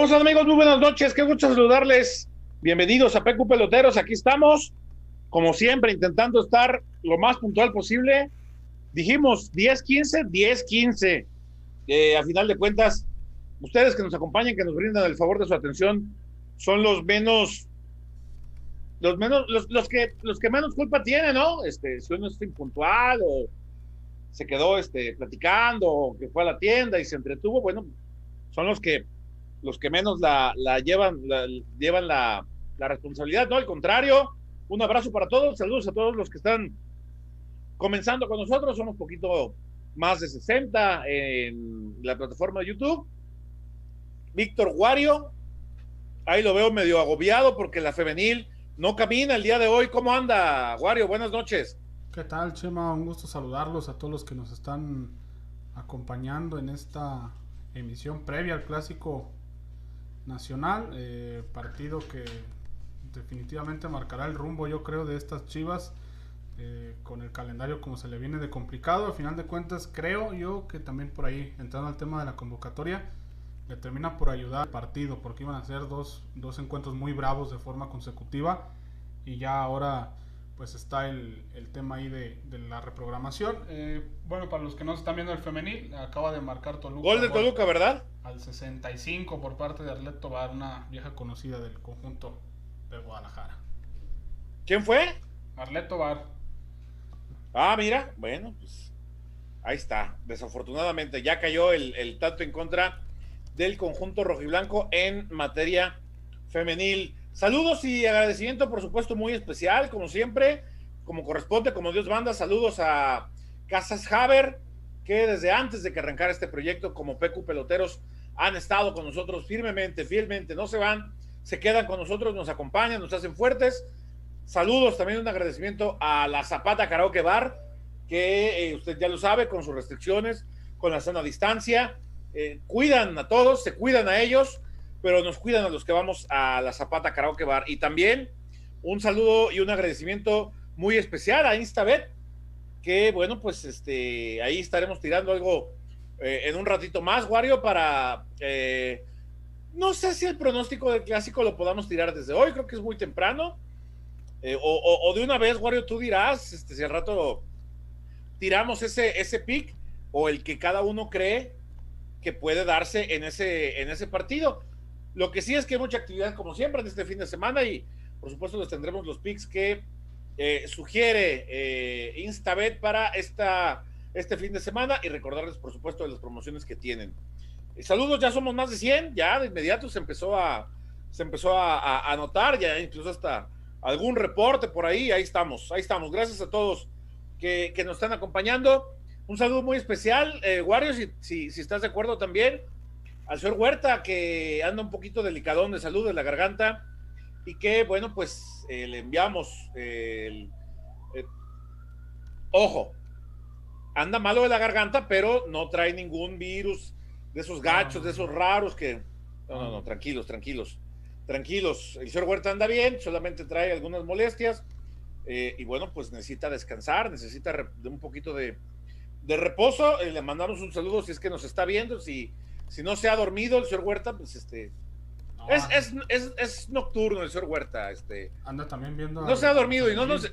¿Cómo amigos? Muy buenas noches, qué gusto saludarles. Bienvenidos a PQ Peloteros, aquí estamos, como siempre, intentando estar lo más puntual posible. Dijimos 10-15, 10-15. Eh, a final de cuentas, ustedes que nos acompañan, que nos brindan el favor de su atención, son los menos, los menos, los, los que, los que menos culpa tienen, ¿no? Este, si uno es impuntual o se quedó este, platicando o que fue a la tienda y se entretuvo, bueno, son los que los que menos la, la llevan, la, llevan la, la, responsabilidad, ¿no? Al contrario, un abrazo para todos, saludos a todos los que están comenzando con nosotros, somos poquito más de 60 en la plataforma de YouTube. Víctor Guario, ahí lo veo medio agobiado porque la femenil no camina el día de hoy. ¿Cómo anda, Guario? Buenas noches. ¿Qué tal, Chema? Un gusto saludarlos a todos los que nos están acompañando en esta emisión previa al clásico nacional. Eh, partido que definitivamente marcará el rumbo, yo creo, de estas chivas. Eh, con el calendario como se le viene de complicado. Al final de cuentas, creo yo que también por ahí, entrando al tema de la convocatoria, le termina por ayudar al partido, porque iban a ser dos, dos encuentros muy bravos de forma consecutiva. Y ya ahora pues está el, el tema ahí de, de la reprogramación. Eh, bueno, para los que no están viendo el femenil, acaba de marcar Toluca. Gol de Toluca, ¿verdad? Al 65 por parte de Arlet Tobar, una vieja conocida del conjunto de Guadalajara. ¿Quién fue? Arlet Tobar. Ah, mira, bueno, pues ahí está. Desafortunadamente ya cayó el, el tanto en contra del conjunto rojiblanco en materia femenil. Saludos y agradecimiento, por supuesto, muy especial, como siempre, como corresponde, como Dios manda. Saludos a Casas Haber, que desde antes de que arrancara este proyecto, como PQ Peloteros, han estado con nosotros firmemente, fielmente, no se van, se quedan con nosotros, nos acompañan, nos hacen fuertes. Saludos, también un agradecimiento a la Zapata Karaoke Bar, que eh, usted ya lo sabe, con sus restricciones, con la sana distancia, eh, cuidan a todos, se cuidan a ellos pero nos cuidan a los que vamos a la Zapata Karaoke Bar. Y también un saludo y un agradecimiento muy especial a Instabet, que bueno, pues este, ahí estaremos tirando algo eh, en un ratito más, Wario, para... Eh, no sé si el pronóstico del clásico lo podamos tirar desde hoy, creo que es muy temprano. Eh, o, o, o, de una vez, Wario, tú dirás, este, si al rato tiramos ese, ese pick o el que cada uno cree que puede darse en ese, en ese partido. Lo que sí es que hay mucha actividad, como siempre, en este fin de semana y, por supuesto, les tendremos los picks que eh, sugiere eh, Instabet para esta, este fin de semana y recordarles, por supuesto, de las promociones que tienen. Eh, saludos, ya somos más de 100, ya de inmediato se empezó a, se empezó a, anotar, ya incluso hasta algún reporte por ahí, ahí estamos, ahí estamos. Gracias a todos que, que nos están acompañando. Un saludo muy especial, eh, Wario, si, si, si estás de acuerdo también al señor Huerta, que anda un poquito delicadón de salud de la garganta, y que, bueno, pues eh, le enviamos el, el, ojo, anda malo de la garganta, pero no trae ningún virus de esos gachos, de esos raros que... No, no, no, tranquilos, tranquilos, tranquilos. El señor Huerta anda bien, solamente trae algunas molestias, eh, y bueno, pues necesita descansar, necesita de un poquito de, de reposo. Eh, le mandamos un saludo si es que nos está viendo, si si no se ha dormido el señor Huerta, pues este. No, es, es, es, es, nocturno el señor Huerta. Este. Anda también viendo. No se ha dormido y no nos.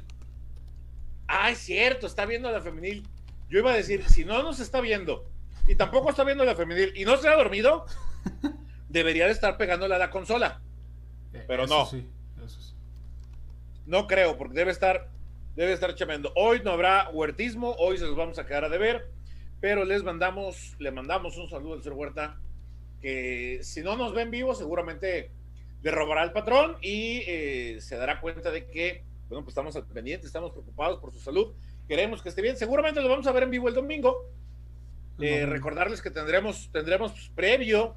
Ah, es cierto, está viendo a la femenil. Yo iba a decir, si no nos está viendo y tampoco está viendo a la femenil y no se ha dormido, debería de estar pegándole a la consola. Pero eso no. Sí, eso sí. No creo, porque debe estar, debe estar chameando. Hoy no habrá huertismo, hoy se los vamos a quedar a deber pero les mandamos, le mandamos un saludo al señor Huerta, que si no nos ven vivos, seguramente le robará el patrón y eh, se dará cuenta de que, bueno, pues estamos al pendiente, estamos preocupados por su salud, queremos que esté bien, seguramente lo vamos a ver en vivo el domingo. Eh, recordarles que tendremos, tendremos previo,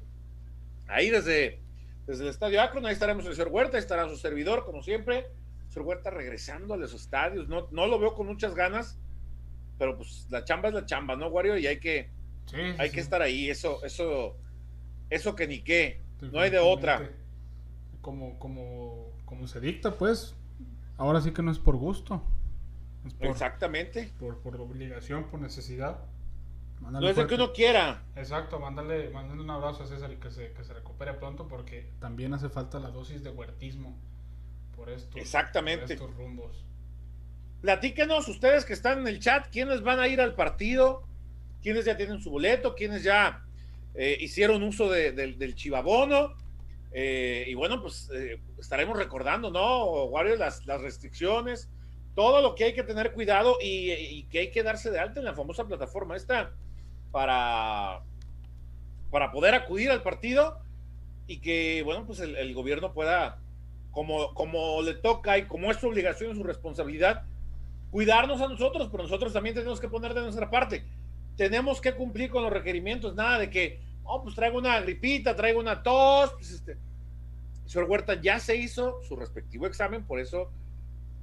ahí desde, desde el Estadio Akron, ahí estaremos el señor Huerta, estará su servidor, como siempre, el señor Huerta regresando a los estadios, no, no lo veo con muchas ganas, pero pues la chamba es la chamba, ¿no, Wario? Y hay que, sí, hay sí. que estar ahí, eso, eso, eso que ni qué, no hay de otra. Como, como, como se dicta, pues, ahora sí que no es por gusto. Es por, Exactamente. Por, por obligación, por necesidad. no es el que uno quiera. Exacto, mándale, mándale un abrazo a César y que se, que se recupere pronto porque también hace falta la dosis de huertismo por estos, Exactamente. Por estos rumbos. Platíquenos ustedes que están en el chat, quiénes van a ir al partido, quiénes ya tienen su boleto, quiénes ya eh, hicieron uso del chivabono. Eh, y bueno, pues eh, estaremos recordando, ¿no, Wario? Las, las restricciones, todo lo que hay que tener cuidado y, que hay que darse de alta en la famosa plataforma esta para, para poder acudir al partido y que, bueno, pues el, gobierno pueda, como, como le toca y como es su obligación y su responsabilidad, cuidarnos a nosotros, pero nosotros también tenemos que poner de nuestra parte. Tenemos que cumplir con los requerimientos, nada de que, oh, pues traigo una gripita, traigo una tos. Pues este, el señor Huerta ya se hizo su respectivo examen, por eso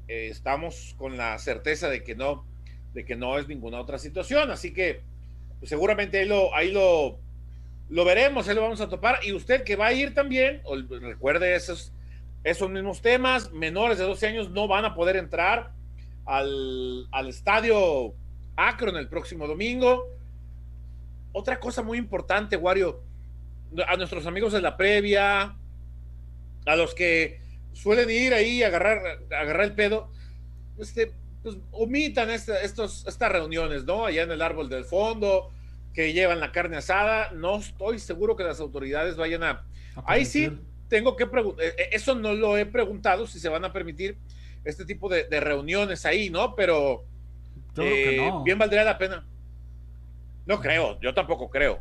eh, estamos con la certeza de que no, de que no es ninguna otra situación. Así que pues seguramente ahí lo, ahí lo, lo veremos, ahí lo vamos a topar. Y usted que va a ir también, recuerde esos, esos mismos temas, menores de 12 años no van a poder entrar al, al estadio Akron el próximo domingo. Otra cosa muy importante, Wario, a nuestros amigos de la previa, a los que suelen ir ahí a agarrar, agarrar el pedo, este, pues omitan estos, estas reuniones, ¿no? Allá en el árbol del fondo, que llevan la carne asada. No estoy seguro que las autoridades vayan a. Ahí sí, tengo que preguntar. Eh, eh, eso no lo he preguntado si se van a permitir este tipo de, reuniones ahí, ¿no? Pero eh, bien valdría la pena. No creo, yo tampoco creo.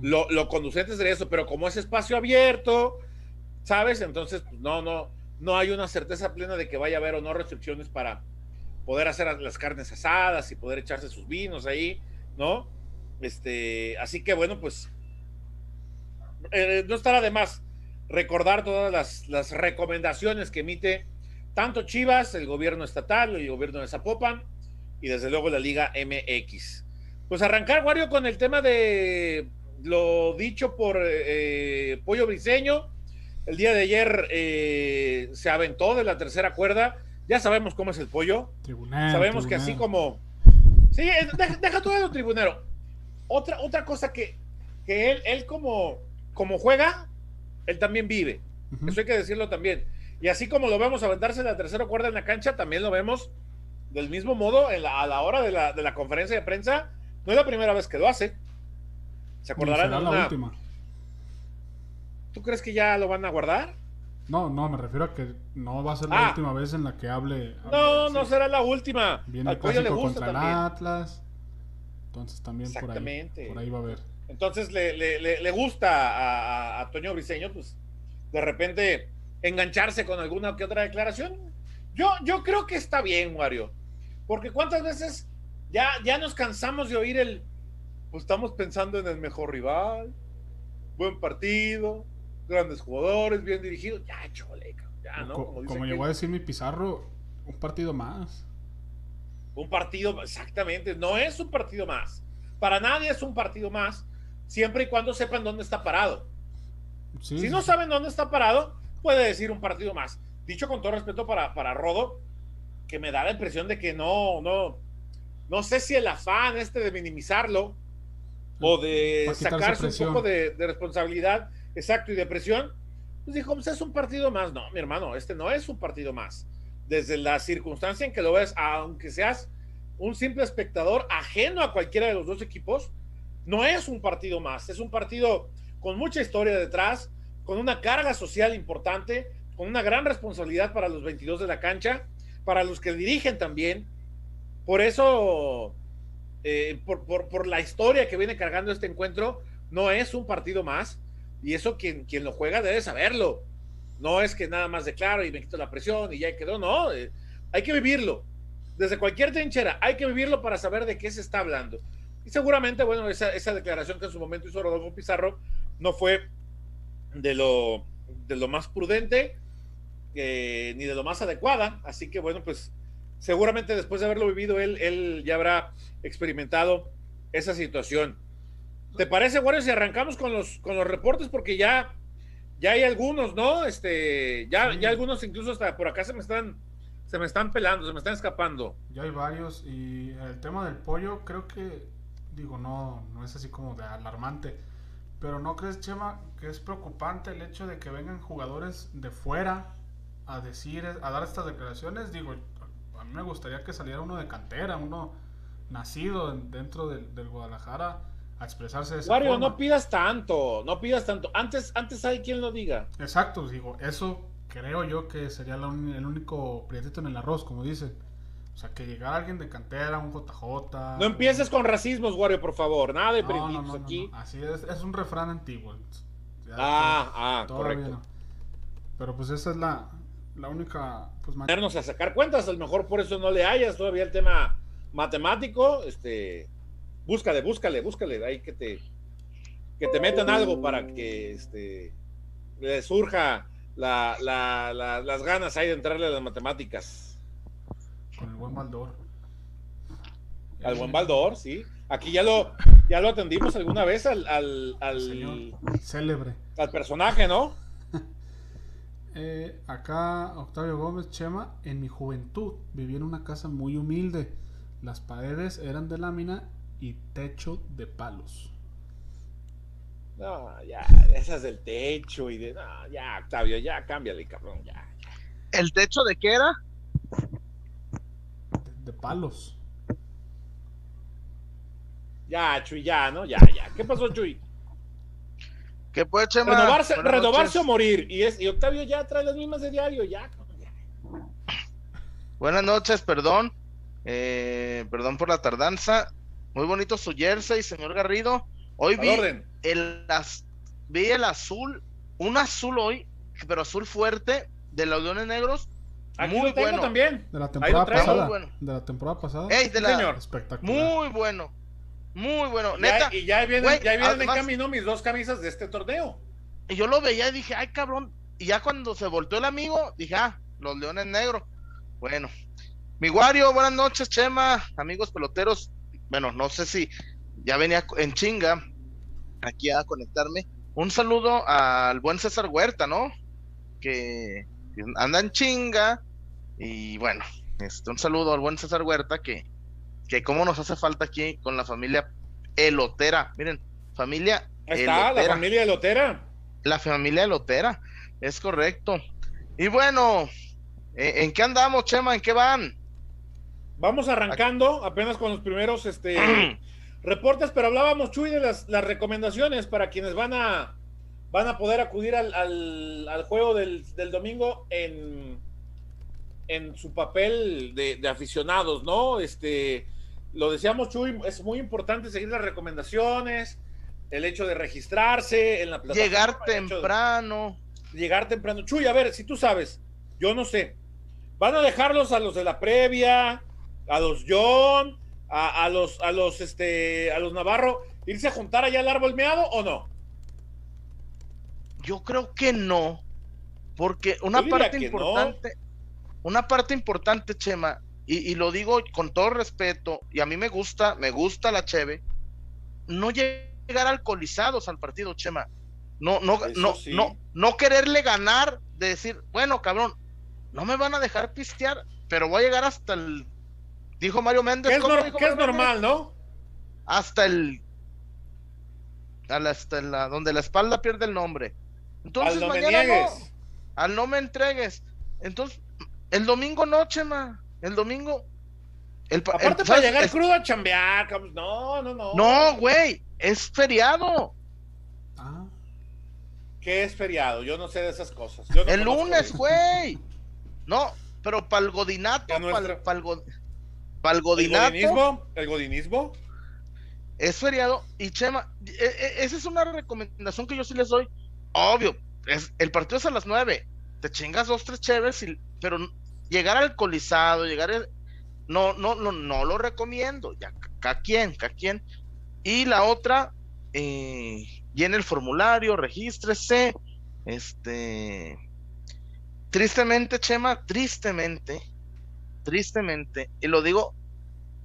Lo, lo, conducente sería eso, pero como es espacio abierto, ¿sabes? Entonces, pues, no, no, no hay una certeza plena de que vaya a haber o no restricciones para poder hacer las carnes asadas y poder echarse sus vinos ahí, ¿no? Este, así que bueno, pues eh, no estará de más recordar todas las, las recomendaciones que emite tanto Chivas, el gobierno estatal, el gobierno de Zapopan y desde luego la Liga MX. Pues arrancar, Wario, con el tema de lo dicho por eh, Pollo Briseño. El día de ayer eh, se aventó de la tercera cuerda. Ya sabemos cómo es el pollo. sabemos que así como. Sí, deja, todo lo tribunero. Otra, otra cosa que, que él, él como, como juega, él también vive. Eso hay que decirlo también. Y así como lo vemos aventarse la tercera cuerda en la cancha, también lo vemos del mismo modo a la hora de la, de la, conferencia de prensa. No es la primera vez que lo hace. Se acordarán de la última. ¿Tú crees que ya lo van a guardar? No, no, me refiero a que no va a ser la ah. última vez en la que hable. no, no será la última. Viene Al el le gusta contra el Atlas. Entonces también por ahí, por ahí va a haber. Entonces le, le, le gusta a, Toño Briseño, pues de repente engancharse con alguna que otra declaración. Yo, yo creo que está bien, Wario. Porque cuántas veces ya, ya nos cansamos de oír el, pues estamos pensando en el mejor rival, buen partido, grandes jugadores, bien dirigidos. Ya, chole, ya, ¿no? Como, como llegó a decir mi Pizarro, un partido más. Un partido, exactamente, no es un partido más. Para nadie es un partido más, siempre y cuando sepan dónde está parado. si no saben dónde está parado, puede decir un partido más. Dicho con todo respeto para, para Rodo, que me da la impresión de que no, no, no sé si el afán este de minimizarlo o de sacarse un poco de, de responsabilidad exacto, y depresión, pues dijo, pues es un partido más. No, mi hermano, este no es un partido más. Desde la circunstancia en que lo ves, aunque seas un simple espectador ajeno a cualquiera de los dos equipos, no es un partido más, es un partido con mucha historia detrás, con una carga social importante, con una gran responsabilidad para los 22 de la cancha, para los que dirigen también. Por eso, eh, por, la historia que viene cargando este encuentro, no es un partido más, y eso quien, quien lo juega debe saberlo. No es que nada más declaro y me quito la presión y ya quedó, no. Eh, hay que vivirlo. Desde cualquier trinchera, hay que vivirlo para saber de qué se está hablando. Y seguramente, bueno, esa declaración que en su momento hizo Rodolfo Pizarro no fue de lo, de lo más prudente eh, ni de lo más adecuada. Así que, bueno, pues seguramente después de haberlo vivido, él, él ya habrá experimentado esa situación. ¿Te parece, Wario, si arrancamos con los, con los reportes? Porque ya, ya hay algunos, ¿no? Este, ya, ya algunos incluso hasta por acá se me están, se me están pelando, se me están escapando. Ya hay varios y el tema del pollo creo que digo, no, no es así como de alarmante. Pero ¿no crees, Chema, que es preocupante el hecho de que vengan jugadores de fuera a decir, a dar estas declaraciones? Digo, a mí me gustaría que saliera uno de cantera, uno nacido dentro del, Guadalajara a expresarse de esa Mario, no pidas tanto, no pidas tanto. Antes, antes hay quien lo diga. Exacto, digo, eso creo yo que sería el único prietito en el arroz, como dicen. O sea, que llegara alguien de cantera, un JJ. No empieces con racismos, Wario, por favor. Nada de no, aquí. Así es, es un refrán antiguo. ah, ah, correcto. Pero pues esa es la, la única. Pues, a sacar cuentas, a lo mejor por eso no le hayas todavía el tema matemático. Este, búscale, búscale, búscale. Ahí que te, que te metan algo para que este, le surja la, la, las ganas ahí de entrarle a las matemáticas. Con el buen Baldor. Al buen Baldor, sí. Aquí ya lo, ya lo atendimos alguna vez al, al, célebre. Al personaje, ¿no? Eh, acá Octavio Gómez Chema, en mi juventud viví en una casa muy humilde. Las paredes eran de lámina y techo de palos. No, ya, esas del techo y de. No, ya, Octavio, ya, cámbiale, cabrón, ya. ¿El techo de qué era? De palos. Ya, Chuy, ya, ¿no? Ya, ya. ¿Qué pasó, Chuy? ¿Qué puede, Chema? Renovarse, renovarse o morir. Y, es, y Octavio ya trae las mismas de diario, ya. Buenas noches, perdón. Eh, perdón por la tardanza. Muy bonito su jersey, señor Garrido. Hoy vi el, vi el azul, un azul hoy, pero azul fuerte de los leones negros muy bueno. también. De la temporada pasada. De la temporada pasada. Espectacular. Muy bueno. Muy bueno. Neta. y ya vienen, ya vienen en camino mis dos camisas de este torneo. Y yo lo veía y dije, ay cabrón. Y ya cuando se volteó el amigo, dije, ah, los leones negros. Bueno. Mi Wario, buenas noches, Chema, amigos peloteros. Bueno, no sé si ya venía en chinga aquí a conectarme. Un saludo al buen César Huerta, ¿no? Que anda en chinga y bueno, este, un saludo al buen César Huerta que, que como nos hace falta aquí con la familia elotera. Miren, familia Está, la familia elotera. La familia elotera, es correcto. Y bueno, ¿e, ¿en qué andamos, Chema? ¿En qué van? Vamos arrancando apenas con los primeros este, reportes, pero hablábamos, Chuy, de las, las recomendaciones para quienes van a, van a poder acudir al, al, juego del, del domingo en, en su papel de, aficionados, ¿no? Este, lo decíamos, Chuy, es muy importante seguir las recomendaciones, el hecho de registrarse en la plataforma. Llegar temprano. llegar temprano. Chuy, a ver, si tú sabes, yo no sé. ¿Van a dejarlos a los de la previa, a los John, a, los, a los, este, a los Navarro, irse a juntar allá al árbol meado o no? Yo creo que no, porque una parte importante, una parte importante, Chema, y, lo digo con todo respeto, y a mí me gusta, me gusta la Cheve, no llegar alcoholizados al partido, Chema. No, no, no, no, no quererle ganar, de decir, bueno, cabrón, no me van a dejar pistear, pero voy a llegar hasta el. Dijo Mario Méndez. Que es, normal, ¿no? Hasta el. hasta la, donde la espalda pierde el nombre. Entonces mañana no. Al no me entregues. Entonces, el domingo no, Chema. El domingo. El, Aparte para llegar crudo a chambear, no, no, no. No, güey, es feriado. Ah. ¿Qué es feriado? Yo no sé de esas cosas. el lunes, güey. No, pero para el godinato, para el, godinato. ¿El godinismo? ¿El godinismo? Es feriado. Y Chema, e, e, esa es una recomendación que yo sí les doy. Obvio, es, el partido es a las nueve. Te chingas dos, tres chéveres, pero llegar alcoholizado, llegar no, no, no, no lo recomiendo, ya cada quien, cada quien. Y la otra, eh, llene el formulario, regístrese, este, tristemente, Chema, tristemente, tristemente, y lo digo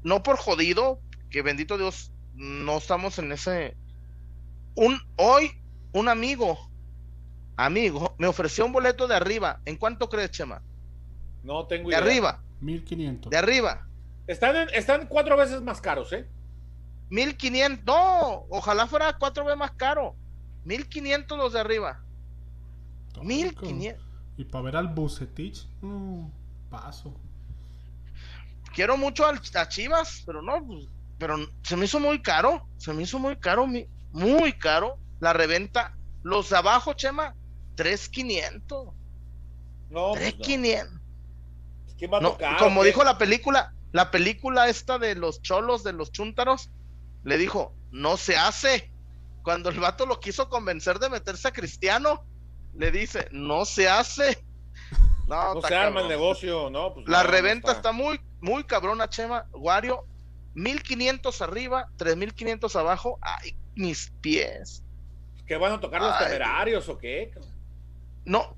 no por jodido, que bendito Dios, no estamos en ese, un, hoy, un amigo, amigo, me ofreció un boleto de arriba, ¿en cuánto crees, Chema? No tengo idea. De arriba. 1500. De arriba. Están, están cuatro veces más caros, ¿eh? 1500, no, ojalá fuera cuatro veces más caro. 1500 los de arriba. 1500. Y para ver al Bucetich, no, paso. Quiero mucho al, a Chivas, pero no, pues, pero se me hizo muy caro, se me hizo muy caro, muy caro la reventa. Los de abajo, Chema, 3500. No, 3500. Pues no. como dijo la película, la película esta de los cholos, de los chúntaros, le dijo, no se hace. Cuando el vato lo quiso convencer de meterse a Cristiano, le dice, no se hace. No, se arma el negocio, ¿no? Pues la reventa está. muy, muy cabrona, Chema. Wario, 1500 arriba, 3500 abajo. Ay, mis pies. ¿Qué van a tocar los temerarios o qué? No,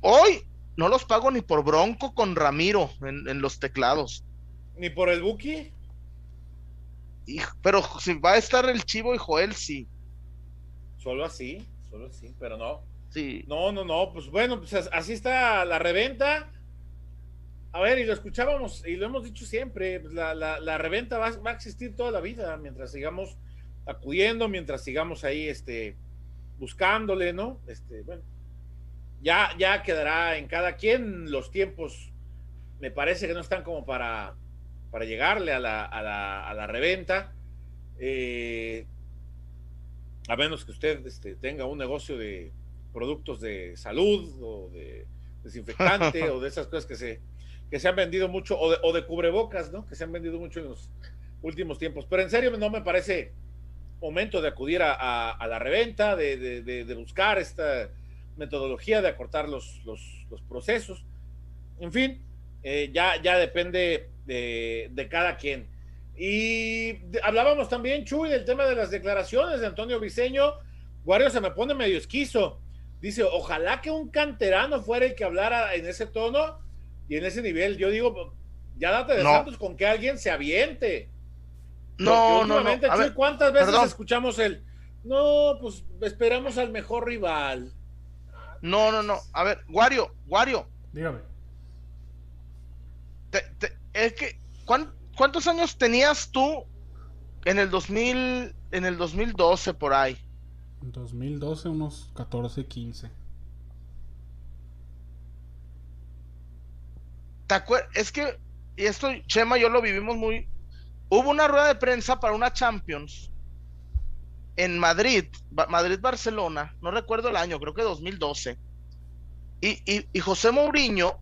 hoy no los pago ni por Bronco con Ramiro en, los teclados. ¿Ni por el Buki? pero si va a estar el Chivo y Joel, sí. Solo así, solo así, pero no. Sí. No, no, no, pues bueno, pues así está la reventa. A ver, y lo escuchábamos y lo hemos dicho siempre, pues la, la, reventa va, va, a existir toda la vida mientras sigamos acudiendo, mientras sigamos ahí este, buscándole, ¿no? Este, bueno, ya, ya quedará en cada quien los tiempos, me parece que no están como para, para llegarle a la, a la, a la reventa. Eh, a menos que usted este, tenga un negocio de productos de salud o de desinfectante o de esas cosas que se, que se han vendido mucho, o de, o de, cubrebocas, ¿no? Que se han vendido mucho en los últimos tiempos. Pero en serio no me parece momento de acudir a, a, la reventa, de, de, de, buscar esta metodología de acortar los, los, los procesos. En fin, eh, ya, ya depende de, cada quien. Y hablábamos también, Chuy, del tema de las declaraciones de Antonio Viseño. Guario se me pone medio esquizo. Dice, ojalá que un canterano fuera el que hablara en ese tono y en ese nivel. Yo digo, ya date de Santos con que alguien se aviente. No, no, no. Chuy, ¿cuántas veces escuchamos el, no, pues esperamos al mejor rival? No, no, no. A ver, Guario, Guario. Dígame. es que ¿Cuántos años tenías tú en el 2000, en el 2012 por ahí? En 2012 unos 14, 15. ¿Te acuerdas? Es que, y esto, Chema, yo lo vivimos muy... Hubo una rueda de prensa para una Champions en Madrid, Madrid-Barcelona, no recuerdo el año, creo que 2012. Y, y, y José Mourinho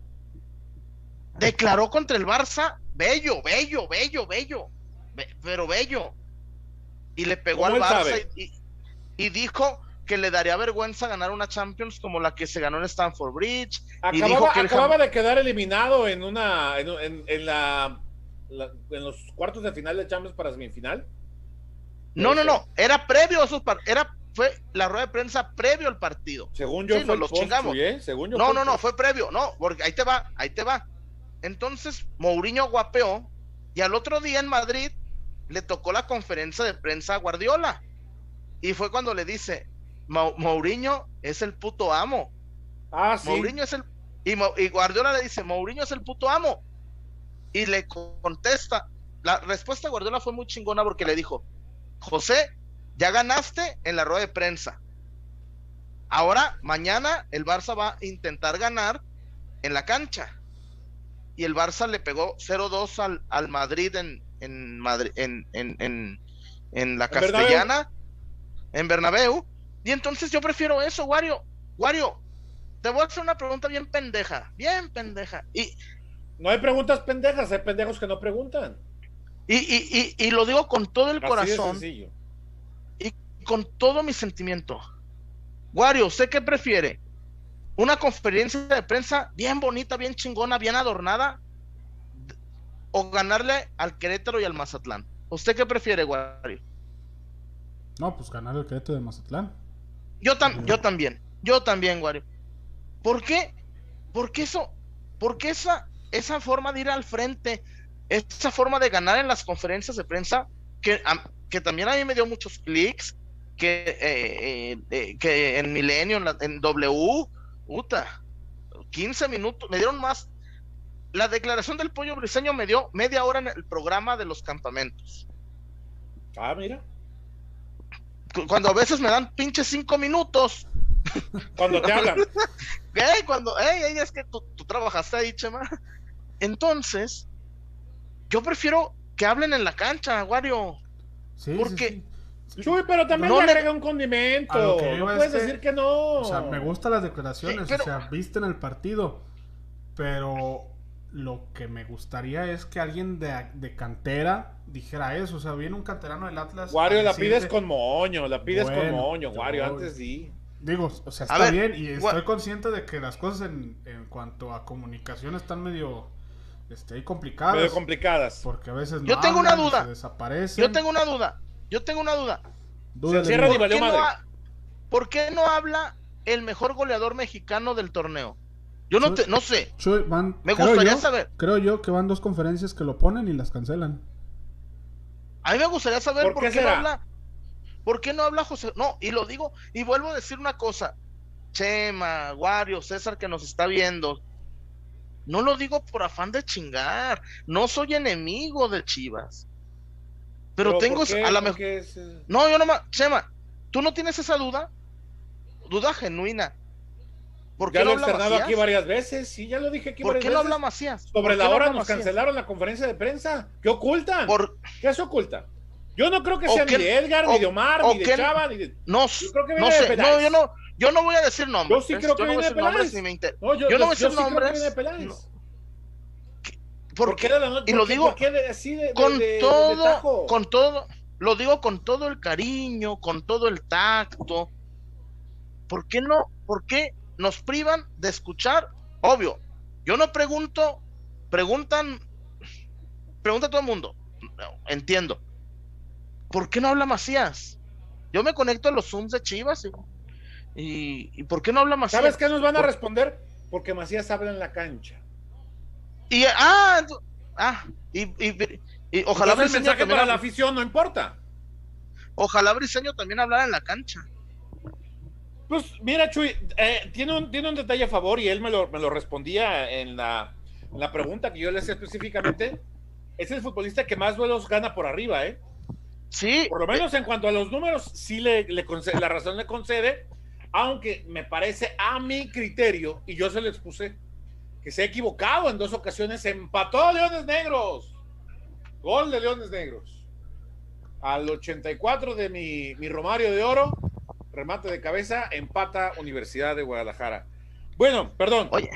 declaró contra el Barça bello, bello, bello, bello, pero bello. Y le pegó al Barça y, dijo que le daría vergüenza ganar una Champions como la que se ganó en Stanford Bridge. Acababa, y dijo que acababa de quedar eliminado en una en, la, en los cuartos de final de Champions para semifinal. No, no, no, era previo a esos era fue la rueda de prensa previo al partido. Según yo fue los chingamos. ¿eh? Según yo no, no, no, fue previo, no, porque ahí te va, ahí te va. Entonces Mourinho guapeó y al otro día en Madrid le tocó la conferencia de prensa a Guardiola. Y fue cuando le dice, Mourinho es el puto amo. Ah, sí. Mourinho es el... Y, y Guardiola le dice, Mourinho es el puto amo. Y le contesta, la respuesta de Guardiola fue muy chingona porque le dijo, José, ya ganaste en la rueda de prensa. Ahora, mañana el Barça va a intentar ganar en la cancha y el Barça le pegó 0-2 al, al, Madrid en, en, Madrid, en, en, en, la Castellana, en Bernabéu. Y entonces yo prefiero eso, Wario. Wario, te voy a hacer una pregunta bien pendeja, bien pendeja. Y no hay preguntas pendejas, hay pendejos que no preguntan. Y, y, y, y lo digo con todo el corazón. Y con todo mi sentimiento. Wario, ¿usted qué prefiere? una conferencia de prensa bien bonita, bien chingona, bien adornada, o ganarle al Querétaro y al Mazatlán. ¿Usted qué prefiere, Wario? No, pues ganar al Querétaro y al Mazatlán. Yo, yo también, yo también, Wario. ¿Por qué? Porque eso, porque esa, esa forma de ir al frente, esa forma de ganar en las conferencias de prensa, que, que también a mí me dio muchos clics, que, eh, eh, eh, que en Milenio, en, en W, puta, 15 minutos, me dieron más. La declaración del pollo briseño me dio media hora en el programa de los campamentos. Ah, mira. Cuando a veces me dan pinches cinco minutos. Cuando te hablan. Ey, cuando, ey, es que tú, tú trabajaste ahí, Chema. Entonces, yo prefiero que hablen en la cancha, Wario. Sí, Porque sí, sí. Chuy, pero también No le le- agrega un A condimento. lo que No puedes decir que no. O sea, me gustan las declaraciones, Sí, pero- o sea, visten el partido, pero lo que me gustaría es que alguien de, de cantera dijera eso, o sea, viene un canterano del Atlas. Wario, la pides con moño, la pides con moño, Wario, antes sí. Digo, o sea, está ver, bien y estoy consciente de que las cosas en, en cuanto a comunicación están medio este, complicadas. Medio complicadas. porque a veces no Yo tengo una duda. se desaparecen. yo tengo una duda. Yo tengo una duda. Dúdale, Se ¿Por qué, no madre. ha- ¿Por qué no habla el mejor goleador mexicano del torneo? Yo no, te, no sé. Chuy, van- Me creo gustaría yo- saber. Creo yo que van dos conferencias que lo ponen y las cancelan. A mí me gustaría saber ¿Por por, qué qué, no habla. ¿Por qué no habla José? No, y lo digo, y vuelvo a decir una cosa. Chema, Wario, César que nos está viendo. No lo digo por afán de chingar. No soy enemigo de Chivas. Pero, tengo a la ¿Por mejor. es? No, yo no más. Chema, ¿tú no tienes esa duda? Duda genuina. ¿Por qué Ya no lo he externado Macías? aquí varias veces, sí, ya lo dije aquí ¿Por varias qué no veces. habla Macías? ¿Por Sobre la no hora nos Macías? cancelaron la conferencia de prensa. ¿Qué ocultan? Por... ¿Qué se oculta? Yo no creo que sea que- ni de Edgar, o- ni de Omar, ni de que- Chava, ni de... No, Yo creo que no viene de sé, Peláez. no, yo no, yo no voy a decir nombres. Yo sí creo que viene Peláez. yo, no voy a decir nombres. ¿Por Porque qué y lo digo con todo, con todo, lo digo con todo el cariño, con todo el tacto. ¿Por qué no? ¿Por qué nos privan de escuchar? Obvio, yo no pregunto, preguntan, pregunta a todo el mundo. No, entiendo. ¿Por qué no habla Macías? Yo me conecto a los Zooms de Chivas y, y, ¿y ¿por qué no habla Macías? ¿Sabes qué nos van a responder? Porque Macías habla en la cancha. Y ah, ah, y, y- y ojalá Briseño mensaje también para la afición no importa. ojalá Briseño también hablara en la cancha. Pues mira, Chuy, eh, tiene, un, tiene un detalle a favor y él me lo, me lo respondía en la, en la pregunta que yo le hacía específicamente. Es el futbolista que más duelos gana por arriba, ¿eh? Sí, Por lo menos en cuanto a los números, sí le, le concede- la razón le concede, aunque me parece a mi criterio, y yo se lo expuse, que se ha equivocado en dos ocasiones, empató a Leones Negros. Gol de Leones Negros. Al 84 de mi, mi Romario de Oro, remate de cabeza, empata Universidad de Guadalajara. Bueno, perdón. Oye,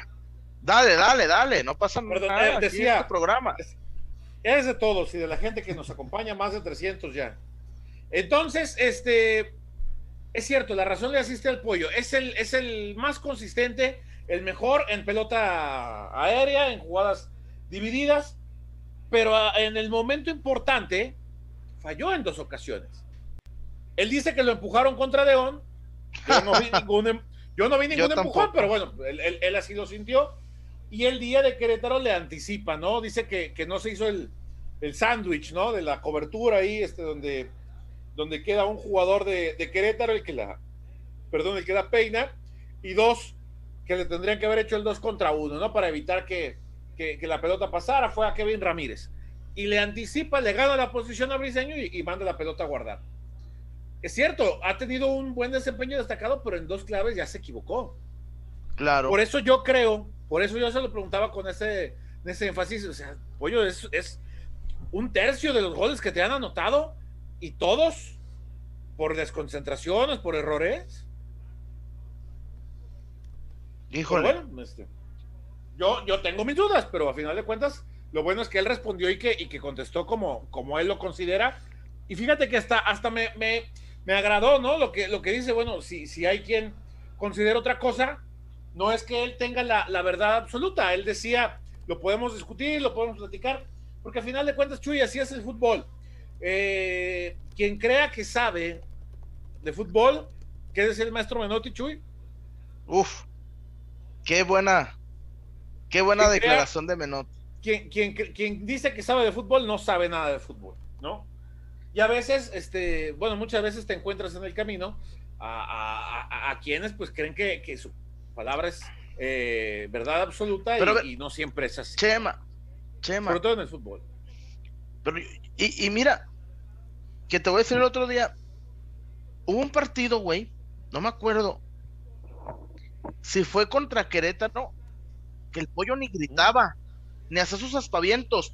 dale, dale, dale, no pasa Perdón, nada. eh, en decía- este programa. Es de todos y de la gente que nos acompaña, más de 300 ya. Entonces, este, es cierto, la razón le asiste al pollo. Es el, es el más consistente, el mejor en pelota aérea, en jugadas divididas, pero ah, en el momento importante falló en dos ocasiones. Él dice que lo empujaron contra León. Yo no vi ningún, em- yo no vi ningún Yo empujón, pero bueno, él, él- él así lo sintió. Y el día de Querétaro le anticipa, ¿no? Dice que, que no se hizo el, el sándwich, ¿no? De la cobertura ahí, este, donde, donde queda un jugador de, de Querétaro, el que la, perdón, el que la peina, y dos, que le tendrían que haber hecho el dos contra uno, ¿no? Para evitar que, que, que la pelota pasara, fue a Kevin Ramírez. Y le anticipa, le gana la posición a Briseño y, y manda la pelota a guardar. Es cierto, ha tenido un buen desempeño destacado, pero en dos claves ya se equivocó. Claro. Por eso yo creo, por eso yo se lo preguntaba con ese, ese énfasis, o sea, pollo, es, es un tercio de los goles que te han anotado y todos por desconcentraciones, por errores. Híjole. bueno, este, yo, yo tengo mis dudas, pero a final de cuentas, lo bueno es que él respondió y que, y que contestó como, como él lo considera. Y fíjate que hasta, hasta me, me, me agradó, ¿no? Lo que, lo que dice, bueno, si, si hay quien considera otra cosa, no es que él tenga la, la verdad absoluta. Él decía, lo podemos discutir, lo podemos platicar, porque a final de cuentas, Chuy, así es el fútbol. Eh, quien crea que sabe de fútbol, ¿qué decía el maestro Menotti, Chuy? Uf. Qué buena. Qué buena crea- declaración de Menot. quien, quien, quien dice que sabe de fútbol no sabe nada de fútbol, ¿no? Y a veces, este, bueno, muchas veces te encuentras en el camino a, a- a- a quienes pues creen que, que su palabra es eh, verdad absoluta y- Pero y, no siempre es así, Chema. Chema. sobre todo en el fútbol. Pero, y, y mira, que te voy a decir el otro día, hubo un partido, güey, no me acuerdo si fue contra Querétaro, que el pollo ni gritaba, ni hacía sus aspavientos.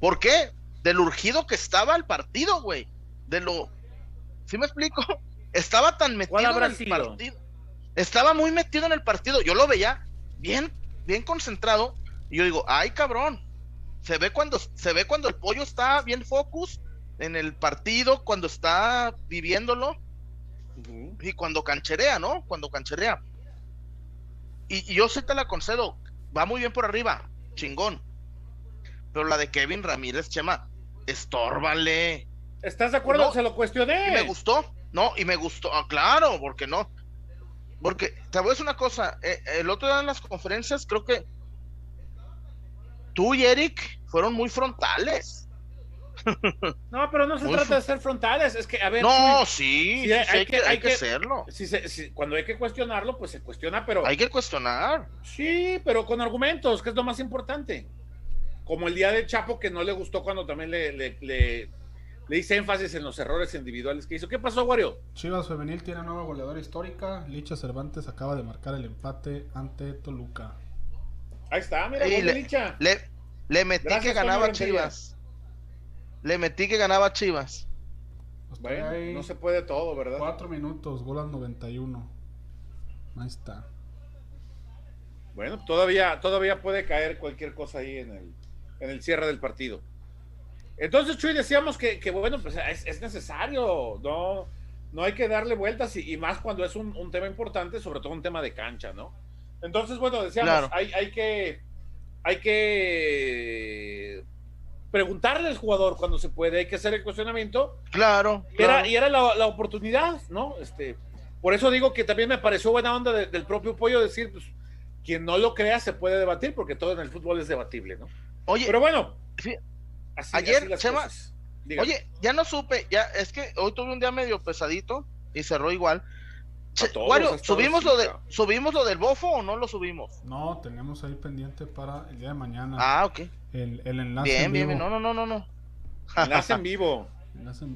¿Por qué? Del urgido que estaba el partido, güey. De lo. ¿Sí me explico? Estaba tan metido en el partido. Estaba muy metido en el partido. Yo lo veía bien, bien concentrado. Y yo digo, ay cabrón. Se ve cuando, se ve cuando el pollo está bien focus en el partido, cuando está viviéndolo. Y cuando cancherea, ¿no? Cuando cancherea. Y, yo sí te la concedo. Va muy bien por arriba. Chingón. Pero la de Kevin Ramírez, Chema, estórbale. ¿Estás de acuerdo? Se lo cuestioné. Y me gustó. No, y me gustó. Ah, claro, porque no. Porque te voy a decir una cosa. Eh, el otro día en las conferencias, creo que tú y Eric fueron muy frontales. No, pero no se trata de ser frontales, es que, a ver. No, sí, hay, que, hay, que, hacerlo. cuando hay que cuestionarlo, pues se cuestiona, pero. Hay que cuestionar. Sí, pero con argumentos, que es lo más importante. Como el día de Chapo, que no le gustó cuando también le, le, le, hice énfasis en los errores individuales que hizo. ¿Qué pasó, Wario? Chivas Femenil tiene nueva goleadora histórica. Licha Cervantes acaba de marcar el empate ante Toluca. Ahí está, mira, le, Licha. Le, le metí que ganaba Chivas. Le metí que ganaba Chivas. Bueno, no se puede todo, ¿verdad? Cuatro minutos, gol al 91. Ahí está. Bueno, todavía, todavía puede caer cualquier cosa ahí en el, en el cierre del partido. Entonces, Chuy, decíamos que, bueno, pues es, necesario, no, no hay que darle vueltas y, más cuando es un, tema importante, sobre todo un tema de cancha, ¿no? Entonces, bueno, decíamos, hay, hay que hay que preguntarle al jugador cuando se puede, hay que hacer el cuestionamiento. Claro. Y era, y era la, oportunidad, ¿no? Este, por eso digo que también me pareció buena onda del propio Pollo decir, pues, quien no lo crea se puede debatir, porque todo en el fútbol es debatible, ¿no? Oye, pero bueno, ayer, oye, ya no supe, ya, es que hoy tuve un día medio pesadito y cerró igual. Bueno, ¿subimos lo, de, ¿subimos lo del bofo o no lo subimos? No, tenemos ahí pendiente para el día de mañana. Ah, ok. El, enlace bien, en vivo. Bien, no, no, no, no, no. Enlace en vivo.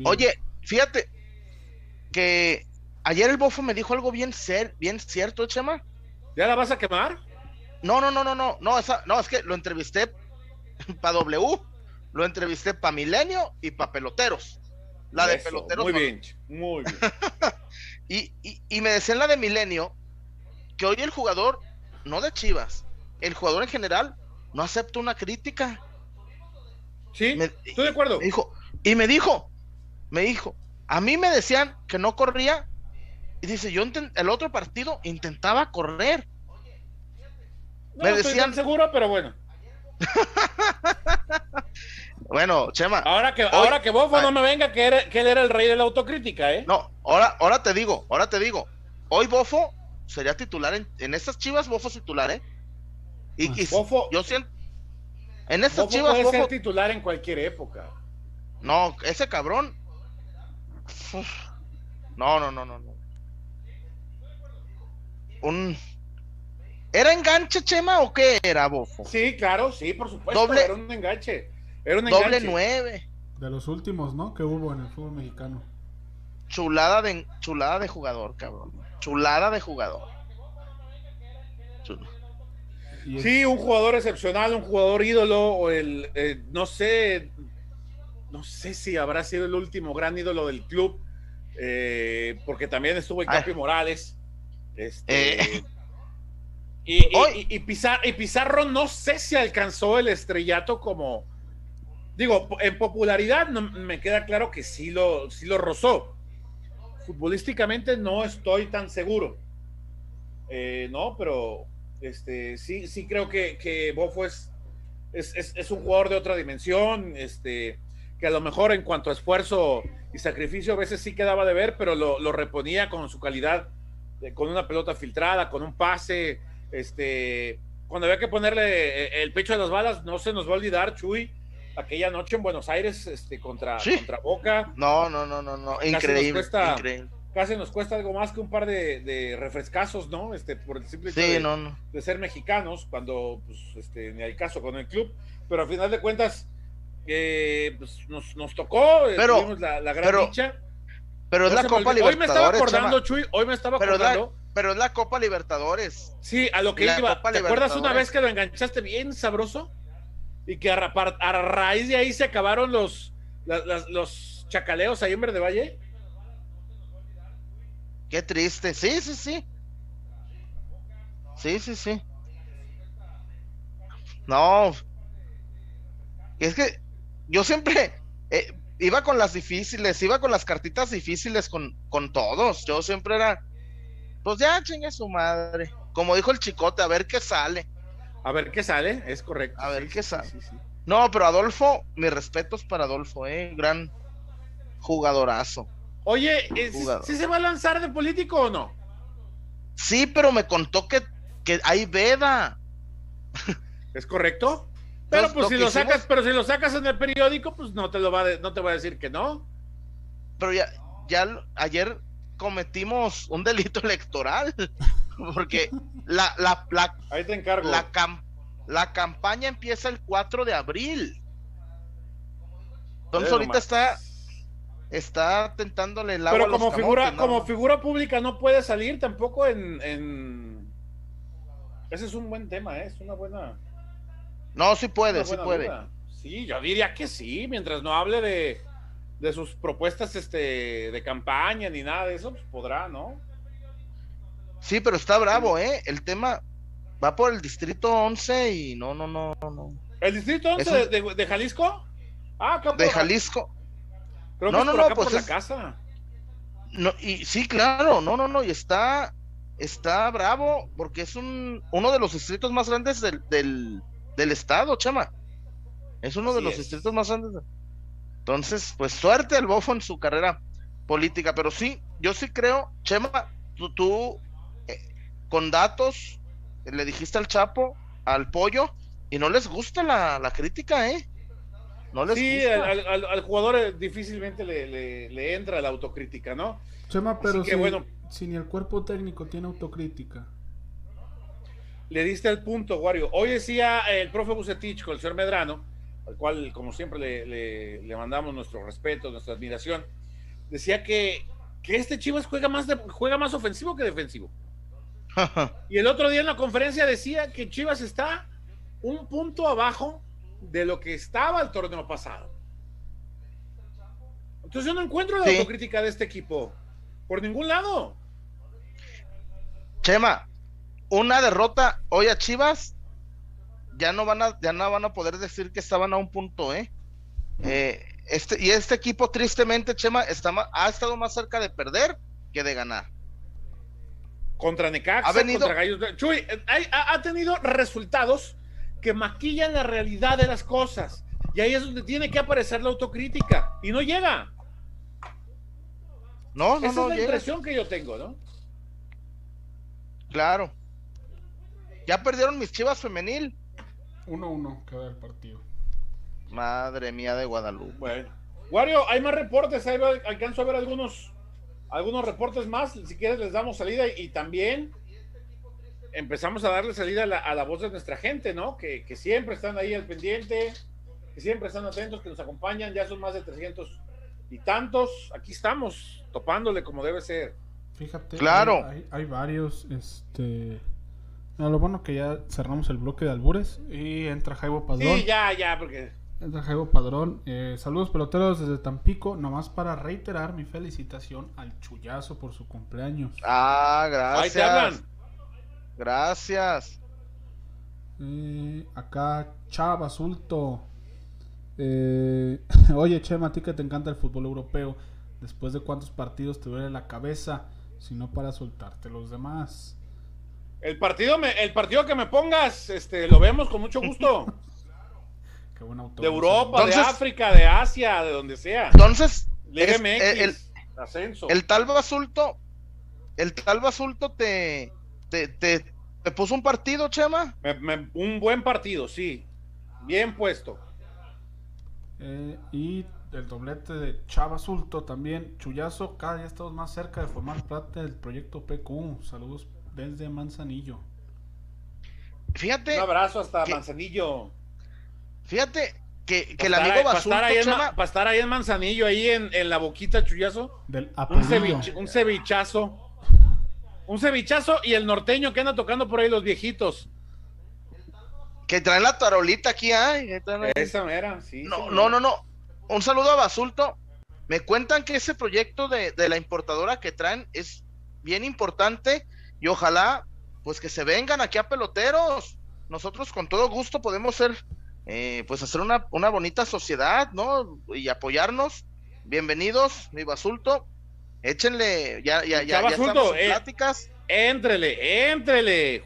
Oye, fíjate que ayer el bofo me dijo algo bien ser, bien cierto, Chema. ¿Ya la vas a quemar? No, no, no, no, no, no, esa, no, es que lo entrevisté para W, lo entrevisté para Milenio y para Peloteros. La de Peloteros. Muy bien, muy bien. y, y, y me decían la de Milenio que hoy el jugador, no de Chivas, el jugador en general, no acepta una crítica. Sí, estoy de acuerdo. dijo, y me dijo, me dijo, a mí me decían que no corría, y dice, yo el otro partido intentaba correr. me decían seguro, pero bueno. bueno, Chema. Ahora que, ahora que Bofo no me venga que, que, él era el rey de la autocrítica, ¿eh? No, ahora, ahora te digo, ahora te digo. Hoy Bofo sería titular en, en estas chivas, Bofo titular, ¿eh? Y, Bofo, yo siento. En estas chivas. Puede ser titular en cualquier época. No, ese cabrón. No, no, no, no, no. Un. ¿Era enganche, Chema, o qué era, Bofo? Sí, claro, sí, por supuesto. Doble, era un enganche. Era un doble nueve. De los últimos, ¿no? Que hubo en el fútbol mexicano. Chulada de, chulada de jugador, cabrón. Chulada de jugador. Sí, un jugador excepcional, un jugador ídolo, o el, eh, no sé, no sé si habrá sido el último gran ídolo del club, eh, porque también estuvo en Capi Morales. Este, eh. y, y, Pizarro no sé si alcanzó el estrellato como, digo, en popularidad me queda claro que sí lo, sí lo rozó. Futbolísticamente no estoy tan seguro. no, pero este, sí, sí creo que, que Bofo es, es, un jugador de otra dimensión, este, que a lo mejor en cuanto a esfuerzo y sacrificio a veces sí quedaba de ver, pero lo, reponía con su calidad, con una pelota filtrada, con un pase, este, cuando había que ponerle eh, el pecho a las balas, no se nos va a olvidar, Chuy, aquella noche en Buenos Aires, este, contra, contra Boca. No, no, no, no, no, increíble, increíble casi nos cuesta algo más que un par de, refrescazos, ¿no? Este, por el simple hecho de, ser mexicanos, cuando, pues, este, ni hay caso con el club, pero a final de cuentas, eh, pues, nos, nos tocó, eh, Pero- tuvimos la, la gran pero- dicha. Pero es No la Copa olvidó. Hoy me estaba Libertadores. acordando. Chuy, hoy me estaba Pero la- acordando. Pero es la Copa Libertadores. Sí, a lo que La iba. Copa ¿Te acuerdas una Libertadores. vez que lo enganchaste bien sabroso? Y que a, raíz de ahí se acabaron los, los chacaleos ahí en Verde Valle. Qué triste. Sí, sí, sí. Sí, sí, sí. No. Es que yo siempre eh, iba con las difíciles, iba con las cartitas difíciles con, con todos. Yo siempre era, pues ya chingue su madre. Como dijo el chicote, a ver qué sale. A ver qué sale, es correcto. A ver sí, qué sí, sale. sí. No, pero Adolfo, mis respetos para Adolfo, eh, gran jugadorazo. Oye, ¿sí, Jugador. sí se va a lanzar de político o no? Sí, pero me contó que, que hay veda. ¿Es correcto? Pero pues lo si lo hicimos- sacas, pero si lo sacas en el periódico, pues no te lo va de- no te va a decir que no. Pero ya, ya ayer cometimos un delito electoral. Porque la, la, la, Ahí te encargo. la, cam- la campaña empieza el 4 de abril. Entonces ahorita está, está tentándole el agua Pero a los como figura, camotes, ¿no? como figura pública no puede salir tampoco en, en... Ese es un buen tema, ¿eh? es una buena. No, sí puede, sí puede. duda. Sí, yo diría que sí, mientras no hable de, de sus propuestas este, de campaña ni nada de eso, pues podrá, ¿no? Sí, pero está bravo, ¿eh? El tema va por el distrito 11 y no, no, no, no. ¿El distrito 11 Eso- de, Jalisco? Ah, acá De Jalisco. Creo No, que es no, por no, acá pues por la es- casa. No, y sí, claro, no, no, no, y está, está bravo porque es un, uno de los distritos más grandes del, del, del estado, chama. Es uno de los es. distritos más grandes. de- Entonces, pues suerte al bofo en su carrera política, pero sí, yo sí creo, Chema, tú, tú con datos eh, le dijiste al Chapo, al Pollo, y no les gusta la, la crítica, ¿eh? No les Sí, gusta. al, al- al jugador eh, difícilmente le, le- le entra la autocrítica, ¿no? Chema, pero que si, bueno. si ni el cuerpo técnico tiene autocrítica. Le diste el punto, Wario. Hoy decía el profe Bucetich con el señor Medrano, al cual, como siempre, le, le- le mandamos nuestro respeto, nuestra admiración. Decía que, que este Chivas juega más, de- juega más ofensivo que defensivo. Y el otro día en la conferencia decía que Chivas está un punto abajo de lo que estaba el torneo pasado. Entonces yo no encuentro la Sí. autocrítica de este equipo. Por ningún lado. Chema, una derrota hoy a Chivas, ya no van a, ya no van a poder decir que estaban a un punto, ¿eh? Eh, este, y este equipo, tristemente, Chema, está ha estado más cerca de perder que de ganar. Contra Necaxa, Ha venido- contra Gallos. Chuy, eh, hay- ha, ha tenido resultados que maquillan la realidad de las cosas. Y ahí es donde tiene que aparecer la autocrítica. Y no llega. No, no, Esa no, es la llega. impresión que yo tengo, ¿no? Claro. Ya perdieron mis Chivas femenil. 1-1 queda el partido. Madre mía de Guadalupe. Bueno. Wario, hay más reportes. Ahí alcanzo a ver algunos, algunos reportes más. Si quieres, les damos salida. Y también empezamos a darle salida a la, a la voz de nuestra gente, ¿no? Que, que siempre están ahí al pendiente, que siempre están atentos, que nos acompañan. Ya son más de 300 y tantos. Aquí estamos, topándole como debe ser. Fíjate, Claro. hay, hay- hay varios, este... no, lo bueno que ya cerramos el bloque de albures y entra Jaibo Padrón. Sí, ya, ya, porque Entra Jaibo Padrón. Eh, saludos peloteros desde Tampico, nomás para reiterar mi felicitación al Chullazo por su cumpleaños. Ah, ahí te gracias. hablan. Gracias. Eh, acá Chava Sulto. Eh, oye, Chema, a ti que te encanta el fútbol europeo, después de cuántos partidos te duele la cabeza, si no para soltarte los demás. El partido, me, el partido que me pongas, este, lo vemos con mucho gusto. Qué buen autor. De Europa, de África, de Asia, de donde sea. Entonces, es- MX, el- ascenso. el tal basulto, el tal basulto te, te, te, te puso un partido, Chema. Me- me- un buen partido, sí. Bien puesto. Eh, y el doblete de Chava Sulto también. Chullazo, cada día estamos más cerca de formar parte del proyecto PQ. Saludos desde Manzanillo. Fíjate, Un abrazo hasta. Manzanillo. Fíjate, que, que el Para amigo Basulto, ahí en, Chema, Ma- pa' estar ahí en Manzanillo, ahí en, en la boquita, chullazo. Del Un, ceviche- un cevichazo. Un cevichazo y el norteño que anda tocando por ahí los viejitos. que traen la tarolita aquí, ay, que traen- Esa era, sí. No, señor. no, no, no. Un saludo a Basulto. Me cuentan que ese proyecto de, de la importadora que traen es bien importante y ojalá pues que se vengan aquí a peloteros. Nosotros con todo gusto podemos ser, eh, pues hacer una, una bonita sociedad, ¿no? Y apoyarnos. Bienvenidos, mi Basulto. Échenle, ya, ya, ya, Ya, estamos en eh. pláticas. Entrele, entrele.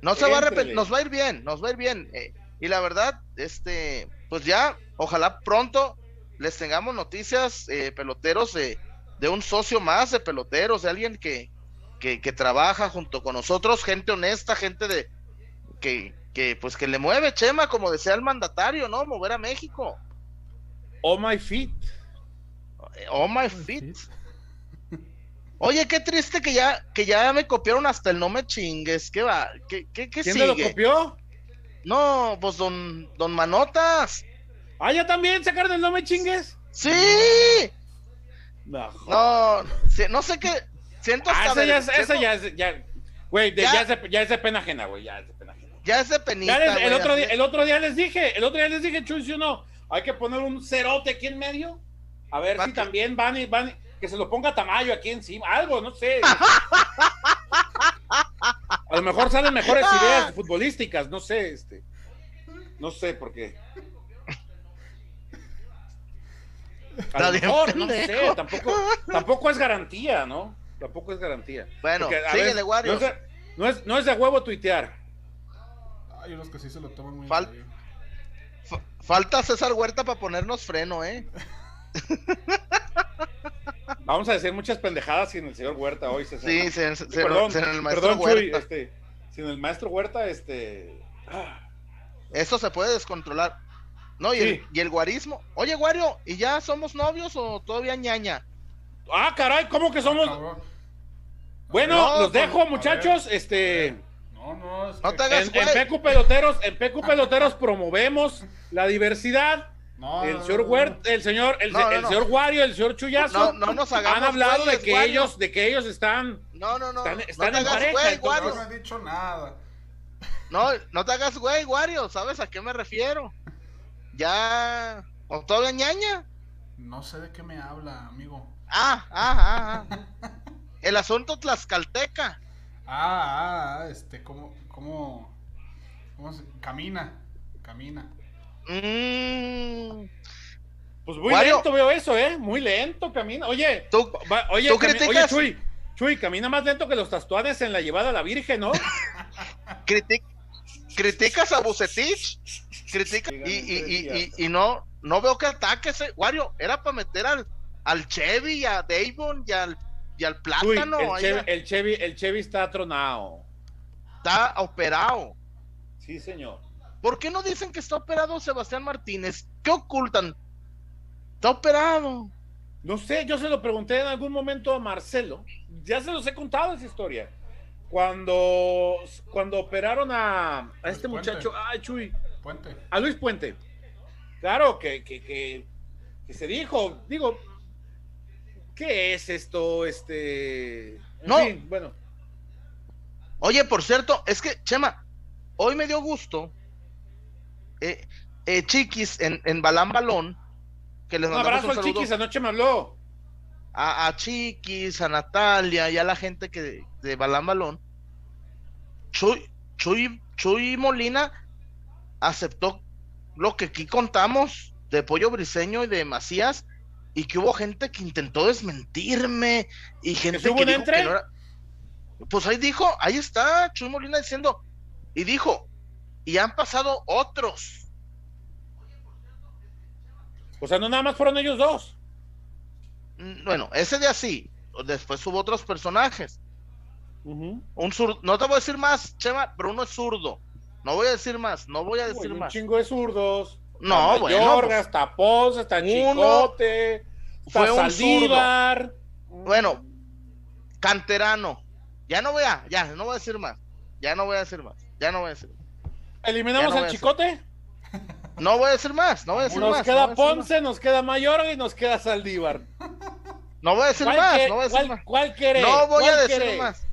No se va a Éntrele. arrepentir, nos va a ir bien, nos va a ir bien. eh, y la verdad, este, pues ya, ojalá pronto les tengamos noticias, eh, peloteros, de, de un socio más de peloteros, de alguien que, que, que trabaja junto con nosotros, gente honesta, gente de que, que pues que le mueve, Chema, como decía el mandatario, ¿no? Mover a México. Oh my feet. Oh my feet. Oye, qué triste que ya, que ya me copiaron hasta el no me chingues. ¿Qué va? ¿Qué, qué, qué ¿Quién te lo copió? No, pues don, don Manotas. Ah, ya también sacaron el no me chingues. Sí. No, No, sé qué. Siento Ah, hasta esa ya esa ya es, ya, güey, de- Ya. ya, es de, ya es de pena ajena, güey, ya es de pena ajena. Ya es de penita. Ya les- el, otro día, de- el otro día les dije, el otro día les dije, Chuy, ¿sí o no? Hay que poner un cerote aquí en medio. A ver ¿Pa si también van y van, que se lo ponga Tamayo aquí encima, algo, no sé. A lo mejor salen mejores ideas futbolísticas, no sé, este. No sé por qué. A lo mejor, no sé, tampoco, tampoco es garantía, ¿no? Tampoco es garantía. Bueno, Porque, síguele, ver. No es, de, no, es, no es de huevo tuitear. Hay unos que sí se lo toman muy en Fal- serio. Falta César Huerta para ponernos freno, ¿eh? Vamos a decir muchas pendejadas sin el señor Huerta hoy, César. Sí, se- perdón, se- el maestro perdón, Chuy, Huerta. este, sin el maestro Huerta, este. ah, Eso se puede descontrolar. No, y, Sí. el, y el guarismo. Oye, Wario, ¿y ya somos novios o todavía ñaña? Ah, caray, ¿cómo que somos? Cabrón. Bueno, No, los dejo, a muchachos. ver. Este, No, no, es No que- te hagas- en, en güey. PQ Peloteros, en PQ Peloteros promovemos la diversidad. No, El señor. Huerta, el señor, el, No, no, el no. señor Wario, el señor Chuyazo. No, no nos han hablado de que Wario. ellos, de que ellos están. No, no, no. Están- no están te en hagas pareja, güey, entonces- no dicho nada. No, no te hagas güey, Wario. ¿Sabes a qué me refiero? Ya. ¿O todavía ñaña? No sé de qué me habla, amigo. Ah, ah, ah, ah. El asunto tlaxcalteca. Ah, ah, este, ¿cómo, cómo, cómo se, camina, camina. Mm, Pues muy Wario. lento veo eso, ¿eh? Muy lento camina. Oye, tú, va- oye, ¿Tú cami- oye, criticas? Chuy, Chuy, camina más lento que los tatuajes en la llevada a la Virgen, ¿no? criti- criticas a Bucetich. Critica, y, y, y, y, y no, no veo que ataques. Wario. Era para meter al, al Chevy y a Davon y al, y al plátano. el, Chevy, el, Chevy, el Chevy está tronado. Está operado. Sí, señor. ¿Por qué no dicen que está operado Sebastián Martínez? ¿Qué ocultan? Está operado. No sé, yo se lo pregunté en algún momento a Marcelo. Ya se los he contado esa historia. Cuando, cuando operaron a, a este Luis muchacho, ay, Chuy, Puente. a Luis Puente. Claro que, que, que, que se dijo, digo, ¿qué es esto? Este. en No. fin, bueno, Oye, por cierto, es que, Chema, hoy me dio gusto. eh, eh, Chiquis en, en Balán Balón, que les un abrazo un al Chiquis, anoche me habló. a, a Chiquis, a Natalia y a la gente que de Balán Balón. Chuy, Chuy, Chuy Molina aceptó lo que aquí contamos de Pollo Briseño y de Macías y que hubo gente que intentó desmentirme y gente que dijo entre? que no era- Pues ahí dijo, ahí está Chuy Molina diciendo y dijo, y han pasado otros. O sea, no nada más fueron ellos dos. Mm, Bueno, ese día sí, después hubo otros personajes. Un zurdo, no te voy a decir más, Chema, pero uno es zurdo. No voy a decir más, no voy a decir Uy, un más. chingo de zurdos. No, Está bueno, Mayorga, pues, está Ponce, uno Chicote, fue un Saldívar. Bueno, canterano. Ya no voy a, ya, no voy a decir más. Ya no voy a decir más. Ya no voy a decir. ¿Eliminamos no al Chicote? No voy a decir más, no voy a decir Nos más. queda no Ponce, nos queda Mayorga y nos queda Saldívar. No voy a decir ¿Cuál, más, que- no voy a decir cuál- más. cuál querés? No voy a ¿Cuál decir querés? más.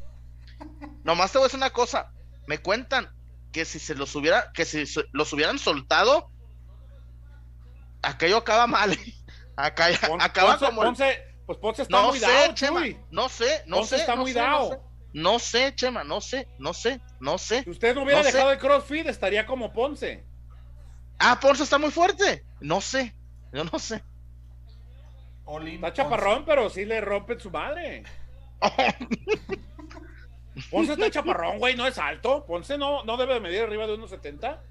Nomás te voy a decir una cosa. Me cuentan que si se los hubiera, que si los hubieran soltado, aquello acaba mal. Acá, Pon- acaba Ponce, como el- Ponce- pues Ponce está No muy sé, dado, Chema. Chuy. No sé, no Ponce sé. está no muy sé, no dado. sé. No sé, Chema, no sé, no sé, no sé. Si usted no hubiera No sé. dejado el CrossFit, estaría como Ponce. Ah, Ponce está muy fuerte. No sé, yo no sé. Está chaparrón, pero sí le rompen su madre. Ponce está chaparrón, güey, no es alto. Ponce no, no debe de medir arriba de unos 70.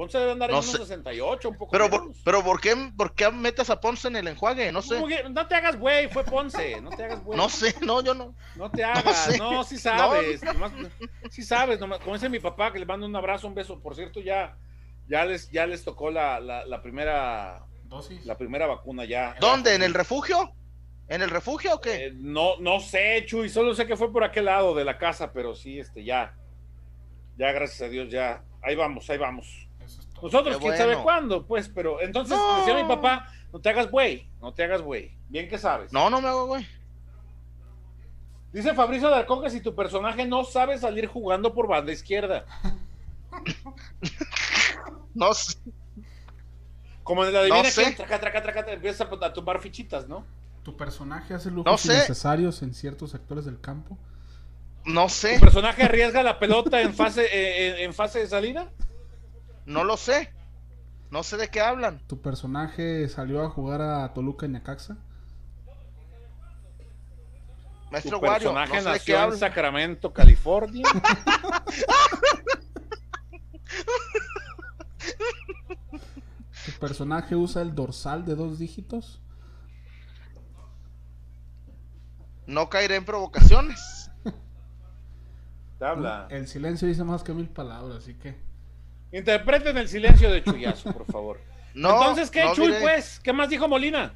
Ponce debe andar No en sé. unos 68, un poco Pero, por, pero ¿por qué, por qué metes a Ponce en el enjuague? No sé. No te hagas güey, fue Ponce. No te hagas güey. No sé, no, yo no. No te hagas, sé. no, sí sabes. nomás- sí sabes, nomás- como dice mi papá, que le mando un abrazo, un beso. Por cierto, ya, ya les, ya les tocó la, la, la primera, Dosis. la primera vacuna ya. ¿Dónde? ¿En el refugio? ¿En el refugio o qué? Eh, no, no sé, Chuy, solo sé que fue por aquel lado de la casa, pero sí, este, ya, ya, gracias a Dios, ya, ahí vamos, ahí vamos. Nosotros, Qué quién sabe cuándo, pues, pero entonces No. decía mi papá, no te hagas güey, no te hagas güey, bien que sabes. No, no me hago, güey. Dice Fabricio Darcón que si tu personaje no sabe salir jugando por banda izquierda, No sé. como en la No sé. quién, traca, traca, traca, empiezas a, tumbar fichitas, ¿no? Tu personaje hace lujos No sé. innecesarios en ciertos sectores del campo. No ¿Tu sé. personaje arriesga la pelota en fase, eh, en- en fase de salida? No lo sé. No sé de qué hablan. Tu personaje salió a jugar a Toluca y Necaxa. Maestro Tu Wario, personaje no sé de qué nació en hablan. Sacramento, California. Tu personaje usa el dorsal de dos dígitos. No caeré en provocaciones. Te habla. El silencio dice más que mil palabras, así que. Interpreten el silencio de Chuyazo, por favor. No. Entonces, ¿qué, no Chuy, diré pues? ¿Qué más dijo Molina?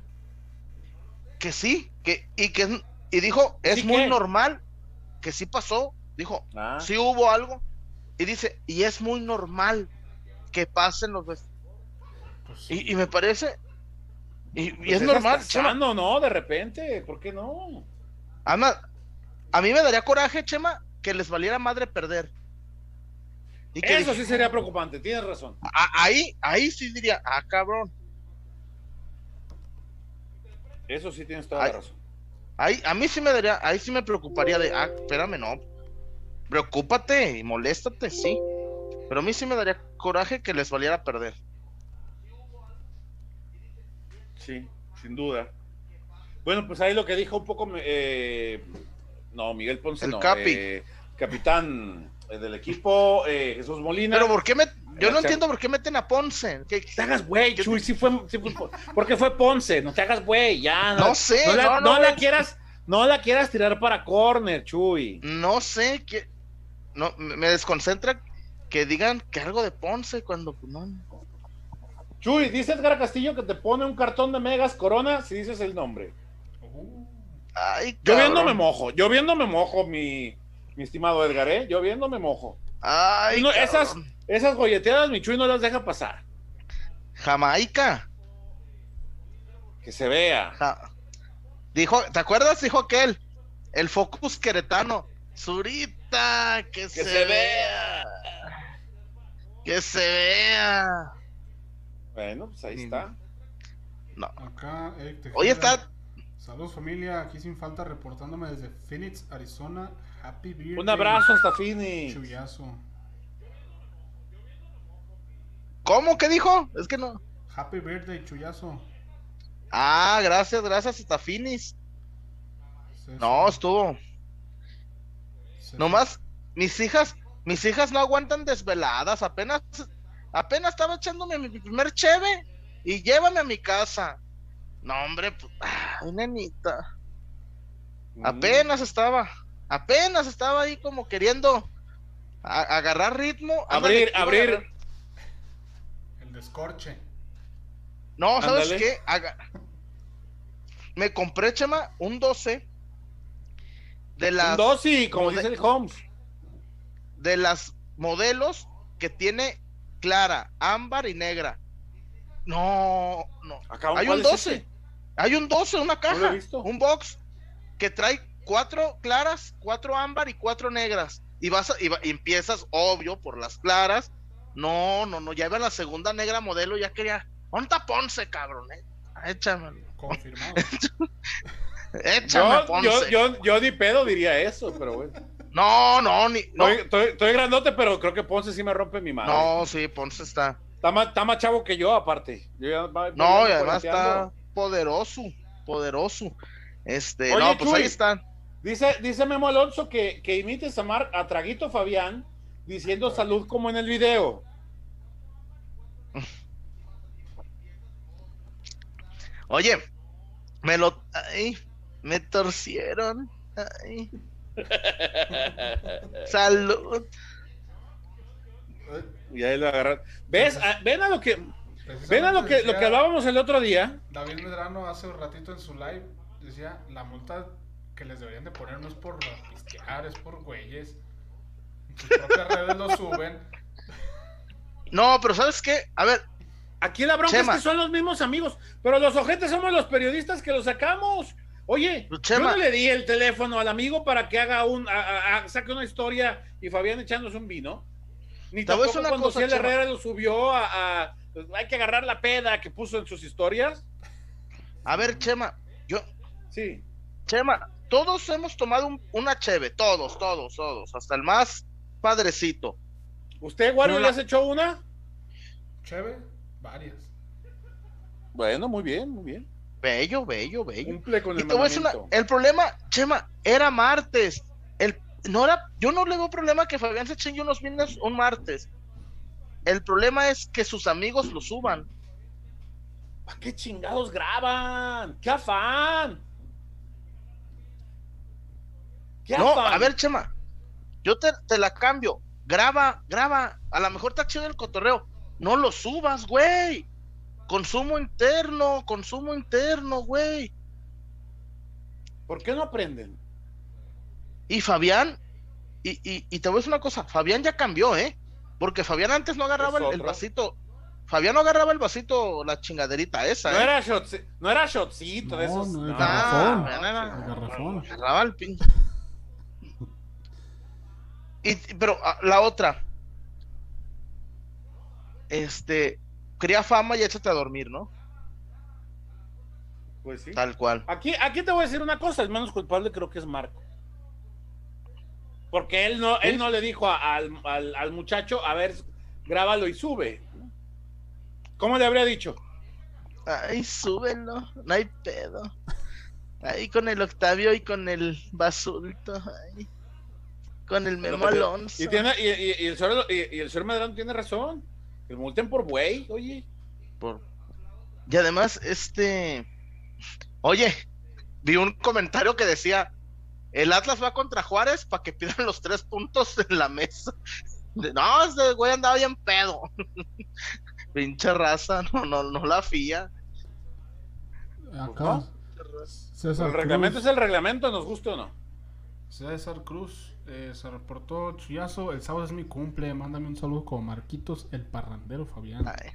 Que sí, que, y que y dijo, es ¿Sí muy qué? normal, que sí pasó. Dijo, Ah, sí hubo algo. Y dice, y es muy normal que pasen los. Pues, Y, y me parece. Y, y pues es normal, Chema. sano, ¿no? De repente, ¿por qué no? Además, a mí me daría coraje, Chema, que les valiera madre perder. Y que Eso dije, sí sería preocupante, tienes razón. "A- ahí, ahí sí diría, ah, cabrón. Eso sí tienes toda la razón. Ahí, a mí sí me daría, ahí sí me preocuparía de, ah, espérame, no. Preocúpate y moléstate, sí. Pero a mí sí me daría coraje que les valiera perder. Sí, sin duda. Bueno, pues ahí lo que dijo un poco. eh, no, Miguel Ponce, El no. Capi. eh, capitán eh, del equipo, eh, Jesús Molina. Pero ¿por qué me, yo no entiendo por qué meten a Ponce? ¿Qué- te hagas güey, Chuy, sí fue, sí fue- porque fue Ponce, no te hagas güey, ya. No sé, no la, no, no, no la no. quieras, no la quieras tirar para corner, Chuy. No sé qué, no, me desconcentra que digan que algo de Ponce cuando pues, no. Chuy, dice Edgar Castillo que te pone un cartón de megas corona si dices el nombre. Ay, Yo viendo me mojo, yo viendo me mojo, mi, mi estimado Edgar, ¿eh? Yo viendo me mojo. Ay, No, esas, esas golleteadas mi Chuy no las deja pasar. Jamaica. Que se vea. Ja- Dijo, ¿te acuerdas? Dijo aquel, el Focus queretano. Zurita, que, se, se vea. Que se vea. Bueno, pues ahí está. No. acá, Eric Tejeda. Hoy está, Saludos familia, aquí sin falta reportándome desde Phoenix, Arizona. Happy Birthday. Un abrazo hasta Fini. Chuyazo. ¿cómo que dijo? Es que no. Happy Birthday, Chuyazo. Ah, gracias, gracias, hasta Finis. César- No, estuvo. César- Nomás, mis hijas, mis hijas no aguantan desveladas, apenas, apenas estaba echándome mi primer cheve y llévame a mi casa. No, hombre, pues, ay, nenita, Mm. apenas estaba, apenas estaba ahí como queriendo a- agarrar ritmo. Abrir, abrir. agarrar- El descorche. No, ¿sabes Ándale. qué? Aga- Me compré, Chema, un 12 de Un las, dosi, como Mode- dice el Holmes. de las modelos que tiene clara, ámbar y negra. No, no. Acá, Hay ¿cuál un es 12. ese? Hay un 12, una lo he caja. visto. Un box que trae cuatro claras, cuatro ámbar y cuatro negras. Y vas a- y, va- y empiezas, obvio, por las claras. No, no, no, ya iba la segunda negra modelo, ya quería. ¿Dónde Ponce, cabrón? eh? Échame, Confirmado. échame Yo, yo, Ponce. yo, yo ni pedo diría eso, pero bueno. No, no, ni. No, Estoy, estoy- estoy grandote, pero creo que Ponce sí me rompe mi madre. no, sí, Ponce está. Está, más, está más chavo que yo, aparte. Yo ya va- voy No, y además está poderoso, poderoso. Este, Oye, no, pues Chuy. ahí están. Dice, dice Memo Alonso que, que imites a, Mar, a Traguito Fabián diciendo salud como en el video. Oye, me lo. Ay, me torcieron. Ay. Salud. Y ahí lo agarran. ¿Ves? Ah, ven a lo que, ven a lo que, lo que hablábamos el otro día. David Medrano hace un ratito en su live decía la multa que les deberían de poner no es por pistear, es por güeyes. En sus propias redes lo suben. No, pero ¿sabes qué? A ver, Aquí la bronca Chema. es que son los mismos amigos, pero los ojetes somos los periodistas que los sacamos. Oye, Chema. yo no le di el teléfono al amigo para que haga un, a- a- a- saque una historia y Fabián echándose un vino. Ni tampoco una cuando cosa, Ciel Chema. Herrera lo subió a, a- pues, hay que agarrar la peda que puso en sus historias. a ver, Chema, yo, Sí. Chema, todos hemos tomado un- una cheve, todos, todos, todos, hasta el más padrecito. ¿Usted, Wario, No le has hecho una? Cheve, varias. Bueno, muy bien, muy bien. Bello, bello, bello. Cumple con Y el te voy a decir una- mandamiento. el problema, Chema, era martes. El, no era, yo no le veo problema que Fabián se chingue unos viernes un martes. El problema es que sus amigos lo suban. ¿Para qué chingados graban? ¡Qué afán! ¿Qué No, afán? a ver, Chema, yo te, te la cambio. Graba, graba. A lo mejor está chido el cotorreo. No lo subas, güey. Consumo interno, consumo interno, güey. ¿Por qué no aprenden? Y Fabián, y, y, y te voy a decir una cosa, Fabián ya cambió, ¿eh? Porque Fabián antes no agarraba el, el vasito. Fabián no agarraba el vasito, la chingaderita esa, No ¿eh? era, shots, no era shotcito de No, esos. no, el no. garrafón. Fabián era- garrafón. agarraba el pin. Y, pero ah, la otra, este, cría fama y échate a dormir, ¿no? Pues sí. Tal cual. Aquí, aquí te voy a decir una cosa, el menos culpable creo que es Marco. Porque él no, él no le dijo a- al, al- al muchacho, a ver, grábalo y sube. ¿Cómo le habría dicho? Ay, súbelo, no hay pedo. Ahí con el Octavio y con el Basulto, ay. Con el Memo Alonso. Y, tiene, y, y- y el señor, y, y el señor Medrano tiene razón. Que multen por buey, oye. Por- Y además, este. Oye, vi un comentario que decía: el Atlas va contra Juárez para que pidan los tres puntos en la mesa. No, ese güey andaba bien pedo. Pinche raza, no, no, no la fía. Acá. ¿No? César El reglamento es el reglamento, nos gusta o no. César Cruz eh, se reportó Chuyazo, el sábado es mi cumple, mándame un saludo como Marquitos, el parrandero Fabián. Ay.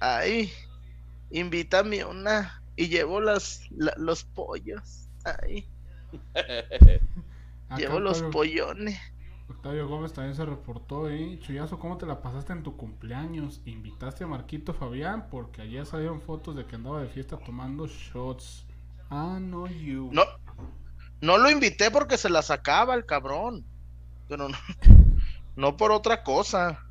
Ay, invítame una y llevo las, la- los pollos. Ay, llevo los pollones. Octavio Gómez también se reportó, ¿eh? Chuyazo, ¿cómo te la pasaste en tu cumpleaños? ¿Invitaste a Marquito Fabián? Porque ayer salieron fotos de que andaba de fiesta tomando shots. Ah, no, you. No, no lo invité porque se la sacaba el cabrón. Pero no, no por otra cosa.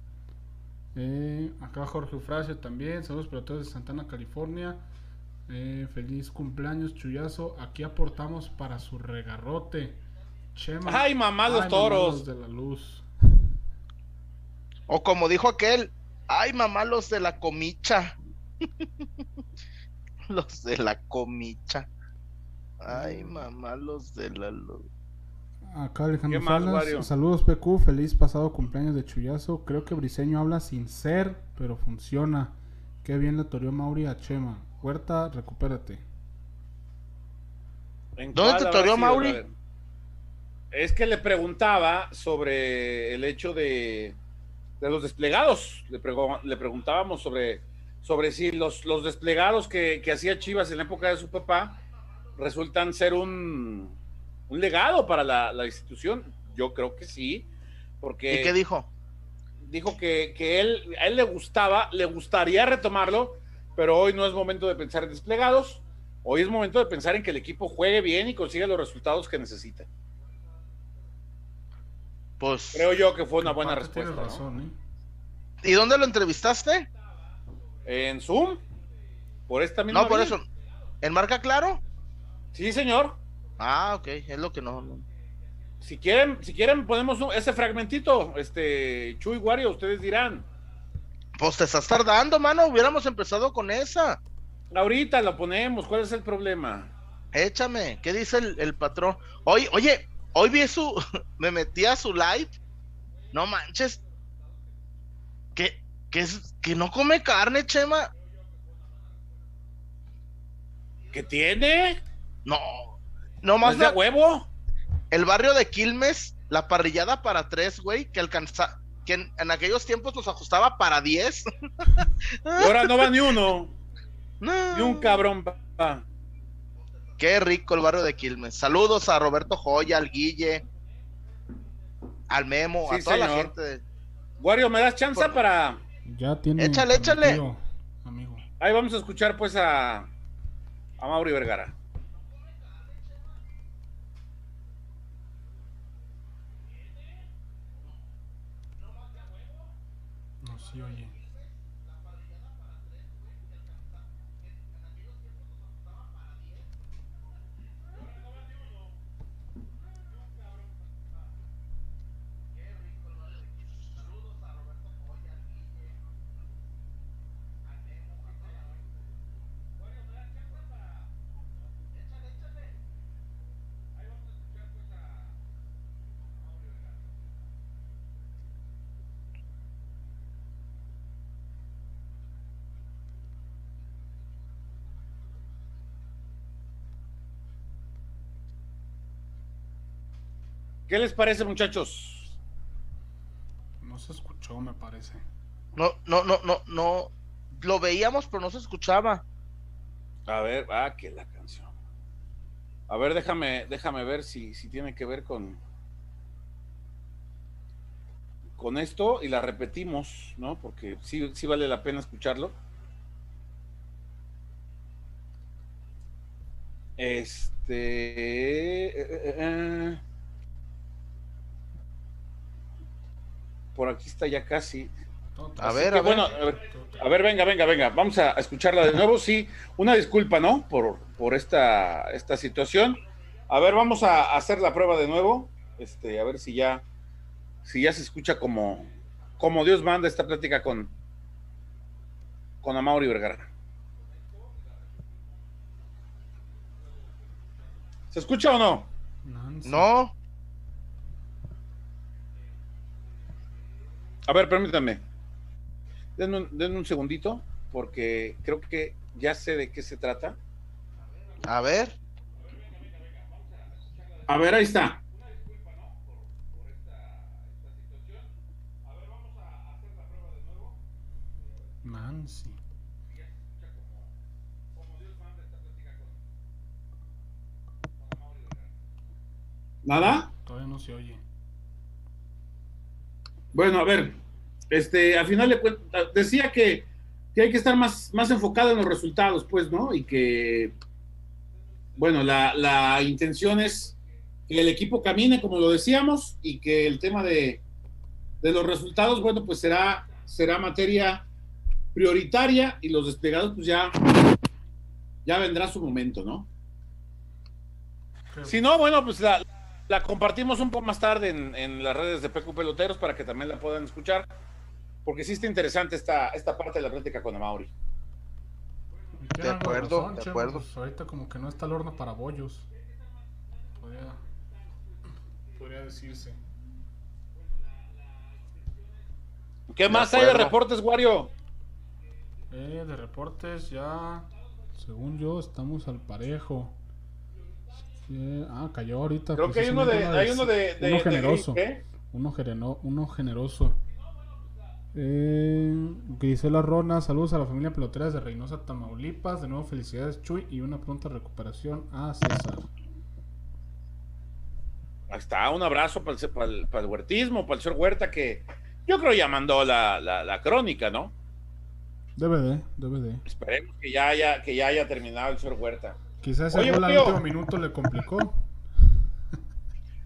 Eh, acá Jorge Eufrasio también, saludos para todos de Santana, California. Eh, feliz cumpleaños, Chuyazo. Aquí aportamos para su regarrote. Chema. Ay, mamá, los Ay, toros. los de la luz. O como dijo aquel, ay mamá, los de la comicha. los de la comicha. Ay mamá, los de la luz. Acá Alejandro ¿Qué más, Salas, Wario? saludos PQ, feliz pasado cumpleaños de Chuyazo. Creo que Briseño habla sin ser, pero funciona. Qué bien le toreó Mauri a Chema. Huerta, recupérate. ¿En ¿Dónde te toreó Mauri? Es que le preguntaba sobre el hecho de, de los desplegados. Le, prego- le preguntábamos sobre sobre si los, los desplegados que, que hacía Chivas en la época de su papá resultan ser un, un legado para la, la institución. Yo creo que sí, porque... ¿Y qué dijo? Dijo que, que él, a él le gustaba, le gustaría retomarlo, pero hoy no es momento de pensar en desplegados, hoy es momento de pensar en que el equipo juegue bien y consiga los resultados que necesita. Pues... Creo yo que fue una buena respuesta. ¿no? razón, ¿eh? ¿Y dónde lo entrevistaste? En Zoom, por esta misma No, por vía. eso. ¿En marca claro? Sí, señor. Ah, ok, es lo que no. no. Si quieren, si quieren ponemos un- ese fragmentito, este Chuy Wario, ustedes dirán. Pues te estás tardando, mano. Hubiéramos empezado con esa. Ahorita lo ponemos, ¿cuál es el problema? Échame. ¿Qué dice el, el patrón? Hoy, oye, hoy vi su. Me metí a su live. No manches. Que, que, es, que no come carne, Chema. ¿Qué tiene? No. ¿No más es de la- huevo? el barrio de Quilmes, la parrillada para tres, güey, que alcanza. Que en, en aquellos tiempos nos ajustaba para diez. Y ahora no va ni uno, No. ni un cabrón. pa. Qué rico el barrio de Quilmes. Saludos a Roberto Joya, al Guille, al Memo, Sí, a toda la gente. Wario, ¿me das chance Por- para...? Ya tiene. Échale, échale. Amigo. Ahí vamos a escuchar pues a, a Mauri Vergara. No, sí, oye. ¿Qué les parece, muchachos? No se escuchó, me parece. No, no, no, no, no. Lo veíamos, pero no se escuchaba. A ver, ah, que la canción. A ver, déjame, déjame ver si, si tiene que ver con con esto y la repetimos, ¿no? Porque sí, sí vale la pena escucharlo. Este. eh, eh, eh. Por aquí está ya casi. A ver, que, a ver. bueno, a ver, a ver, venga, venga, venga. Vamos a escucharla de nuevo. Sí, una disculpa, ¿no? Por, por esta, esta situación. A ver, vamos a hacer la prueba de nuevo. Este, a ver si ya, si ya se escucha como, como Dios manda esta plática con, con Amaury Vergara. ¿Se escucha o no? No. A ver, permítanme. Denme un, denme un segundito, porque creo que ya sé de qué se trata. A ver. A ver, ahí está. Nancy. ¿Nada? Todavía no se oye. Bueno, a ver, este, al final de cuentas, decía que, que hay que estar más, más enfocado en los resultados, pues, ¿no? Y que, bueno, la, la intención es que el equipo camine, como lo decíamos, y que el tema de, de los resultados, bueno, pues será, será materia prioritaria y los desplegados, pues ya, ya vendrá su momento, ¿no? Si no, bueno, pues la, la compartimos un poco más tarde en, en las redes de PQ Peloteros para que también la puedan escuchar, porque sí está interesante esta, esta parte de la plática con Amauri. De acuerdo, de Chema, acuerdo. pues ahorita como que no está el horno para bollos. Podría, podría decirse. ¿Qué De más hay de acuerdo. reportes, Wario? Eh, de reportes ya, según yo, estamos al parejo. Sí, ah, cayó ahorita. Creo que hay uno de, hay uno de, de- uno de- generoso. ¿qué? Uno, gereno- uno generoso. Eh, Grisela Rona, saludos a la familia pelotera de Reynosa, Tamaulipas. De nuevo, felicidades, Chuy, y una pronta recuperación a César. Ahí está, un abrazo para el, para el, huertismo, para el señor Huerta, que yo creo ya mandó la, la, crónica, ¿no? DVD, DVD. Esperemos que ya haya, que ya haya terminado el señor Huerta. Quizás el último minuto le complicó.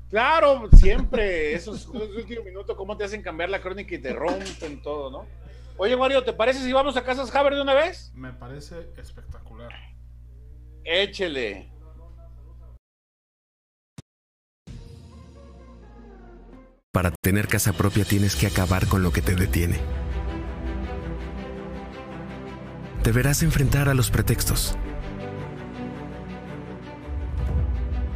Claro, siempre, esos, últimos minutos, cómo te hacen cambiar la crónica y te rompen todo, ¿no? Oye, Mario, ¿te parece si vamos a Casas Haber de una vez? Me parece espectacular. Échele. Para tener casa propia tienes que acabar con lo que te detiene. Deberás enfrentar a los pretextos.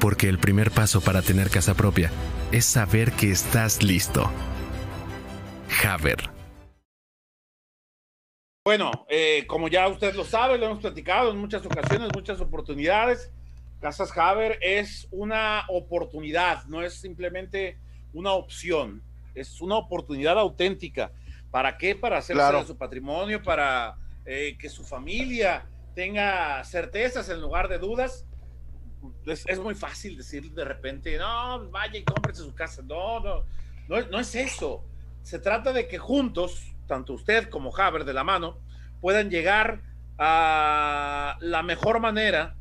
Porque el primer paso para tener casa propia es saber que estás listo. Haber. Bueno, eh, como ya usted lo sabe, lo hemos platicado en muchas ocasiones, muchas oportunidades. Casas Haber es una oportunidad, no es simplemente una opción, es una oportunidad auténtica. ¿Para qué? Para hacerse de su patrimonio, para eh, que su familia tenga certezas en lugar de dudas es, muy fácil decir de repente, no, vaya y cómprese su casa. No, no, no, no es eso. Se trata de que juntos, tanto usted como Haber de la mano, puedan llegar a la mejor manera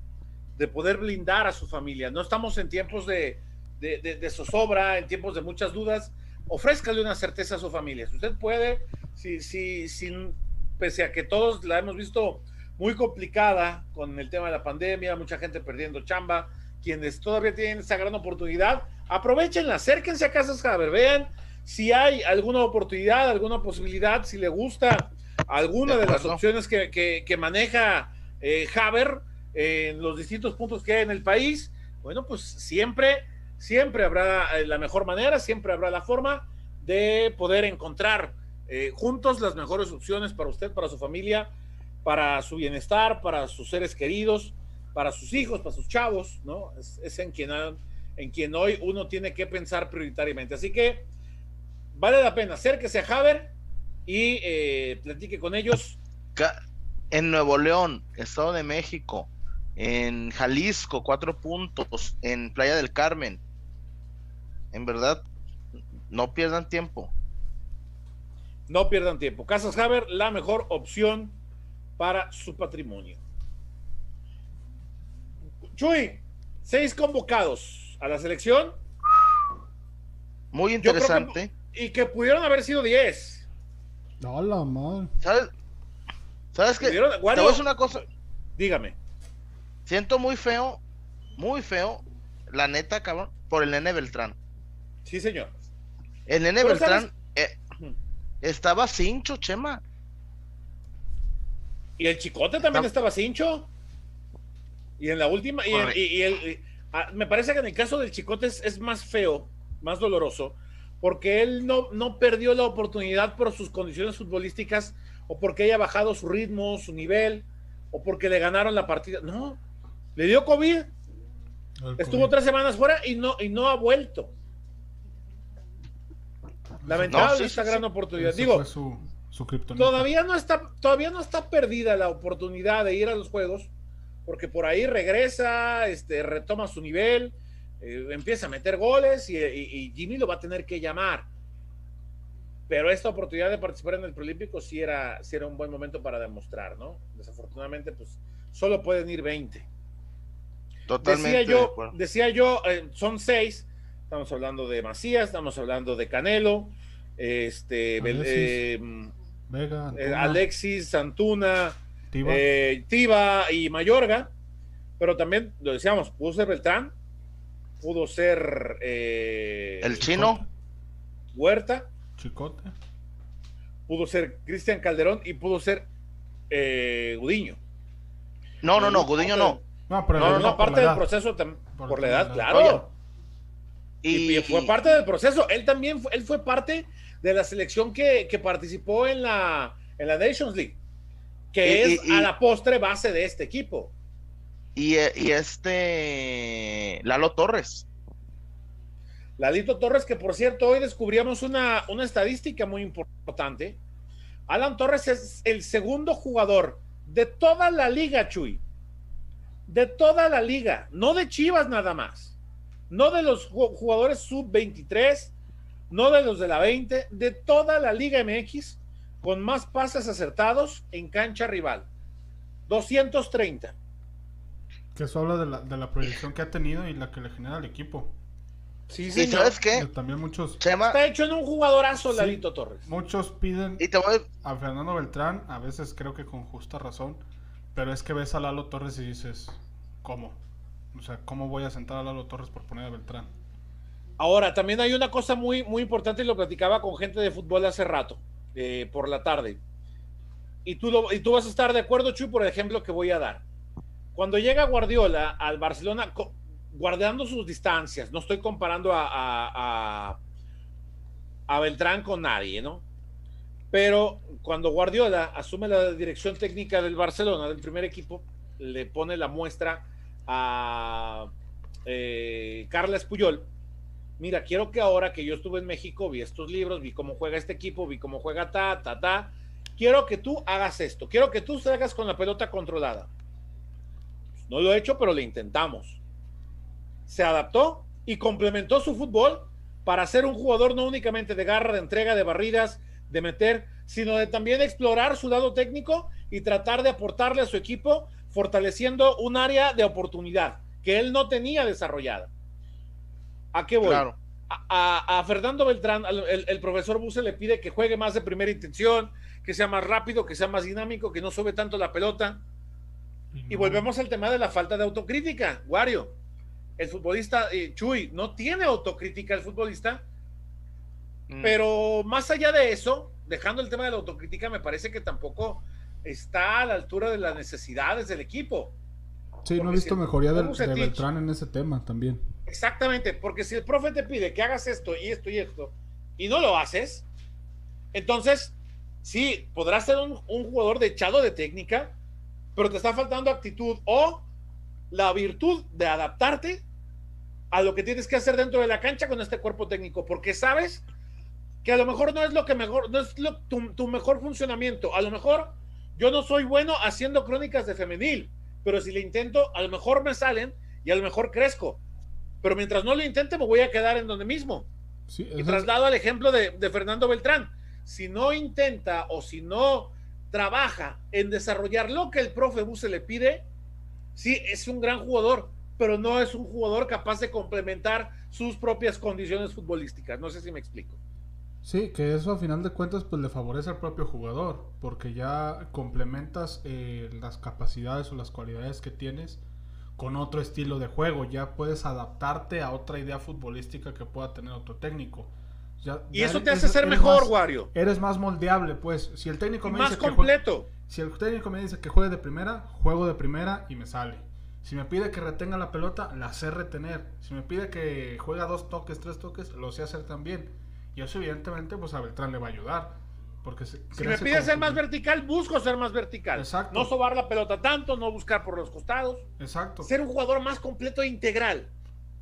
de poder blindar a su familia. No estamos en tiempos de, de, zozobra, en tiempos de muchas dudas. Ofrézcale una certeza a su familia. Si usted puede, si, si, sin, pese a que todos la hemos visto muy complicada con el tema de la pandemia, mucha gente perdiendo chamba. Quienes todavía tienen esa gran oportunidad, aprovechenla, acérquense a Casas Haber, vean si hay alguna oportunidad, alguna posibilidad, si le gusta alguna de, las opciones que, maneja eh, Haber en los distintos puntos que hay en el país. Bueno, pues siempre, siempre habrá eh, la mejor manera, siempre habrá la forma de poder encontrar eh, juntos las mejores opciones para usted, para su familia para su bienestar, para sus seres queridos, para sus hijos, para sus chavos, ¿no? Es, en, quien, en quien hoy uno tiene que pensar prioritariamente. Así que vale la pena acérquese a Haber y eh, platique con ellos. En Nuevo León, Estado de México, en Jalisco, cuatro puntos, en Playa del Carmen. En verdad, no pierdan tiempo. No pierdan tiempo. Casas Haber, la mejor opción para su patrimonio. Chuy, seis convocados a la selección. Muy interesante. y que pudieron haber sido diez. No, la madre. ¿Sabes? ¿Sabes qué? Te una cosa. Dígame. Siento muy feo, muy feo, la neta, cabrón, por el nene Beltrán. Sí, señor. El nene Beltrán eh, estaba cincho, Chema. Y el Chicote también estaba cincho. Y en la última, y, el, ah, me parece que en el caso del Chicote es, más feo, más doloroso, porque él no, no perdió la oportunidad por sus condiciones futbolísticas o porque haya bajado su ritmo, su nivel, o porque le ganaron la partida. No, le dio COVID. Estuvo tres semanas fuera y no, y no ha vuelto. Lamentable esta gran oportunidad. Digo, Todavía no está, todavía no está perdida la oportunidad de ir a los juegos, porque por ahí regresa, este, retoma su nivel, eh, empieza a meter goles y, Jimmy lo va a tener que llamar. Pero esta oportunidad de participar en el Prolímpico sí era, sí era un buen momento para demostrar, ¿no? Desafortunadamente, pues solo pueden ir 20. Totalmente. Decía yo, decía yo eh, son seis. Estamos hablando de Macías, estamos hablando de Canelo, este, Vega, eh, Alexis, Santuna, eh, Tiba. y Mayorga, pero también lo decíamos, pudo ser Beltrán, pudo ser eh, el chino, Huerta, Chicote, pudo ser Cristian Calderón y pudo ser eh, Gudiño. No, no, no, Gudiño no. No, pero No, no, por no, la parte del edad. proceso Por- por, la edad, edad. claro. Y fue parte del proceso. Él también fue, él fue parte de la selección que, que participó en la, en la Nations League, que Y- es y- a la postre base de este equipo. Y, eh, y este Lalo Torres. Lalito Torres, que por cierto, hoy descubríamos una, una estadística muy importante. Alan Torres es el segundo jugador de toda la liga, Chuy. De toda la liga, no de Chivas nada más. No de los ju- jugadores sub-23, no de los de la 20, de toda la Liga MX, con más pases acertados en cancha rival. 230. Que eso habla de la, de la proyección que ha tenido y la que le genera al equipo. Sí, ¿Y señor. sabes qué? Y también muchos, Chema, Está hecho en un jugadorazo, Sí. Lalito Torres. muchos piden y te voy a Fernando Beltrán, a veces creo que con justa razón, pero es que ves a Lalo Torres y dices, ¿cómo? O sea, ¿cómo voy a sentar a Lalo Torres por poner a Beltrán? Ahora, también hay una cosa muy, muy importante y lo platicaba con gente de fútbol hace rato, eh, por la tarde. Y tú, lo- y tú vas a estar de acuerdo, Chuy, por el ejemplo que voy a dar. Cuando llega Guardiola al Barcelona, guardando sus distancias, no estoy comparando a, a, a- a Beltrán con nadie, ¿no? Pero cuando Guardiola asume la dirección técnica del Barcelona, del primer equipo, le pone la muestra a eh, Carles Puyol. Mira, quiero que ahora que yo estuve en México, vi estos libros, vi cómo juega este equipo, vi cómo juega ta, ta, ta. Quiero que tú hagas esto. Quiero que tú salgas con la pelota controlada. No lo he hecho, pero le intentamos. Se adaptó y complementó su fútbol para ser un jugador no únicamente de garra, de entrega, de barridas, de meter, sino de también explorar su lado técnico y tratar de aportarle a su equipo, fortaleciendo un área de oportunidad que él no tenía desarrollada. ¿A qué voy? claro. a, a- a Fernando Beltrán, al- el, el profesor Buse le pide que juegue más de primera intención, que sea más rápido, que sea más dinámico, que no sube tanto la pelota. Y volvemos al tema de la falta de autocrítica, Wario. El futbolista, eh, Chuy, no tiene autocrítica el futbolista, Mm. pero más allá de eso, dejando el tema de la autocrítica, me parece que tampoco está a la altura de las necesidades del equipo. Sí, no he visto si- mejoría de. Beltrán en ese tema también. Exactamente, porque si el profe te pide que hagas esto y esto y esto y no lo haces, entonces sí, podrás ser un, un jugador de echado de técnica, pero te está faltando actitud o la virtud de adaptarte a lo que tienes que hacer dentro de la cancha con este cuerpo técnico, porque sabes que a lo mejor no es lo que mejor, no es lo- tu mejor funcionamiento. A lo mejor yo no soy bueno haciendo crónicas de femenil, pero si le intento, a lo mejor me salen y a lo mejor crezco. Pero mientras no lo intente, me voy a quedar en donde mismo. Sí, Y traslado al ejemplo de, de Fernando Beltrán. Si no intenta o si no trabaja en desarrollar lo que el profe Buse le pide, sí, es un gran jugador, pero no es un jugador capaz de complementar sus propias condiciones futbolísticas. No sé si me explico. Sí, que eso a final de cuentas pues le favorece al propio jugador, porque ya complementas eh, las capacidades o las cualidades que tienes con otro estilo de juego, ya puedes adaptarte a otra idea futbolística que pueda tener otro técnico. Ya- Y ya eso te eres- hace ser eres mejor, más- Wario. Eres más moldeable, pues. Si el técnico me más dice que juegue- completo. si el técnico me dice que juegue de primera, juego de primera y me sale. Si me pide que retenga la pelota, la sé retener. Si me pide que juegue a dos toques, tres toques, lo sé hacer también. Y eso evidentemente pues a Beltrán le va a ayudar. Porque se- Si me crece pide como ser más vertical, busco ser más vertical. Exacto. No sobar la pelota tanto, no buscar por los costados. Exacto. Ser un jugador más completo e integral.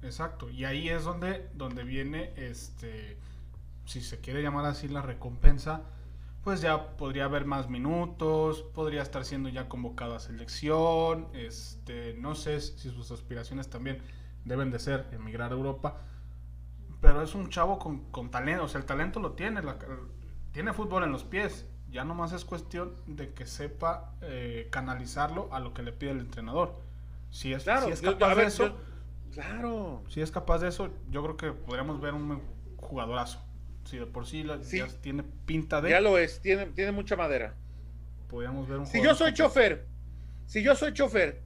Exacto. Y ahí es donde, donde viene, este, si se quiere llamar así, la recompensa. Pues ya podría haber más minutos, podría estar siendo ya convocado a selección. Este, no sé si sus aspiraciones también deben de ser emigrar a Europa. Pero es un chavo con, con talento, o sea, el talento lo tiene, la- tiene fútbol en los pies. Ya nomás es cuestión de que sepa eh, canalizarlo a lo que le pide el entrenador. Si es, Claro, si es yo- capaz ver, de eso, yo- claro. si es capaz de eso, yo creo que podríamos ver un jugadorazo. Si de por sí, la- Sí. ya tiene pinta de, Ya lo es, tiene, tiene mucha madera. podríamos ver un Si yo soy chofer, si yo soy chofer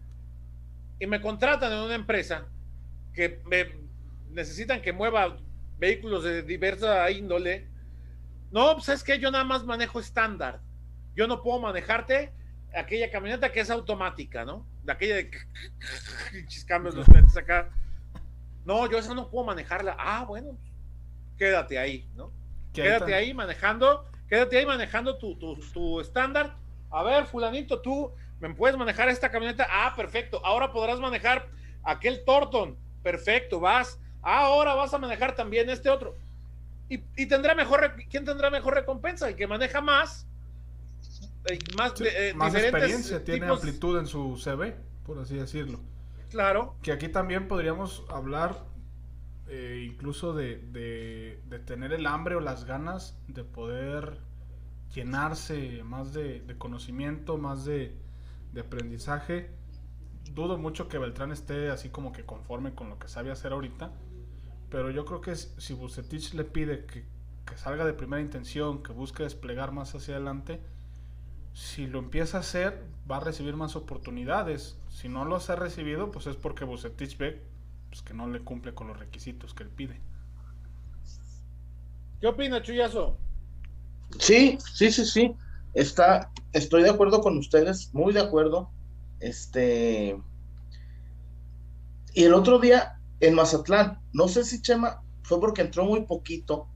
y me contratan en una empresa que me necesitan que mueva vehículos de diversa índole, No, pues es que yo nada más manejo estándar. Yo no puedo manejarte aquella camioneta que es automática, ¿no? De aquella de cambios los metes acá. No, yo esa no puedo manejarla. Ah, bueno, quédate ahí, ¿no? Quédate ahí manejando, quédate ahí manejando tu, tu, tu estándar. A ver, fulanito, tú me puedes manejar esta camioneta. Ah, perfecto. Ahora podrás manejar aquel Torton. Perfecto, vas. ahora vas a manejar también este otro. Y, tendrá mejor, ¿quién tendrá mejor recompensa? El que maneja más. Más, eh, más experiencia, tiene amplitud en su CV, por así decirlo. Claro. Que aquí también podríamos hablar eh, incluso de, de, tener el hambre o las ganas de poder llenarse más de, conocimiento, más de, aprendizaje. Dudo mucho que Beltrán esté así como que conforme con lo que sabe hacer ahorita pero yo creo que si Bucetich le pide que, salga de primera intención, que busque desplegar más hacia adelante, si lo empieza a hacer, va a recibir más oportunidades. Si no los ha recibido, pues es porque Bucetich ve pues, que no le cumple con los requisitos que él pide. ¿Qué opina, Chuyazo? Sí, sí, sí, sí. Está, estoy de acuerdo con ustedes, muy de acuerdo. Este. Y el otro día en Mazatlán. No sé si Chema fue porque entró muy poquito.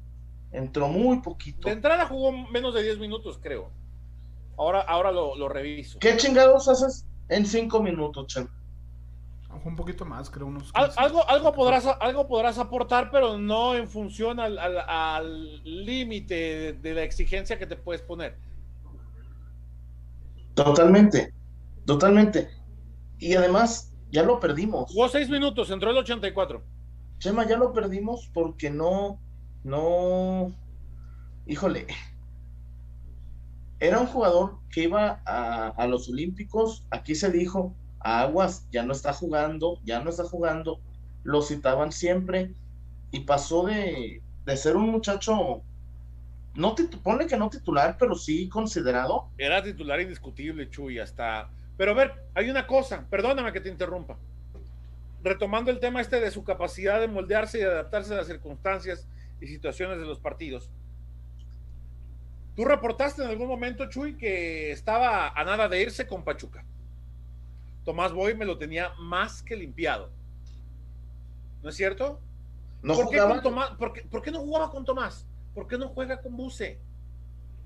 Entró muy poquito. De entrada jugó menos de 10 minutos, creo. Ahora, ahora lo, reviso. ¿Qué chingados haces en 5 minutos, Chema? Un poquito más, creo, unos. algo, algo, podrás, algo podrás aportar, pero no en función al límite de, la exigencia que te puedes poner. Totalmente, totalmente. Y además, ya lo perdimos. Jugó seis minutos, entró el 84. Chema, ya lo perdimos porque no, no, híjole, era un jugador que iba a, los Olímpicos, aquí se dijo, Aguas, ya no está jugando, ya no está jugando, lo citaban siempre y pasó de, de ser un muchacho, no pone que no titular, pero sí considerado. Era titular indiscutible, Chuy, hasta pero a ver, hay una cosa, perdóname que te interrumpa. Retomando el tema este de su capacidad de moldearse y adaptarse a las circunstancias y situaciones de los partidos. Tú reportaste en algún momento, Chuy, que estaba a nada de irse con Pachuca. Tomás Boy me lo tenía más que limpiado. ¿No es cierto? ¿No ¿Por, qué Tomás, ¿por, qué, no jugaba con Tomás? ¿Por qué no juega con Buse?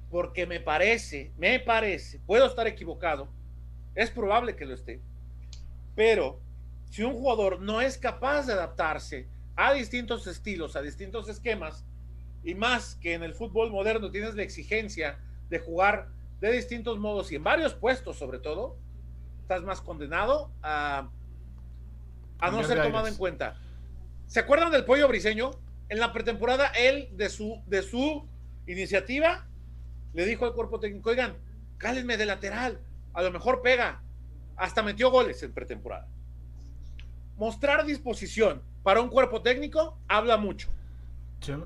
Porque me parece, me parece, puedo estar equivocado, es probable que lo esté. Pero si un jugador no es capaz de adaptarse a distintos estilos, a distintos esquemas, y más que en el fútbol moderno tienes la exigencia de jugar de distintos modos y en varios puestos sobre todo, estás más condenado a, a no ser tomado en cuenta. ¿Se acuerdan del pollo briseño? En la pretemporada, él de su, de su iniciativa le dijo al cuerpo técnico, oigan, cálenme de lateral, a lo mejor pega, hasta metió goles en pretemporada. Mostrar disposición para un cuerpo técnico habla mucho.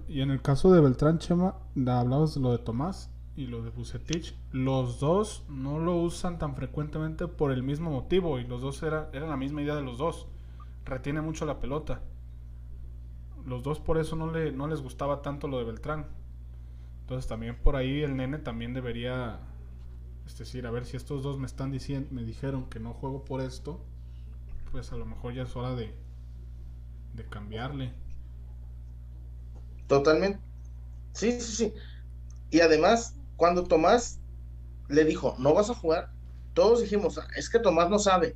y en el caso de Beltrán, Chema, hablabas de lo de Tomás y lo de Bucetich. Los dos no lo usan tan frecuentemente por el mismo motivo y los dos eran la misma idea de los dos. Retiene mucho la pelota. Los dos por eso no, le, no les gustaba tanto lo de Beltrán. Entonces también por ahí el nene también debería es decir, a ver si estos dos me están diciendo, me dijeron que no juego por esto, pues a lo mejor ya es hora de, de cambiarle. Totalmente. Sí, sí, sí. Y además, cuando Tomás le dijo, no vas a jugar, todos dijimos, ah, es que Tomás no sabe.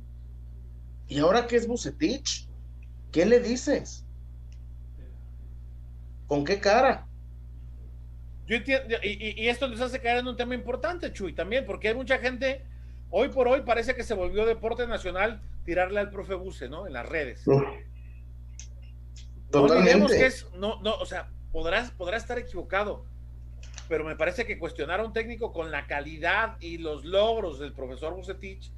¿Y ahora qué es Bucetich? ¿Qué le dices? ¿Con qué cara? Yo entiendo, y, esto les hace caer en un tema importante, Chuy, también, porque hay mucha gente, hoy por hoy parece que se volvió deporte nacional tirarle al profe Buse, ¿no? En las redes. Totalmente. que es, no, no, o sea, podrás, podrá estar equivocado, pero me parece que cuestionar a un técnico con la calidad y los logros del profesor Bucetich,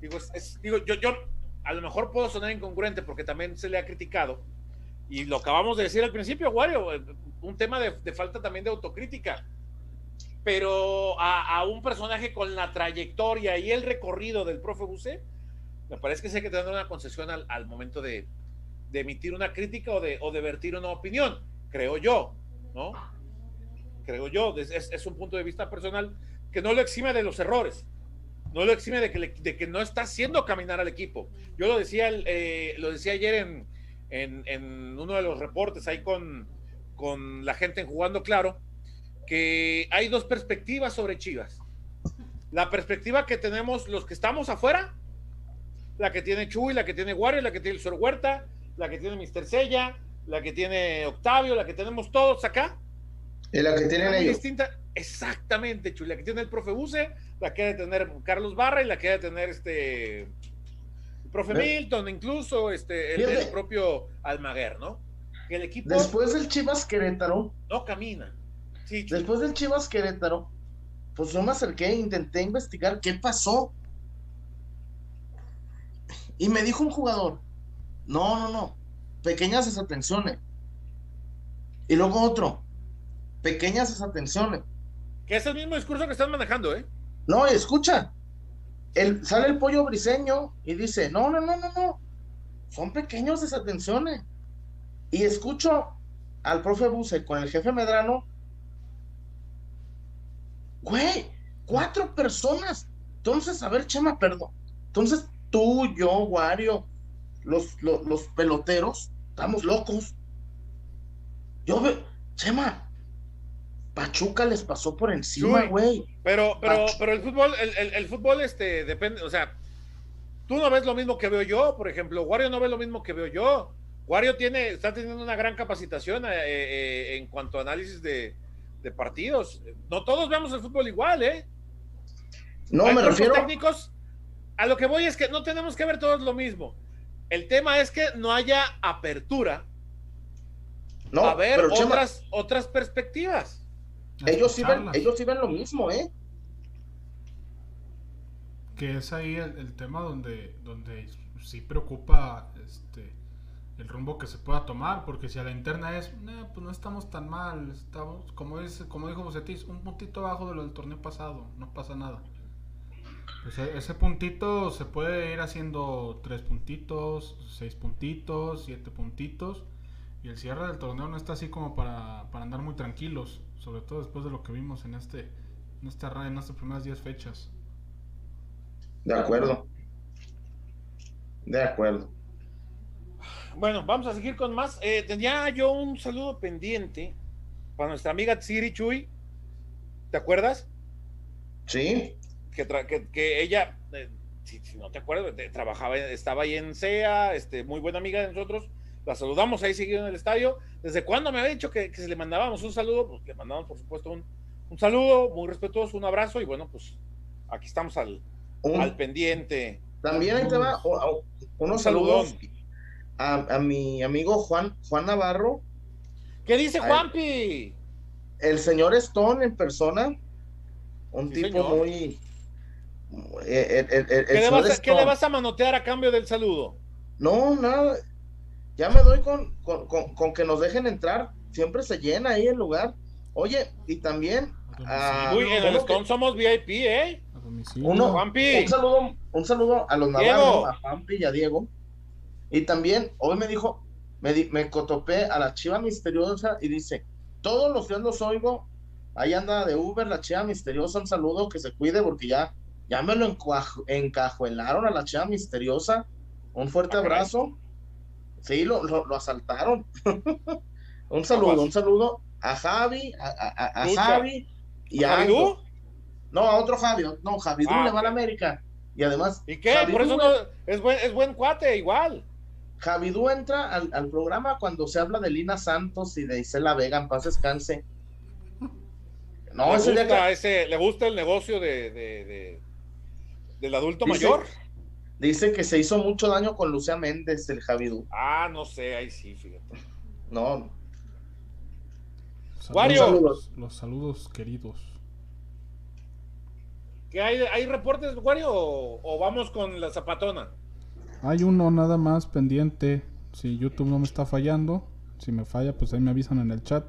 digo, digo yo, yo a lo mejor puedo sonar incongruente porque también se le ha criticado, y lo acabamos de decir al principio, Wario, eh, un tema de, falta también de autocrítica. Pero a, un personaje con la trayectoria y el recorrido del profe Buse, me parece que sí hay que tener una concesión al, momento de, emitir una crítica o de, vertir una opinión, creo yo, ¿no? creo yo, es, un punto de vista personal que no lo exime de los errores, no lo exime de que, de que no está haciendo caminar al equipo. Yo lo decía, eh, lo decía ayer en, en, en, uno de los reportes ahí con, con la gente en Jugando Claro, que hay dos perspectivas sobre Chivas. La perspectiva que tenemos los que estamos afuera, la que tiene Chuy, la que tiene Wario, la que tiene el Sor Huerta, la que tiene Mister Sella, la que tiene Octavio, la que tenemos todos acá. Y la que tienen ellos. Distinta, exactamente, Chuy, la que tiene el profe Buse, la que debe tener Carlos Barra y la que debe tener este el profe Milton, incluso este el, propio Almaguer, ¿no? El equipo después del Chivas Querétaro no camina. después del Chivas Querétaro, pues yo me acerqué e intenté investigar qué pasó. Y me dijo un jugador, no, no, no, pequeñas desatenciones. Y luego otro, pequeñas desatenciones. Que es el mismo discurso que están manejando, ¿eh? No, escucha, el, sale el pollo briseño y dice, no, no, no, no, no, son pequeños desatenciones. Y escucho al profe Buse con el jefe Medrano, güey, cuatro personas. Entonces, a ver, Chema, perdón. Entonces, tú, yo, Wario, los, los, peloteros, estamos locos. Yo veo, Chema, Pachuca les pasó por encima, güey. Pero, pero, pero el fútbol, el, el, fútbol, este, depende, o sea, tú no ves lo mismo que veo yo, por ejemplo, Wario no ve lo mismo que veo yo. Wario tiene, está teniendo una gran capacitación eh, eh, en cuanto a análisis de, de, partidos. No todos vemos el fútbol igual, ¿eh? No, me refiero. técnicos, a lo que voy es que no tenemos que ver todos lo mismo. El tema es que no haya apertura no, a ver otras, otras perspectivas. Ellos sí, ven, ellos sí ven lo mismo, ¿eh? Que es ahí el, tema donde, donde sí preocupa este, el rumbo que se pueda tomar, porque si a la interna es, pues no estamos tan mal, estamos, como, es, como dijo Bucetis, un puntito abajo de lo del torneo pasado, no pasa nada. Pues e, ese puntito se puede ir haciendo tres puntitos, seis puntitos, siete puntitos. Y el cierre del torneo no está así como para, andar muy tranquilos, sobre todo después de lo que vimos en este en, este, en estas primeras 10 fechas. De acuerdo. De acuerdo. Bueno, vamos a seguir con más. Eh, tenía yo un saludo pendiente para nuestra amiga Tsiri Chuy. ¿Te acuerdas? Sí que, ella, eh, si, no te acuerdas, trabajaba, estaba ahí en SEA, este, muy buena amiga de nosotros, la saludamos ahí seguido en el estadio. ¿Desde cuando me había dicho que, que le mandábamos un saludo? Pues le mandamos, por supuesto, un, un, saludo muy respetuoso, un abrazo y bueno, pues aquí estamos al, al pendiente. También ahí te va unos saludos a, a, mi amigo Juan, Juan Navarro. ¿Qué dice Juanpi? El señor Stone en persona, un tipo muy eh, ¿Qué, le vas a, manotear a cambio del saludo? No, nada. Ya me doy con, con, que nos dejen entrar. Siempre se llena ahí el lugar. Oye, y también. Uy, en el Stone somos VIP, ¿eh? Uno, un saludo, un saludo a los Navarro, a Juanpi y a Diego. Y también, hoy me dijo, me, me cotopé a la chiva misteriosa y dice: Todos los días los oigo. Ahí anda de Uber, la chiva misteriosa. Un saludo, que se cuide porque ya ya me lo encajuelaron a la chiva misteriosa. Un fuerte abrazo. Sí, lo, lo, asaltaron. un saludo, un saludo a Javi, a, Javi y a, No, a otro Javi. No, Javi ah, le va a la América. Y además. ¿Y qué? Por eso no, es, buen, es buen cuate, igual. Javidú entra al, al, programa cuando se habla de Lina Santos y de Isela Vega, en paz descanse. No, le, gusta ese, le gusta el negocio de, del adulto mayor. Dice que se hizo mucho daño con Lucía Méndez, el Javidú. Ah, no sé, ahí sí, fíjate. No. Saludos, Los saludos queridos. ¿Qué hay, hay reportes, Wario, o, vamos con la zapatona? Hay uno nada más pendiente. Si YouTube no me está fallando, si me falla, pues ahí me avisan en el chat.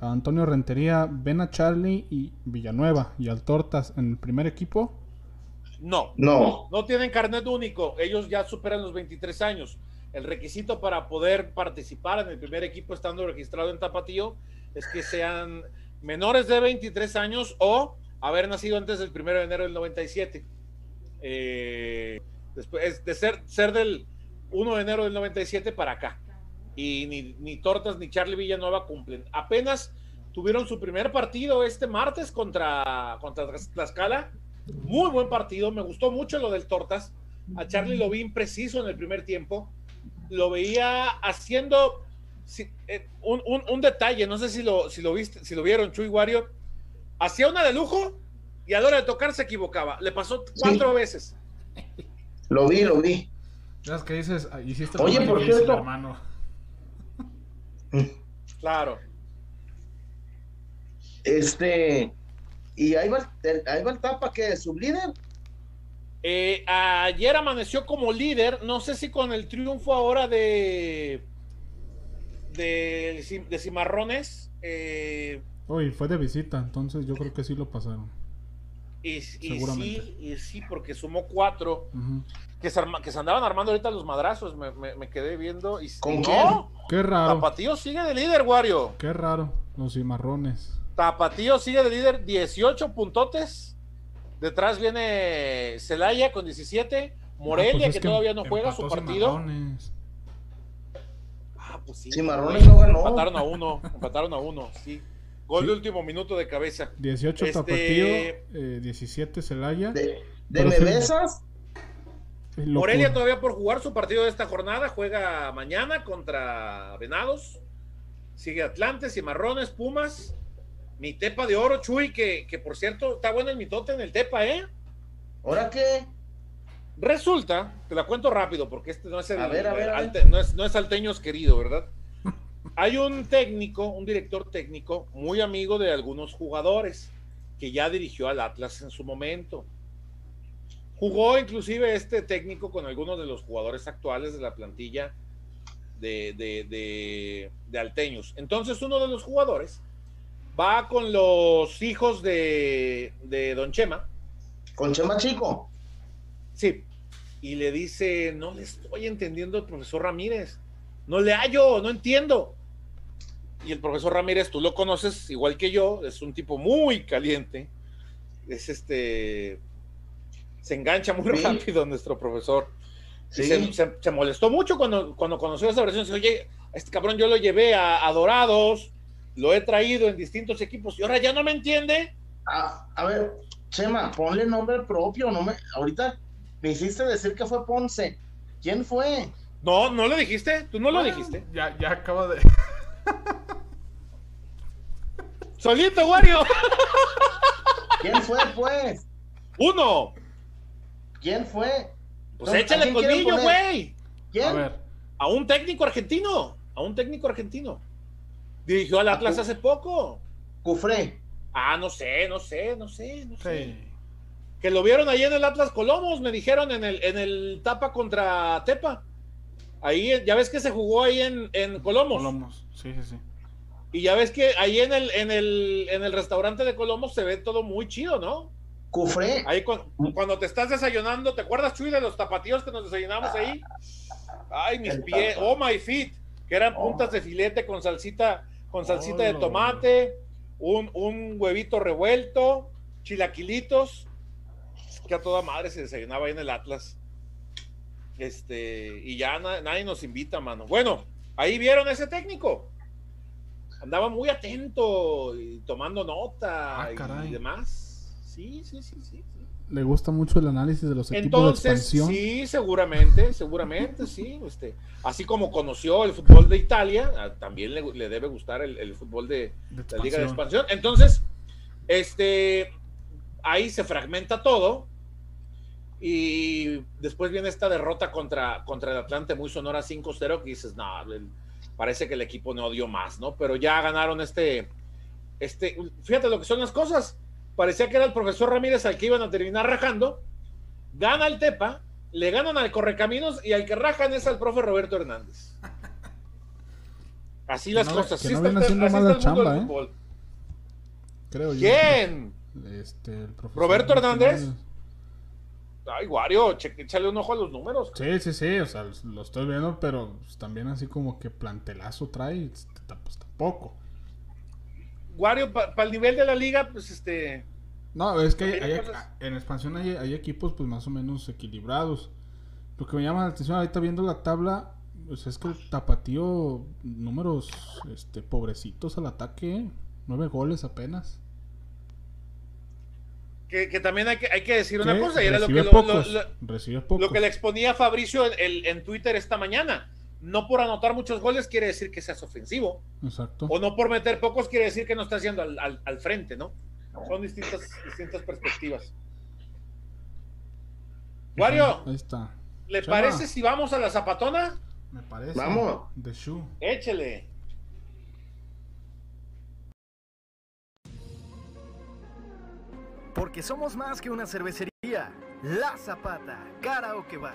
Antonio Rentería, ven a Charlie y Villanueva y al Tortas en el primer equipo. No, no, no tienen carnet único. Ellos ya superan los 23 años. El requisito para poder participar en el primer equipo estando registrado en Tapatío es que sean menores de 23 años o haber nacido antes del 1 de enero del 97. Eh, después de ser, ser del 1 de enero del 97 para acá. Y ni, ni Tortas ni Charlie Villanueva cumplen. Apenas tuvieron su primer partido este martes contra, contra Tlaxcala. Muy buen partido, me gustó mucho lo del Tortas. A Charlie lo vi impreciso en el primer tiempo. Lo veía haciendo eh, un, un, detalle, no sé si lo, si lo viste, si lo vieron, Chuy Wario. Hacía una de lujo y a la hora de tocar se equivocaba. Le pasó cuatro veces. Lo vi, lo vi. que dices, ah, hiciste Oye, por cierto, hermano. Claro. Este, y ahí va, ahí va el tapa que es su líder. Eh, ayer amaneció como líder, no sé si con el triunfo ahora de de, de Cimarrones. Eh, Uy, fue de visita, entonces yo creo que sí lo pasaron. Y, sí, y sí, porque sumó cuatro. que, se que se andaban armando ahorita los madrazos. Me, quedé viendo. Y, ¿Con no, Qué raro. Tapatío sigue de líder, Wario. Qué raro. Los cimarrones. Tapatío sigue de líder, 18 puntotes. Detrás viene Celaya con 17. Morelia, pues que, todavía no juega su partido. Ah, pues sí. Cimarrones no ganó. Empataron a uno. empataron a uno, sí. Gol de último minuto de cabeza. 18 este... Tapatío, eh, 17 Celaya. ¿De, de me besas? Morelia todavía por jugar su partido de esta jornada. Juega mañana contra Venados. Sigue Atlantes, Cimarrones, Pumas. Mi tepa de oro, Chuy, que, que por cierto está bueno el mitote en el tepa, ¿eh? ¿Ahora qué? Resulta, te la cuento rápido porque este no es el, a ver, a ver, no es, no es querido, ¿verdad? Hay un técnico, un director técnico muy amigo de algunos jugadores que ya dirigió al Atlas en su momento. Jugó inclusive este técnico con algunos de los jugadores actuales de la plantilla de, de, de, Alteños. Entonces uno de los jugadores va con los hijos de, de Don Chema. ¿Con Chema Chico? Sí. Y le dice, no le estoy entendiendo al profesor Ramírez. No le hallo, no entiendo y el profesor Ramírez, tú lo conoces igual que yo, es un tipo muy caliente, es este, se engancha muy rápido nuestro profesor. Se, molestó mucho cuando, cuando conoció esa versión, dice, oye, este cabrón yo lo llevé a, Dorados, lo he traído en distintos equipos y ahora ya no me entiende. a ver, Chema, ponle nombre propio, no me, ahorita me hiciste decir que fue Ponce. ¿Quién fue? No, no lo dijiste, tú no lo dijiste. Ya, ya acaba de. Solito, Wario. ¿Quién fue, pues? Uno. ¿Quién fue? Pues échale colmillo, güey. ¿Quién? A ver. A un técnico argentino. A un técnico argentino. Dirigió al Atlas hace poco. Cufré. Ah, no sé, no sé, no sé, no sé. Que lo vieron ahí en el Atlas Colomos, me dijeron en el, en el Tapa contra Tepa. Ahí, ya ves que se jugó ahí en, en Colomos. Colomos, sí, sí, sí. Y ya ves que ahí en el, en el, en el restaurante de Colombo se ve todo muy chido, ¿no? Cufre. Ahí cuando, te estás desayunando, ¿te acuerdas, Chuy, de los tapatíos que nos desayunamos ahí? Ay, mis pies, oh my feet, que eran puntas de filete con salsita, con salsita de tomate, un, un huevito revuelto, chilaquilitos, que a toda madre se desayunaba ahí en el Atlas. Este, y ya nadie nos invita, mano. Bueno, ahí vieron ese técnico andaba muy atento y tomando nota ah, y demás. Sí, sí, sí, sí, Le gusta mucho el análisis de los equipos de expansión. Sí, seguramente, seguramente, sí. Este, así como conoció el fútbol de Italia, también le, debe gustar el, fútbol de, la Liga de Expansión. Entonces, este, ahí se fragmenta todo. Y después viene esta derrota contra, contra el Atlante muy sonora 5-0 que dices, no, el, parece que el equipo no dio más, ¿no? Pero ya ganaron este, este, fíjate lo que son las cosas. Parecía que era el profesor Ramírez al que iban a terminar rajando. Gana el Tepa, le ganan al Correcaminos y al que rajan es al profe Roberto Hernández. Así las cosas. Que no haciendo mal chamba, ¿eh? Creo ¿Quién? Este, Roberto Hernández. Ay, Wario, échale un ojo a los números. Sí, sí, sí, o sea, lo estoy viendo, pero pues, también así como que plantelazo trae, pues tampoco. Wario, para el nivel de la liga, pues este. No, es que en expansión hay, hay, equipos pues más o menos equilibrados. Lo que me llama la atención ahorita viendo la tabla, pues es que el tapatío, números este, pobrecitos al ataque, nueve goles apenas. Que, también hay que, hay que decir una cosa, y era lo que, lo, que le exponía Fabricio en, en Twitter esta mañana no por anotar muchos goles quiere decir que seas ofensivo. Exacto. O no por meter pocos quiere decir que no estás yendo al, frente, ¿no? Son distintas, distintas perspectivas. Wario. Ahí está. ¿Le parece si vamos a la zapatona? Me parece. Vamos. De shoe. Échele. Porque somos más que una cervecería. La Zapata, Karaoke Bar.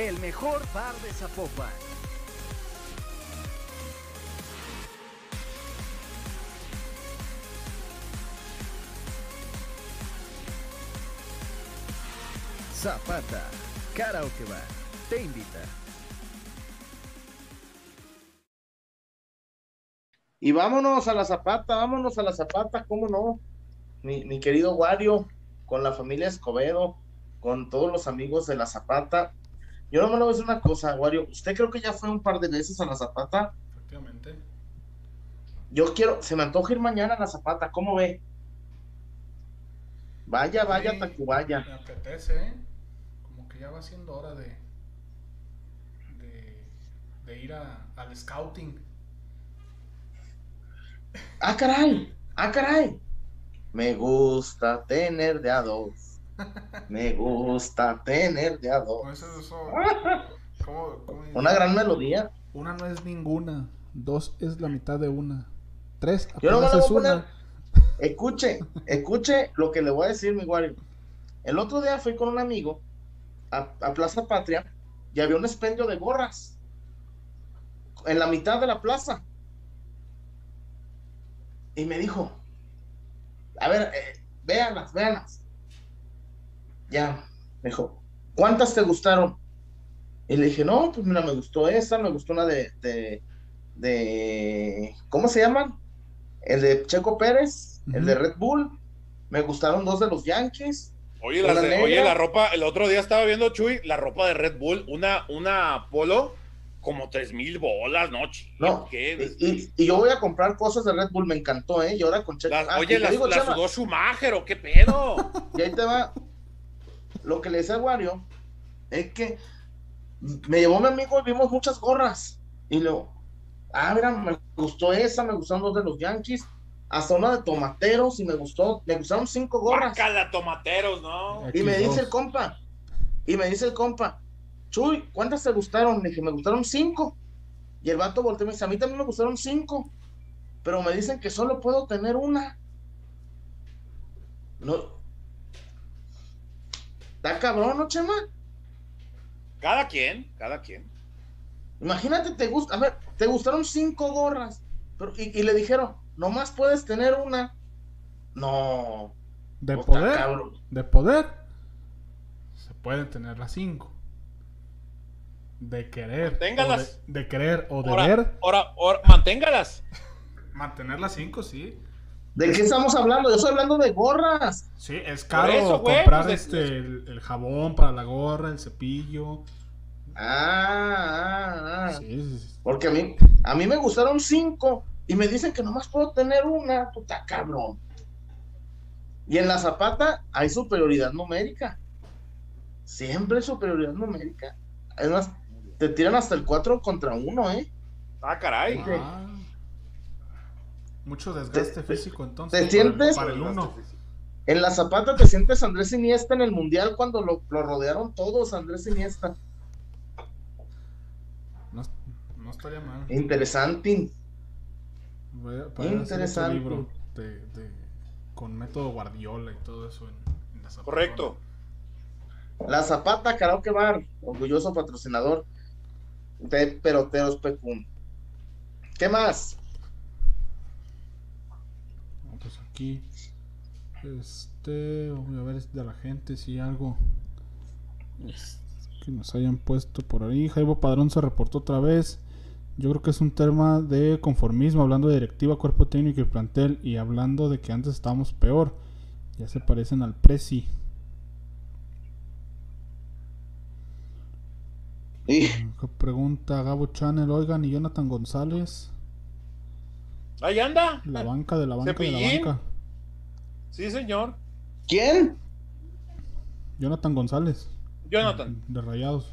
El mejor bar de Zapopan. Zapata, Karaoke Bar, te invita. Y vámonos a la Zapata, vámonos a la Zapata, ¿cómo no? Mi, mi querido Wario, con la familia Escobedo, con todos los amigos de la Zapata, yo no me lo voy a decir una cosa, Wario. Usted creo que ya fue un par de veces a la Zapata. Efectivamente. Yo quiero, se me antoja ir mañana a la Zapata, ¿cómo ve? Vaya, vaya, Tacubaya. Me apetece, ¿eh? Como que ya va siendo hora de. de, de ir a, al scouting. ¡Ah, caray! ¡Ah, caray! Me gusta tener de a dos. Me gusta tener de a dos. Una gran melodía. Una no es ninguna, dos es la mitad de una, tres Yo no es una. Escuche, escuche lo que le voy a decir, mi guario. El otro día fui con un amigo a, a Plaza Patria y había un expendio de gorras en la mitad de la plaza. Y me dijo, a ver, eh, véanlas, véanlas ya, me dijo, ¿cuántas te gustaron? Y le dije, no, pues mira, me gustó esa, me gustó una de, de, de ¿cómo se llaman? El de Checo Pérez, el de Red Bull, me gustaron dos de los Yankees. Oye, la, oye, la ropa, el otro día estaba viendo Chuy, la ropa de Red Bull, una, una polo como tres mil bolas, ¿no? no y, yo voy a comprar cosas de Red Bull, me encantó, ¿eh? Y ahora con Checo. Ah, oye, la, la sudó Schumacher, ¿o qué pedo? y ahí te va, lo que le decía a Wario es que me llevó mi amigo y vimos muchas gorras. Y luego, ah, mira, me gustó esa, me gustaron dos de los Yankees, hasta una de tomateros y me gustó, me gustaron cinco gorras. Cada tomateros, ¿no? y me dice el compa, y me dice el compa, Chuy, ¿cuántas te gustaron? Le dije, me gustaron cinco. Y el vato volteó y me dice, a mí también me gustaron cinco, pero me dicen que solo puedo tener una. No, Está cabrón, ¿no, Chema? Cada quien, cada quien. Imagínate, te gusta, a ver, te gustaron cinco gorras, pero, y, le dijeron, nomás puedes tener una. No. De poder. De poder. Se pueden tener las cinco. De querer. Manténgalas. De, querer o de ver. Ahora, manténgalas. Mantener las cinco, sí. ¿De qué estamos hablando? Yo estoy hablando de gorras. Sí, es caro comprar pues, este el, jabón para la gorra, el cepillo. Ah, ah, ah. Porque a mí, a mí me gustaron cinco y me dicen que nomás puedo tener una, puta cabrón. Y en la zapata hay superioridad numérica. Siempre hay superioridad numérica. Además, te tiran hasta el 4 contra 1, ¿eh? Ah, caray. Ah. Mucho desgaste físico entonces. ¿Te sientes? En la zapata te sientes Andrés Iniesta en el mundial cuando lo, rodearon todos, Andrés Iniesta. No, estaría mal. Interesante. Interesante. Libro de, con método Guardiola y todo eso en, la Correcto. La Zapata Karaoke Bar, orgulloso patrocinador de Peroteros Pecum. ¿Qué más? Pues aquí, este, voy a ver de la gente si algo que nos hayan puesto por ahí. Jaibo Padrón se reportó otra vez. Yo creo que es un tema de conformismo, hablando de directiva, cuerpo técnico y plantel, y hablando de que antes estábamos peor. Ya se parecen al Prezi. Pregunta Gabo Channel, oigan, y Jonathan González. Ahí anda. La banca de la banca de la banca. Sí, señor. ¿Quién? Jonathan González. Jonathan. De Rayados.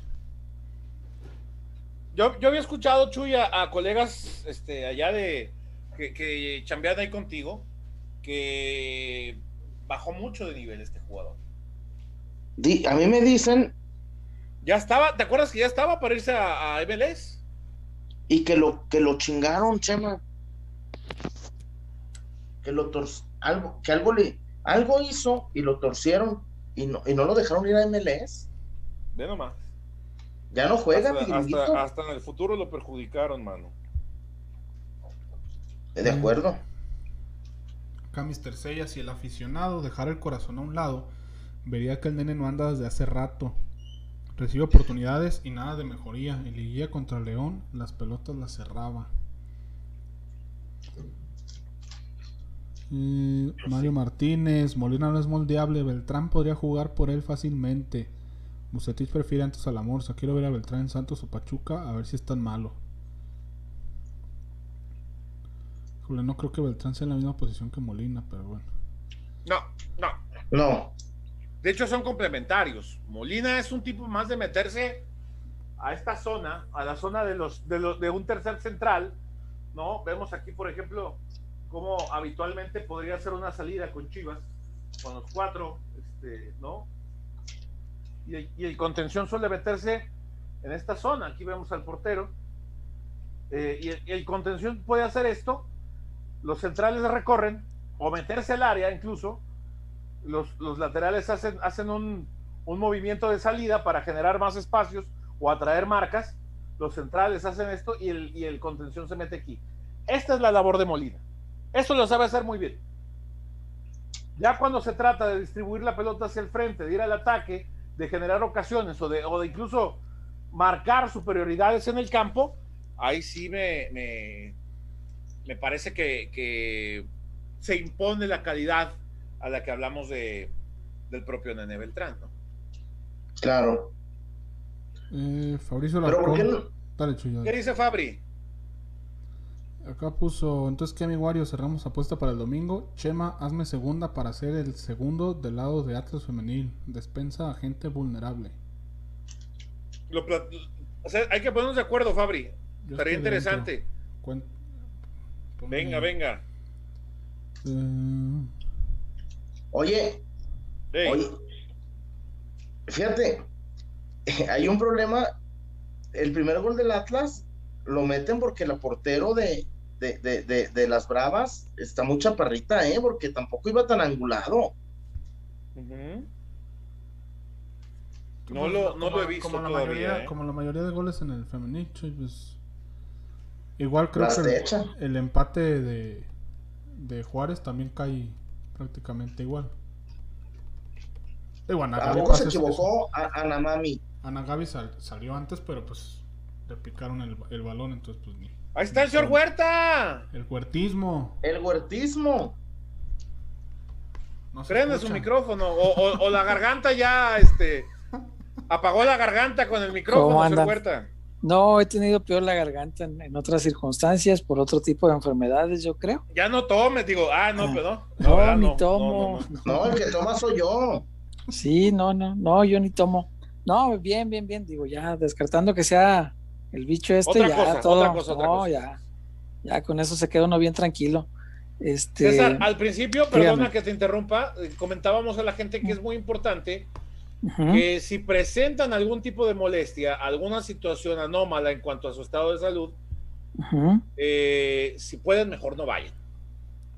Yo, yo había escuchado, Chuy, a, colegas este, allá de que, que chambean ahí contigo, que bajó mucho de nivel este jugador. a mí me dicen. Ya estaba, ¿te acuerdas que ya estaba para irse a, a MLS? Y que lo, que lo chingaron, Chema. Que lo algo, que algo le, algo hizo y lo torcieron y no, y no lo dejaron ir a MLS. Ve nomás. Ya no juega, hasta, hasta, en el futuro lo perjudicaron, mano. De acuerdo. Acá Mr. Sella, si el aficionado dejara el corazón a un lado, vería que el nene no anda desde hace rato. Recibe oportunidades y nada de mejoría. En liguilla contra León, las pelotas las cerraba. Mario Martínez, Molina no es moldeable, Beltrán podría jugar por él fácilmente. Musetich prefiere antes a la Morsa. Quiero ver a Beltrán en Santos o Pachuca a ver si es tan malo. no creo que Beltrán sea en la misma posición que Molina, pero bueno. No, no. No. De hecho, son complementarios. Molina es un tipo más de meterse a esta zona, a la zona de los de, los, de un tercer central, ¿no? Vemos aquí, por ejemplo, cómo habitualmente podría ser una salida con Chivas, con los cuatro, este, ¿no? y el, contención suele meterse en esta zona. Aquí vemos al portero. Eh, y, el, contención puede hacer esto. Los centrales recorren o meterse al área incluso. Los, laterales hacen, hacen un, movimiento de salida para generar más espacios o atraer marcas. Los centrales hacen esto y el, y el contención se mete aquí. Esta es la labor de Molina. Esto lo sabe hacer muy bien. Ya cuando se trata de distribuir la pelota hacia el frente, de ir al ataque, de generar ocasiones o de, o de incluso marcar superioridades en el campo, ahí sí me, me, parece que, se impone la calidad a la que hablamos de, del propio Nene Beltrán, ¿no? Claro. Eh, Fabricio qué, dice Fabri? Acá puso, entonces que mi Wario cerramos apuesta para el domingo. Chema, hazme segunda para ser el segundo del lado de Atlas Femenil. Despensa a gente vulnerable. o sea, hay que ponernos de acuerdo, Fabri. Estaría interesante. Venga, venga. Eh, oye, oye, fíjate, hay un problema. El primer gol del Atlas lo meten porque el portero de, de, de, de, las Bravas está muy chaparrita, ¿eh? Porque tampoco iba tan angulado. No, lo, no lo he visto como la mayoría, ¿eh? Como la mayoría de goles en el femenino, pues... Igual creo que el, empate de, de Juárez también cae prácticamente igual. Tampoco se equivocó Ana Mami. Ana Gaby salió antes, pero pues le picaron el, el balón, entonces pues ni, Ahí está el señor Huerta. El huertismo. El huertismo. No Prende su micrófono. O, la garganta ya, este. Apagó la garganta con el micrófono, señor Huerta. No, he tenido peor la garganta en, otras circunstancias, por otro tipo de enfermedades, yo creo. Ya no tome, digo, ah, no, ah. pero no. No, ni tomo. No, el que toma soy yo. Sí, no, no, no, yo ni tomo. No, bien, bien, bien, digo, ya descartando que sea el bicho este ya todo, ya, ya con eso se queda uno bien tranquilo. Este, César, al principio, perdona que te interrumpa, eh, comentábamos a la gente que es muy importante que si presentan algún tipo de molestia, alguna situación anómala en cuanto a su estado de salud, eh, si pueden, mejor no vayan.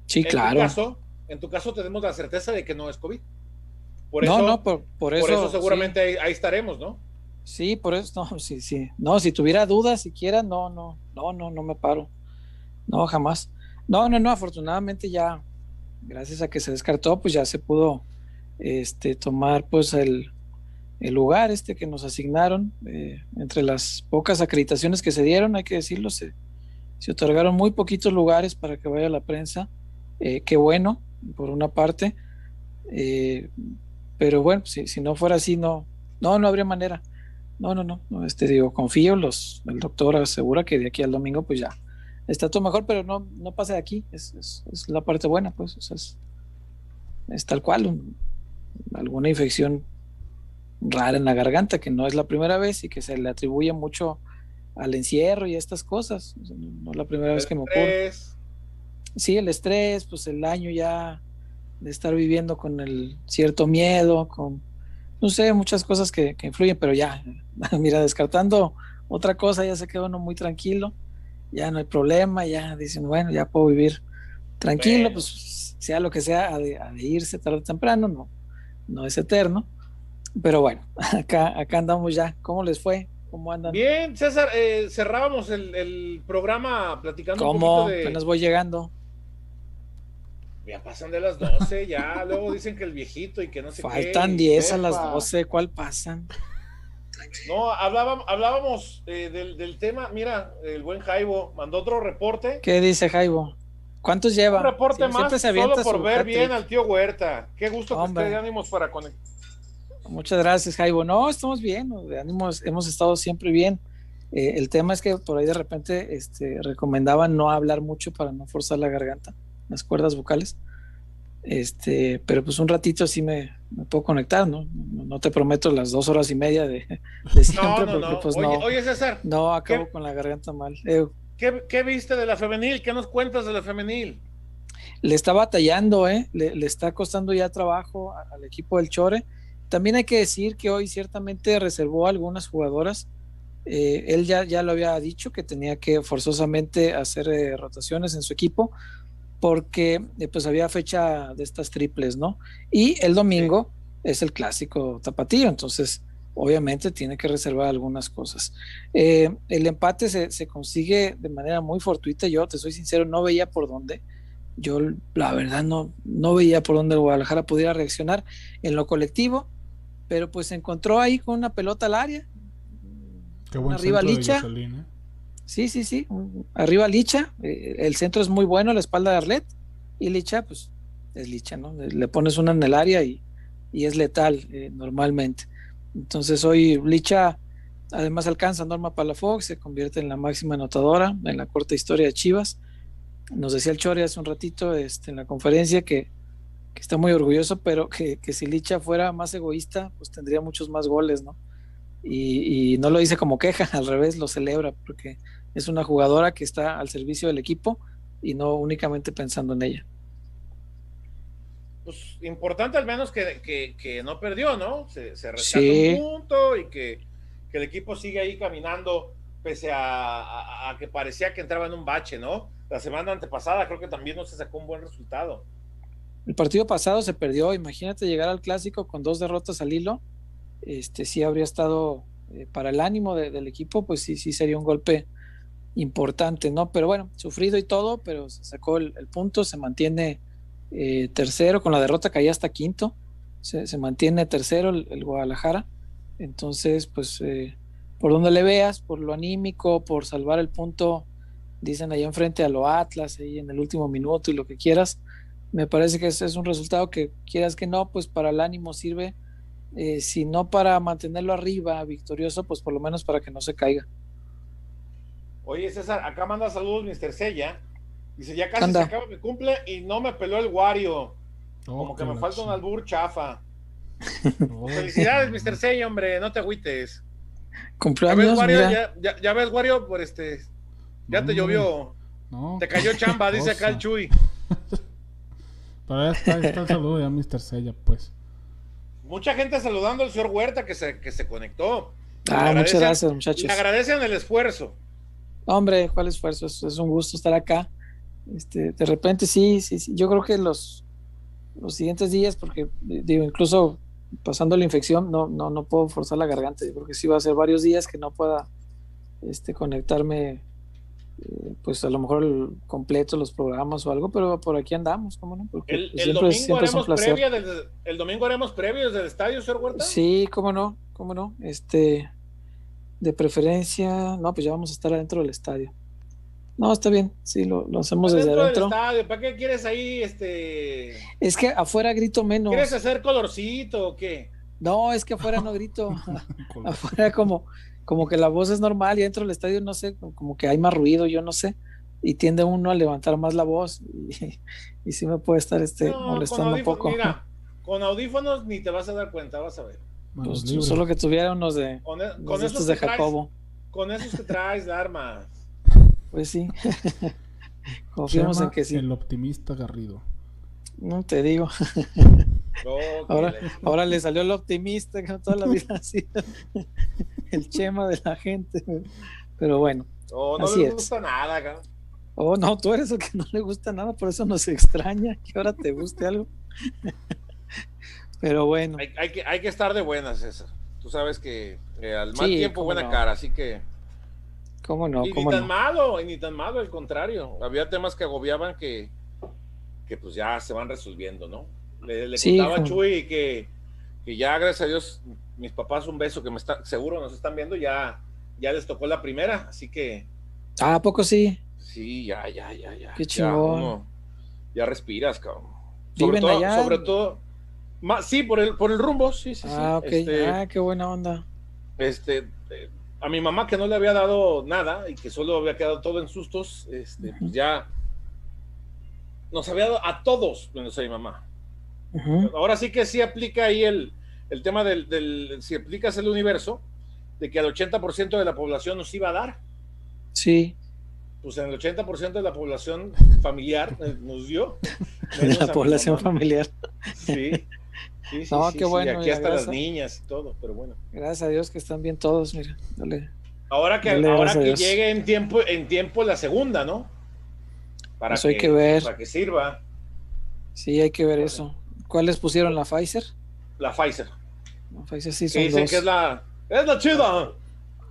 Sí, claro. Tu caso, en tu caso tenemos la certeza de que no es COVID. Por eso, no, no, por, eso, por eso seguramente ahí, estaremos, ¿no? Sí, por eso, no, sí, sí. No, si tuviera dudas siquiera, no, no, no, no, no me paro. No, jamás. No, no, no, afortunadamente ya, gracias a que se descartó, pues ya se pudo este, tomar pues el, el lugar este que nos asignaron. Eh, entre las pocas acreditaciones que se dieron, hay que decirlo, se, se otorgaron muy poquitos lugares para que vaya la prensa. Eh, qué bueno, por una parte. Eh, pero bueno, si, si, no fuera así, no, no, no habría manera. No, no, no, este digo, confío, los, el doctor asegura que de aquí al domingo pues ya está todo mejor, pero no, no pasa de aquí, es, es, la parte buena, pues, es, es tal cual, alguna infección rara en la garganta, que no es la primera vez y que se le atribuye mucho al encierro y a estas cosas, no es la primera vez que me ocurre. Sí, el estrés, pues el año ya de estar viviendo con el cierto miedo, con, no sé, muchas cosas que, influyen, pero ya, mira, descartando otra cosa, ya se quedó uno muy tranquilo, ya no hay problema, ya dicen, bueno, ya puedo vivir tranquilo, pues sea lo que sea, a de, irse tarde o temprano, no, no es eterno, pero bueno, acá, acá andamos ya, ¿cómo les fue? ¿Cómo andan? Bien, César, eh, cerrábamos el, programa platicando ¿Cómo? un poquito de... Apenas voy llegando. Ya pasan de las 12, ya luego dicen que el viejito y que no sé Faltan qué. Faltan 10 a las 12, ¿cuál pasan? No, hablábamos, hablábamos eh, del, tema, mira, el buen Jaibo mandó otro reporte. ¿Qué dice Jaibo? ¿Cuántos lleva? Un reporte más solo por ver bien al tío Huerta. Qué gusto que esté de ánimos para conectar. Muchas gracias, Jaibo. No, estamos bien, de ánimos, hemos estado siempre bien. Eh, el tema es que por ahí de repente este, recomendaban no hablar mucho para no forzar la garganta las cuerdas vocales. Este, pero pues un ratito sí me, puedo conectar, ¿no? ¿no? te prometo las dos horas y media de, siempre, no, no, pues no. Oye, César. No, acabo con la garganta mal. ¿Qué, viste de la femenil? ¿Qué nos cuentas de la femenil? Le está batallando, ¿eh? Le, está costando ya trabajo al equipo del Chore. También hay que decir que hoy ciertamente reservó a algunas jugadoras. Eh, él ya, ya lo había dicho que tenía que forzosamente hacer eh, rotaciones en su equipo porque eh, pues había fecha de estas triples, ¿no? Y el domingo es el clásico tapatío, entonces obviamente tiene que reservar algunas cosas. Eh, el empate se, consigue de manera muy fortuita, yo te soy sincero, no veía por dónde. Yo la verdad no, no veía por dónde Guadalajara pudiera reaccionar en lo colectivo, pero pues se encontró ahí con una pelota al área. Qué buen arriba Licha. Sí, sí, sí. Arriba Licha, eh, el centro es muy bueno, la espalda de Arlet, y Licha, pues es Licha, ¿no? Le pones una en el área y, es letal eh, normalmente. Entonces hoy Licha además alcanza Norma Palafox, se convierte en la máxima anotadora en la corta historia de Chivas. Nos decía el Chori hace un ratito este, en la conferencia que, está muy orgulloso, pero que, que, si Licha fuera más egoísta, pues tendría muchos más goles, ¿no? Y, y no lo dice como queja, al revés, lo celebra, porque es una jugadora que está al servicio del equipo y no únicamente pensando en ella. Pues importante al menos que, no perdió, ¿no? Se, se rescató un punto y que, el equipo sigue ahí caminando pese a, que parecía que entraba en un bache, ¿no? La semana antepasada creo que también no se sacó un buen resultado. El partido pasado se perdió, imagínate llegar al clásico con dos derrotas al hilo, este sí habría estado eh, para el ánimo del equipo, pues sí, sí sería un golpe importante, ¿no? Pero bueno, sufrido y todo, pero se sacó el, punto, se mantiene eh, tercero, con la derrota caía hasta quinto, se, mantiene tercero el, Guadalajara, entonces pues eh, por donde le veas, por lo anímico, por salvar el punto, dicen ahí enfrente a lo Atlas, ahí en el último minuto y lo que quieras, me parece que ese es un resultado que quieras que no, pues para el ánimo sirve, eh, si no para mantenerlo arriba, victorioso, pues por lo menos para que no se caiga. Oye, César, acá manda saludos Mr. Sella. Dice, ya casi se acaba mi cumple y no me peló el Wario. Oh, Como que me falta un albur chafa. Felicidades, Mr. Sella, hombre, no te agüites. Cumpleaños, ya ves, Wario, por este, ya te llovió. Te cayó chamba, dice acá el Chuy. Pero ya está, está el saludo ya, Mr. Sella, pues. Mucha gente saludando al señor Huerta que se, que se conectó. Ah, muchas gracias, muchachos. Le agradecen el esfuerzo. Hombre, cuál esfuerzo, es, es un gusto estar acá. Este, de repente sí, sí, sí, yo creo que los, los siguientes días, porque digo, incluso pasando la infección, no, no, no puedo forzar la garganta, yo creo que sí va a ser varios días que no pueda este, conectarme, eh, pues a lo mejor el, completo los programas o algo, pero por aquí andamos, ¿cómo no? Porque el, pues, domingo siempre haremos previa el domingo haremos previo desde el estadio, señor Huerta. Sí, cómo no, cómo no, este, de preferencia, no, pues ya vamos a estar adentro del estadio. No, está bien, sí, lo, lo hacemos desde adentro. estadio, ¿Para qué quieres ahí, este? Es que afuera grito menos. ¿Quieres hacer colorcito o qué? No, es que afuera no grito. afuera como, como que la voz es normal y dentro del estadio no sé, como que hay más ruido, yo no sé. Y tiende uno a levantar más la voz y, y sí me puede estar este, molestando un poco. Mira, con audífonos ni te vas a dar cuenta, vas a ver. Pues, solo que tuviera unos de, con, e, con estos de Jacobo. con esos que traes de armas. Pues sí. Confiamos en que sí. El optimista Garrido. No te digo. ahora, ahora le salió el optimista que toda la vida ha sido el chema de la gente. Pero bueno. Oh, no le gusta nada, cara. Oh, no, tú eres el que no le gusta nada, por eso nos extraña que ahora te guste algo. Pero bueno. Hay, que, hay que estar de buenas, César. Tú sabes que eh, al mal tiempo buena cara, así que ¿Cómo no? Y ni tan malo, y ni tan malo, al contrario. Había temas que agobiaban que, que pues ya se van resolviendo, ¿no? Le, le contaba a Chuy que, que ya, gracias a Dios, mis papás un beso que me está, seguro nos están viendo, ya, ya les tocó la primera, así que. Ah, ¿a poco sí? Sí, ya, ya, ya, ya. Qué chingón. Ya, respiras, cabrón. Sobre todo, allá? sobre todo, sí, por el, por el rumbo, sí, sí, ah, sí. Este, ah, qué buena onda. Este, eh, a mi mamá que no le había dado nada y que solo había quedado todo en sustos, este, pues ya nos había dado a todos, menos a mi mamá. Ahora sí que sí aplica ahí el, el tema del, si aplicas el universo, de que al 80% de la población nos iba a dar. Sí. Pues en el 80% de la población familiar eh, nos dio. la población familiar. Sí. Sí, sí, no, qué bueno. aquí hasta las niñas y todo, pero bueno. Gracias a Dios que están bien todos, mira. Dale, ahora que, ahora que llegue en tiempo, en tiempo la segunda, ¿no? Para eso que, hay que ver. Para que sirva. Sí, hay que ver eso. ¿Cuáles pusieron la Pfizer? La Pfizer. La Pfizer sí son dicen que es la, es la chida.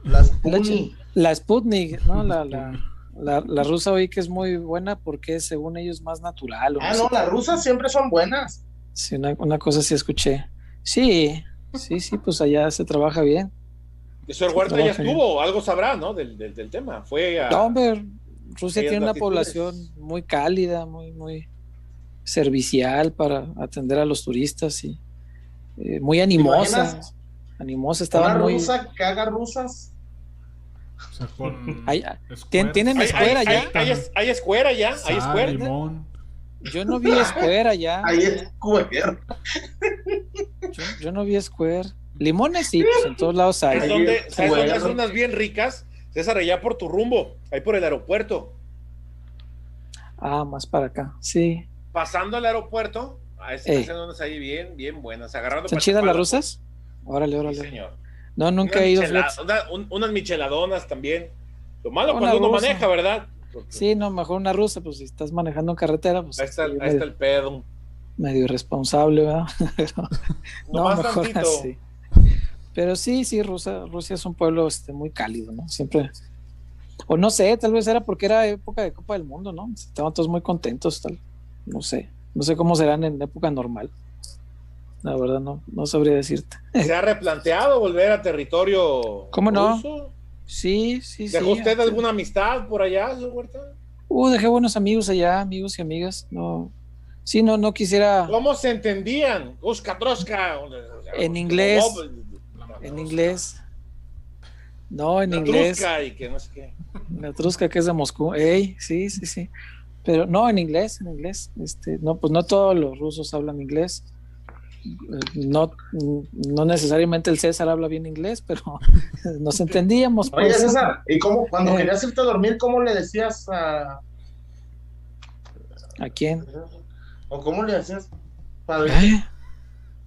La Sputnik. La, Sputnik, ¿no? La, la, la, la, rusa hoy que es muy buena porque es, según ellos, más natural. Ah, no, las rusas siempre son buenas. Sí, una, cosa sí escuché. Sí, sí, sí, pues allá se trabaja bien. El señor Huerta ya estuvo, algo sabrá, ¿no? Del, del, tema. Fue a, no, hombre, Rusia tiene una población muy cálida, muy, muy servicial para atender a los turistas y eh, muy animosa. Animosa, estaba muy. rusa que haga rusas? O sea, con ¿Tienen escuela ya? Hay, hay, escuela ya, hay escuela. Limón. Yo no vi Square allá. Ahí es Square. Yo, no vi Square. Limones sí, pues en todos lados hay. ¿Sabes dónde, ¿sabes unas bien ricas? César, allá por tu rumbo, ahí por el aeropuerto. Ah, más para acá, sí. Pasando al aeropuerto, a ese unas ahí bien, bien buenas. Agarrando ¿Son chidas las rusas? Órale, órale. Sí, señor. No, nunca he ido. unas micheladonas también. Lo malo cuando uno maneja, ¿verdad? Sí, no, mejor una rusa, pues si estás manejando en carretera, pues. Ahí está, el pedo. Medio irresponsable, ¿verdad? no, mejor así. Pero sí, sí, Rusia, Rusia es un pueblo este, muy cálido, ¿no? Siempre. O no sé, tal vez era porque era época de Copa del Mundo, ¿no? Estaban todos muy contentos, tal. No sé. No sé cómo serán en época normal. La verdad, no, no sabría decirte. ¿Se ha replanteado volver a territorio ¿Cómo no? Sí, sí, ¿Dejó usted alguna amistad por allá, señor Huerta? Uh, dejé buenos amigos allá, amigos y amigas. No, sí, no, no quisiera. ¿Cómo se entendían? Uska, En inglés. En inglés. No, en inglés. y que no sé qué. La Trusca que es de Moscú. Ey, sí, sí, sí. Pero no, en inglés, en inglés. Este, no, pues no todos los rusos hablan inglés no, no necesariamente el César habla bien inglés, pero nos entendíamos. Oye, pues. César, ¿y cómo, cuando eh. querías irte a dormir, cómo le decías a. ¿A quién? ¿O cómo le decías? Para, ¿Eh?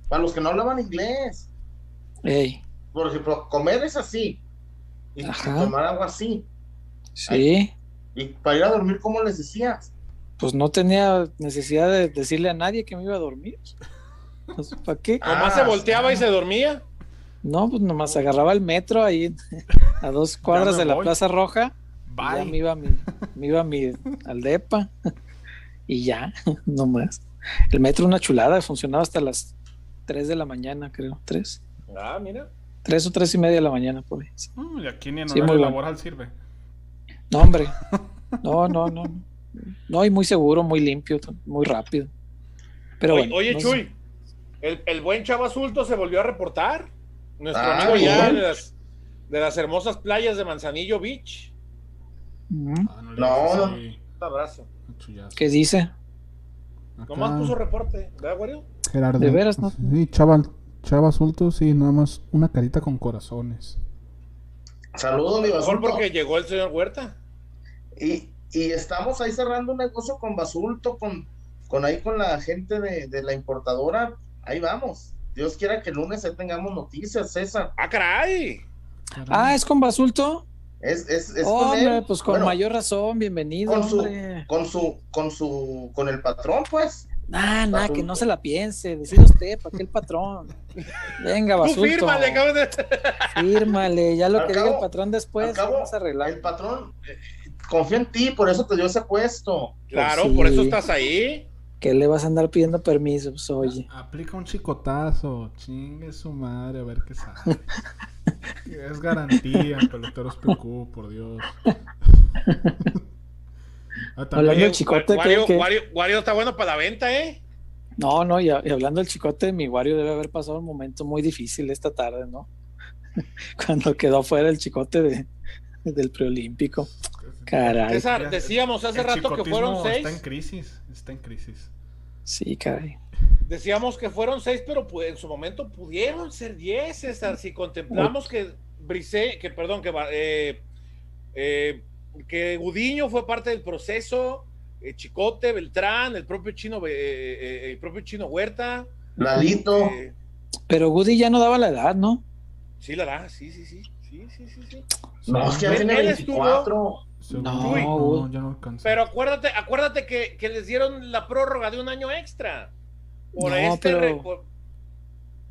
para los que no hablaban inglés. Por ejemplo, comer es así. Y tomar agua así. Sí. ¿Y para ir a dormir cómo les decías? Pues no tenía necesidad de decirle a nadie que me iba a dormir. ¿Para qué? ¿Nomás se volteaba y se dormía? No, pues nomás agarraba el metro ahí a dos cuadras de la Plaza Roja. Ya me iba, a mi, me iba a mi al DEPA y ya, nomás. El metro una chulada, funcionaba hasta las 3 de la mañana, creo. ¿Tres? Ah, mira. Tres o tres y media de la mañana, por ahí. y aquí ni en horario laboral sirve. No, hombre. No, no, no. No, y muy seguro, muy limpio, muy rápido. Pero oye, oye Chuy, el, el, buen Chava se volvió a reportar. Nuestro ah, amigo ya de las, de las, hermosas playas de Manzanillo Beach. Ah, no, no. Un abrazo. ¿Qué dice? Nomás puso reporte, ¿verdad, Wario? Gerardo. De veras, ¿no? Sí, chaval, Chava Sulto, sí, nada más una carita con corazones. Saludos, mi Mejor porque llegó el señor Huerta. Y, y estamos ahí cerrando un negocio con Basulto, con, con ahí con la gente de, de la importadora. Ahí vamos. Dios quiera que el lunes ya tengamos noticias, César. ¡Ah, caray! Ah, ¿es con Basulto? Es, es, es hombre, pues con mayor razón, bienvenido. Con su, con su, con su, con el patrón, pues. Ah, nada, que no se la piense. Decide usted, ¿para qué el patrón? Venga, basulto. Fírmale, cabrón. Fírmale, ya lo que diga el patrón después, vamos a arreglar. El patrón eh, confía en ti, por eso te dio ese puesto. Claro, pues por eso estás ahí. ¿Qué le vas a andar pidiendo permiso? Pues, oye. Aplica un chicotazo, chingue su madre, a ver qué sale. es garantía, peloteros PQ, por Dios. Ah, hablando del chicote, Wario, que, está bueno para la venta, ¿eh? No, no, y, hablando del chicote, mi Wario debe haber pasado un momento muy difícil esta tarde, ¿no? Cuando quedó fuera el chicote de, del preolímpico. Caray. César, decíamos hace rato que fueron seis. Está en crisis, está en crisis. Sí, caray. Decíamos que fueron seis, pero en su momento pudieron ser diez, César. Si contemplamos que Brice, que perdón, que eh, eh, que Gudiño fue parte del proceso, eh, Chicote, Beltrán, el propio Chino, eh, eh, el propio Chino Huerta. Lalito. Pero Gudi ya no daba la edad, ¿no? Sí, la edad, sí, sí, sí. Sí, sí, sí, sí. No, es que ya tiene 24. No, ya no Pero acuérdate, acuérdate que, que, les dieron la prórroga de un año extra. Por este pero...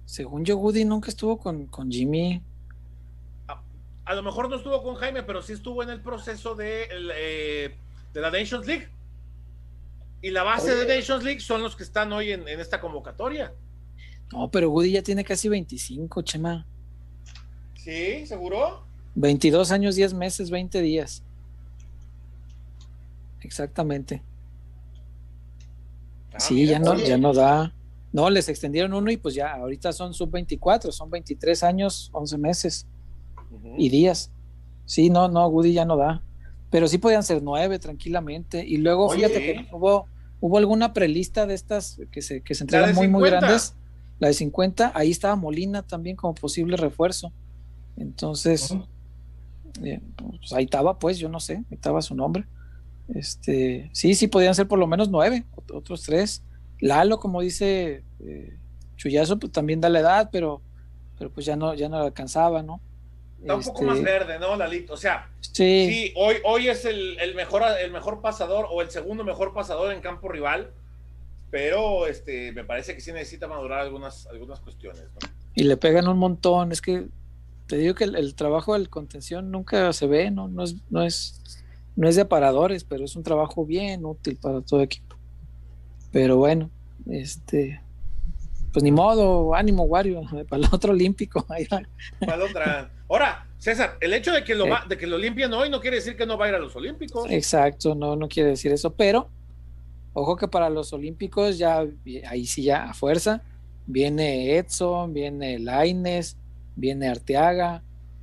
Según yo, Woody nunca estuvo con, con Jimmy a lo mejor no estuvo con Jaime, pero sí estuvo en el proceso de, eh, de la Nations League. Y la base de Nations League son los que están hoy en, esta convocatoria. No, pero Woody ya tiene casi 25, Chema. ¿Sí? ¿Seguro? 22 años, 10 meses, 20 días. Exactamente. Ah, sí, ya no, ya no da. No, les extendieron uno y pues ya, ahorita son sub 24, son 23 años, 11 meses y días. Sí, no, no, Woody ya no da. Pero sí podían ser nueve tranquilamente. Y luego, fíjate que hubo, hubo alguna prelista de estas que se, que se entregan muy, muy grandes. La de 50, ahí estaba Molina también como posible refuerzo. Entonces, eh, pues ahí estaba, pues, yo no sé, ahí estaba su nombre. Este, sí, sí podían ser por lo menos nueve, otros tres. Lalo, como dice eh, Chuyazo, pues también da la edad, pero, pero pues ya no, ya no alcanzaba, ¿no? Está un poco más este, verde, ¿no, Lalito? O sea, sí, hoy, hoy es el, mejor, el mejor pasador o el segundo mejor pasador en campo rival, pero este, me parece que sí necesita madurar algunas, algunas cuestiones. Y le pegan un montón, es que te digo que el, trabajo del contención nunca se ve, ¿no? No es, no es, no es de aparadores, pero es un trabajo bien útil para todo equipo. Pero bueno, este, pues ni modo, ánimo, Wario, para el otro olímpico. Para otra. Ahora, César, el hecho de que lo, va, de que lo limpien hoy no quiere decir que no va a ir a los olímpicos. Exacto, no, no quiere decir eso, pero ojo que para los olímpicos ya, ahí sí ya a fuerza, viene Edson, viene Laines, viene Arteaga,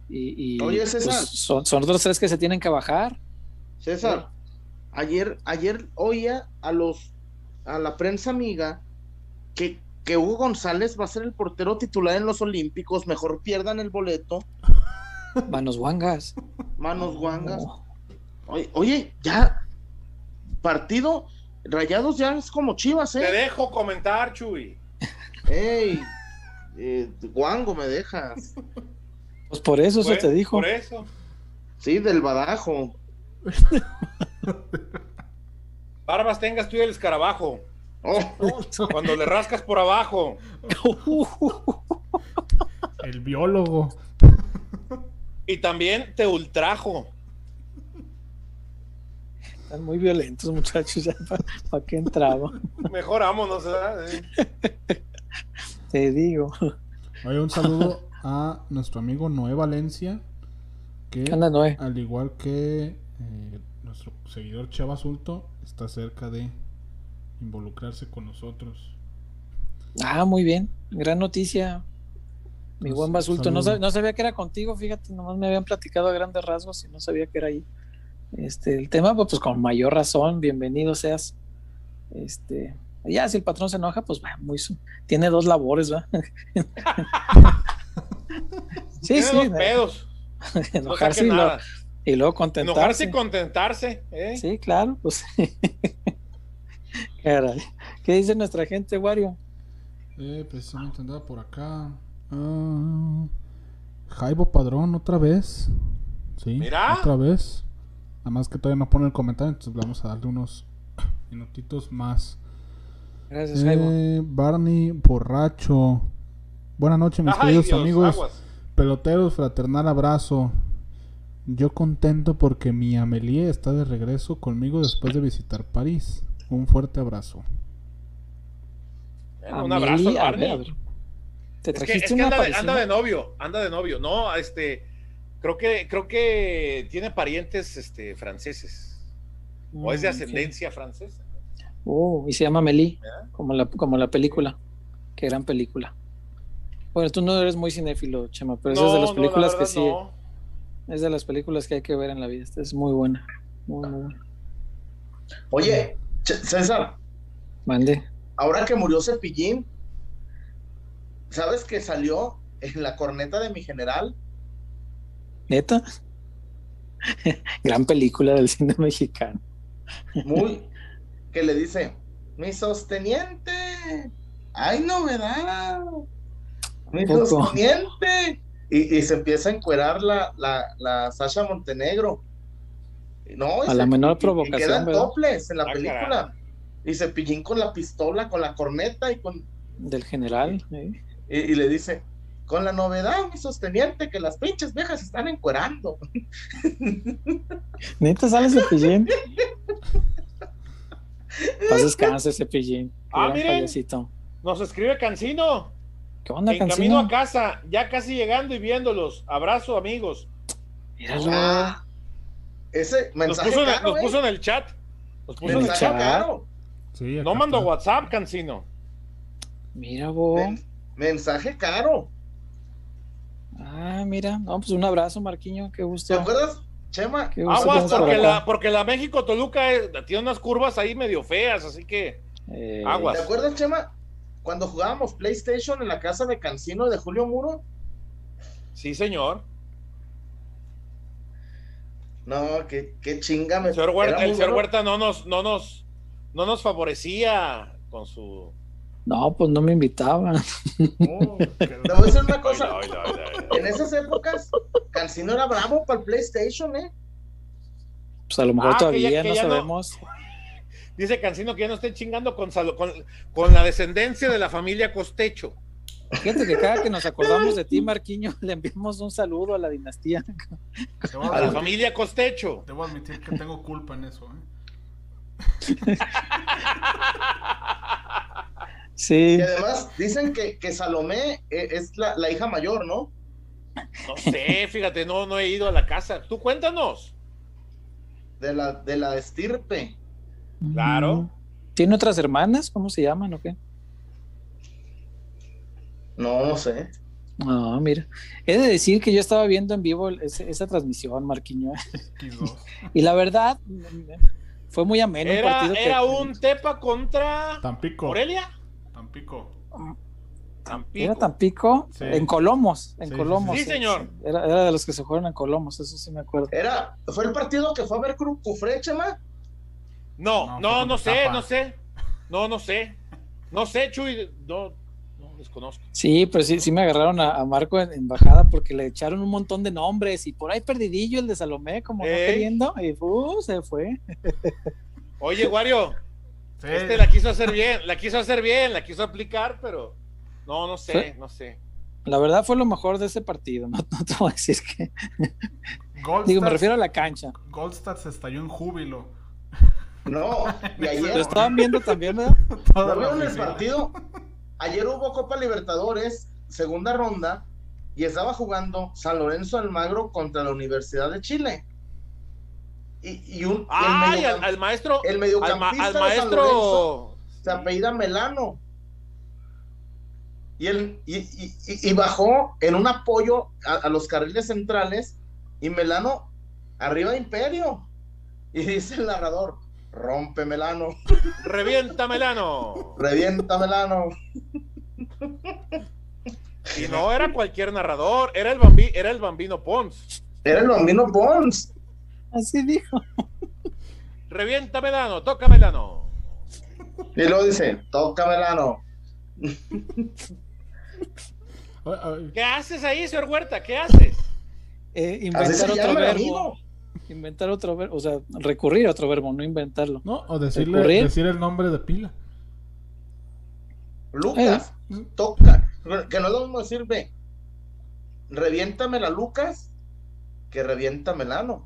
y, Oye, pues, son otros tres que se tienen que bajar. César, ayer, ayer oía a los a la prensa amiga que que Hugo González va a ser el portero titular en los Olímpicos, mejor pierdan el boleto. Manos guangas. Manos guangas. Oye, ya, partido, Rayados ya es como Chivas, ¿eh? Te dejo comentar, Chuy. Ey, eh, guango me dejas. Pues por eso se te dijo. Por eso. Sí, del badajo. Barbas tengas tú el escarabajo. Oh. Cuando le rascas por abajo. El biólogo. Y también te ultrajo. Están muy violentos, muchachos. Para qué entraba. Mejor vámonos, ¿verdad? Te digo. Oye, un saludo a nuestro amigo Noé Valencia. Que, Anda, Noé? al igual que eh, nuestro seguidor Chava Sulto, está cerca de involucrarse con nosotros. Ah, muy bien. Gran noticia. Mi buen Basulto. No, no, sabía que era contigo, fíjate, nomás me habían platicado a grandes rasgos y no sabía que era ahí. Este, el tema, pues, pues con mayor razón, bienvenido seas. Este, ya si el patrón se enoja, pues va, muy tiene dos labores, ¿va? sí, sí. Dos pedos. Enojarse y, luego contentarse. Enojarse y contentarse, ¿eh? Sí, claro, pues. Caray. ¿Qué dice nuestra gente, Wario? Eh, precisamente andaba por acá. Uh, Jaibo Padrón, otra vez. Sí, Mira. otra vez. Nada más que todavía no pone el comentario, entonces vamos a darle unos minutitos más. Gracias, eh, Barney Borracho. Buenas noches, mis queridos amigos. Peloteros, fraternal abrazo. Yo contento porque mi Amelie está de regreso conmigo después de visitar París. Un fuerte abrazo. un abrazo, Barney. Te trajiste una anda, de novio, anda de novio. No, este, creo que, creo que tiene parientes, este, franceses. o es de mm, ascendencia francesa. Oh, y se llama Meli, como la, como la película. Qué gran película. Bueno, tú no eres muy cinéfilo, Chema, pero es de las películas que sí. Es de las películas que hay que ver en la vida. Esta es muy buena. Muy, muy buena. Oye, César. Mande. Ahora que murió Cepillín, ¿Sabes que salió en la corneta de mi general? ¿Neta? Gran película del cine mexicano. Muy. Que le dice: Mi sosteniente. ¡Ay, novedad! Mi sosteniente. Y, se empieza a encuerar la, la, la Sasha Montenegro. No, a la menor provocación. Y quedan toples en la ah, película. Y se pillín con la pistola, con la corneta y con. Del general. ¿eh? y, le dice, con la novedad, mi sosteniente, que las pinches viejas están encuerando. Neta sale cepillín. Paz descanse, cepillín. Ah, miren. Nos escribe Cancino. ¿Qué onda, en camino a casa, ya casi llegando y viéndolos. Abrazo, amigos. Míralo. Ah, ese mensaje nos, puso, caro, nos puso en el chat. Nos puso en el chat. no mando WhatsApp, Cancino. Mira vos. Mensaje caro. Ah, mira, no, pues un abrazo, Marquiño, qué gusto. ¿Te acuerdas, Chema? Aguas, porque la, porque la México Toluca tiene unas curvas ahí medio feas, así que eh, aguas. ¿Te acuerdas, Chema? Cuando jugábamos PlayStation en la casa de Cancino de Julio Muro. Sí, señor. No, qué, qué chinga me El señor Huerta, el señor Huerta no nos, no nos, no nos favorecía con su no, pues no me invitaban. Oh, te voy a decir una cosa. en esas épocas, Cancino era bravo para el PlayStation, ¿eh? Pues a lo mejor ah, todavía no sabemos. Dice Cancino que ya no estén chingando con, con, con, la descendencia de la familia Costecho. Fíjate que cada que nos acordamos de ti, Marquiño, le enviamos un saludo a la dinastía. A la familia Costecho. Debo admitir que tengo culpa en eso, ¿eh? Sí. Y además dicen que, que Salomé eh, es la, hija mayor, ¿no? No sé, fíjate, no, no he ido a la casa. Tú cuéntanos. De la, de la estirpe. Claro. ¿Tiene otras hermanas? ¿Cómo se llaman o qué? No, no sé. No, mira. He de decir que yo estaba viendo en vivo esa transmisión, Marquiño. y la verdad, fue muy ameno. Era, partido era un Tepa contra Tampico. Morelia. Tampico. Tampico. Era Tampico en Colomos, en Colomos. Sí, señor. Era, de los que se fueron en Colomos, eso sí me acuerdo. Era, ¿fue el partido que fue a ver Cufré, Chema? No, no, no, sé, no sé. No, no sé. No sé, Chuy, no. no desconozco. Sí, pero sí, sí me agarraron a, Marco en, bajada porque le echaron un montón de nombres y por ahí perdidillo el de Salomé, como no queriendo, y uh, se fue. Oye, Wario, este la quiso hacer bien, la quiso hacer bien, la quiso aplicar, pero no, no sé, no sé. La verdad fue lo mejor de ese partido, no, te voy a decir que. Digo, me refiero a la cancha. Goldstad se estalló en júbilo. No, y ayer. Lo estaban viendo también, ¿verdad? ¿No en el partido? Ayer hubo Copa Libertadores, segunda ronda, y estaba jugando San Lorenzo Almagro contra la Universidad de Chile. Y, un. ¡Ay! al, maestro. El mediocampista al, maestro. se apellida Melano. Y, él, y, bajó en un apoyo a, los carriles centrales. Y Melano, arriba de Imperio. Y dice el narrador: Rompe Melano. Revienta Melano. Revienta Melano. Y no era cualquier narrador, era el, bambi, era el bambino Pons. Era el bambino Pons. Así dijo. Revienta Melano, toca Melano. Y luego dice, toca Melano. ¿Qué haces ahí, señor Huerta? ¿Qué haces? Eh, inventar otro verbo. Inventar otro verbo, o sea, recurrir a otro verbo, no inventarlo. No, o decirle, decir el nombre de pila. Lucas, eh. toca. Que no lo mismo decirme, reviéntamela Lucas, que revienta Melano.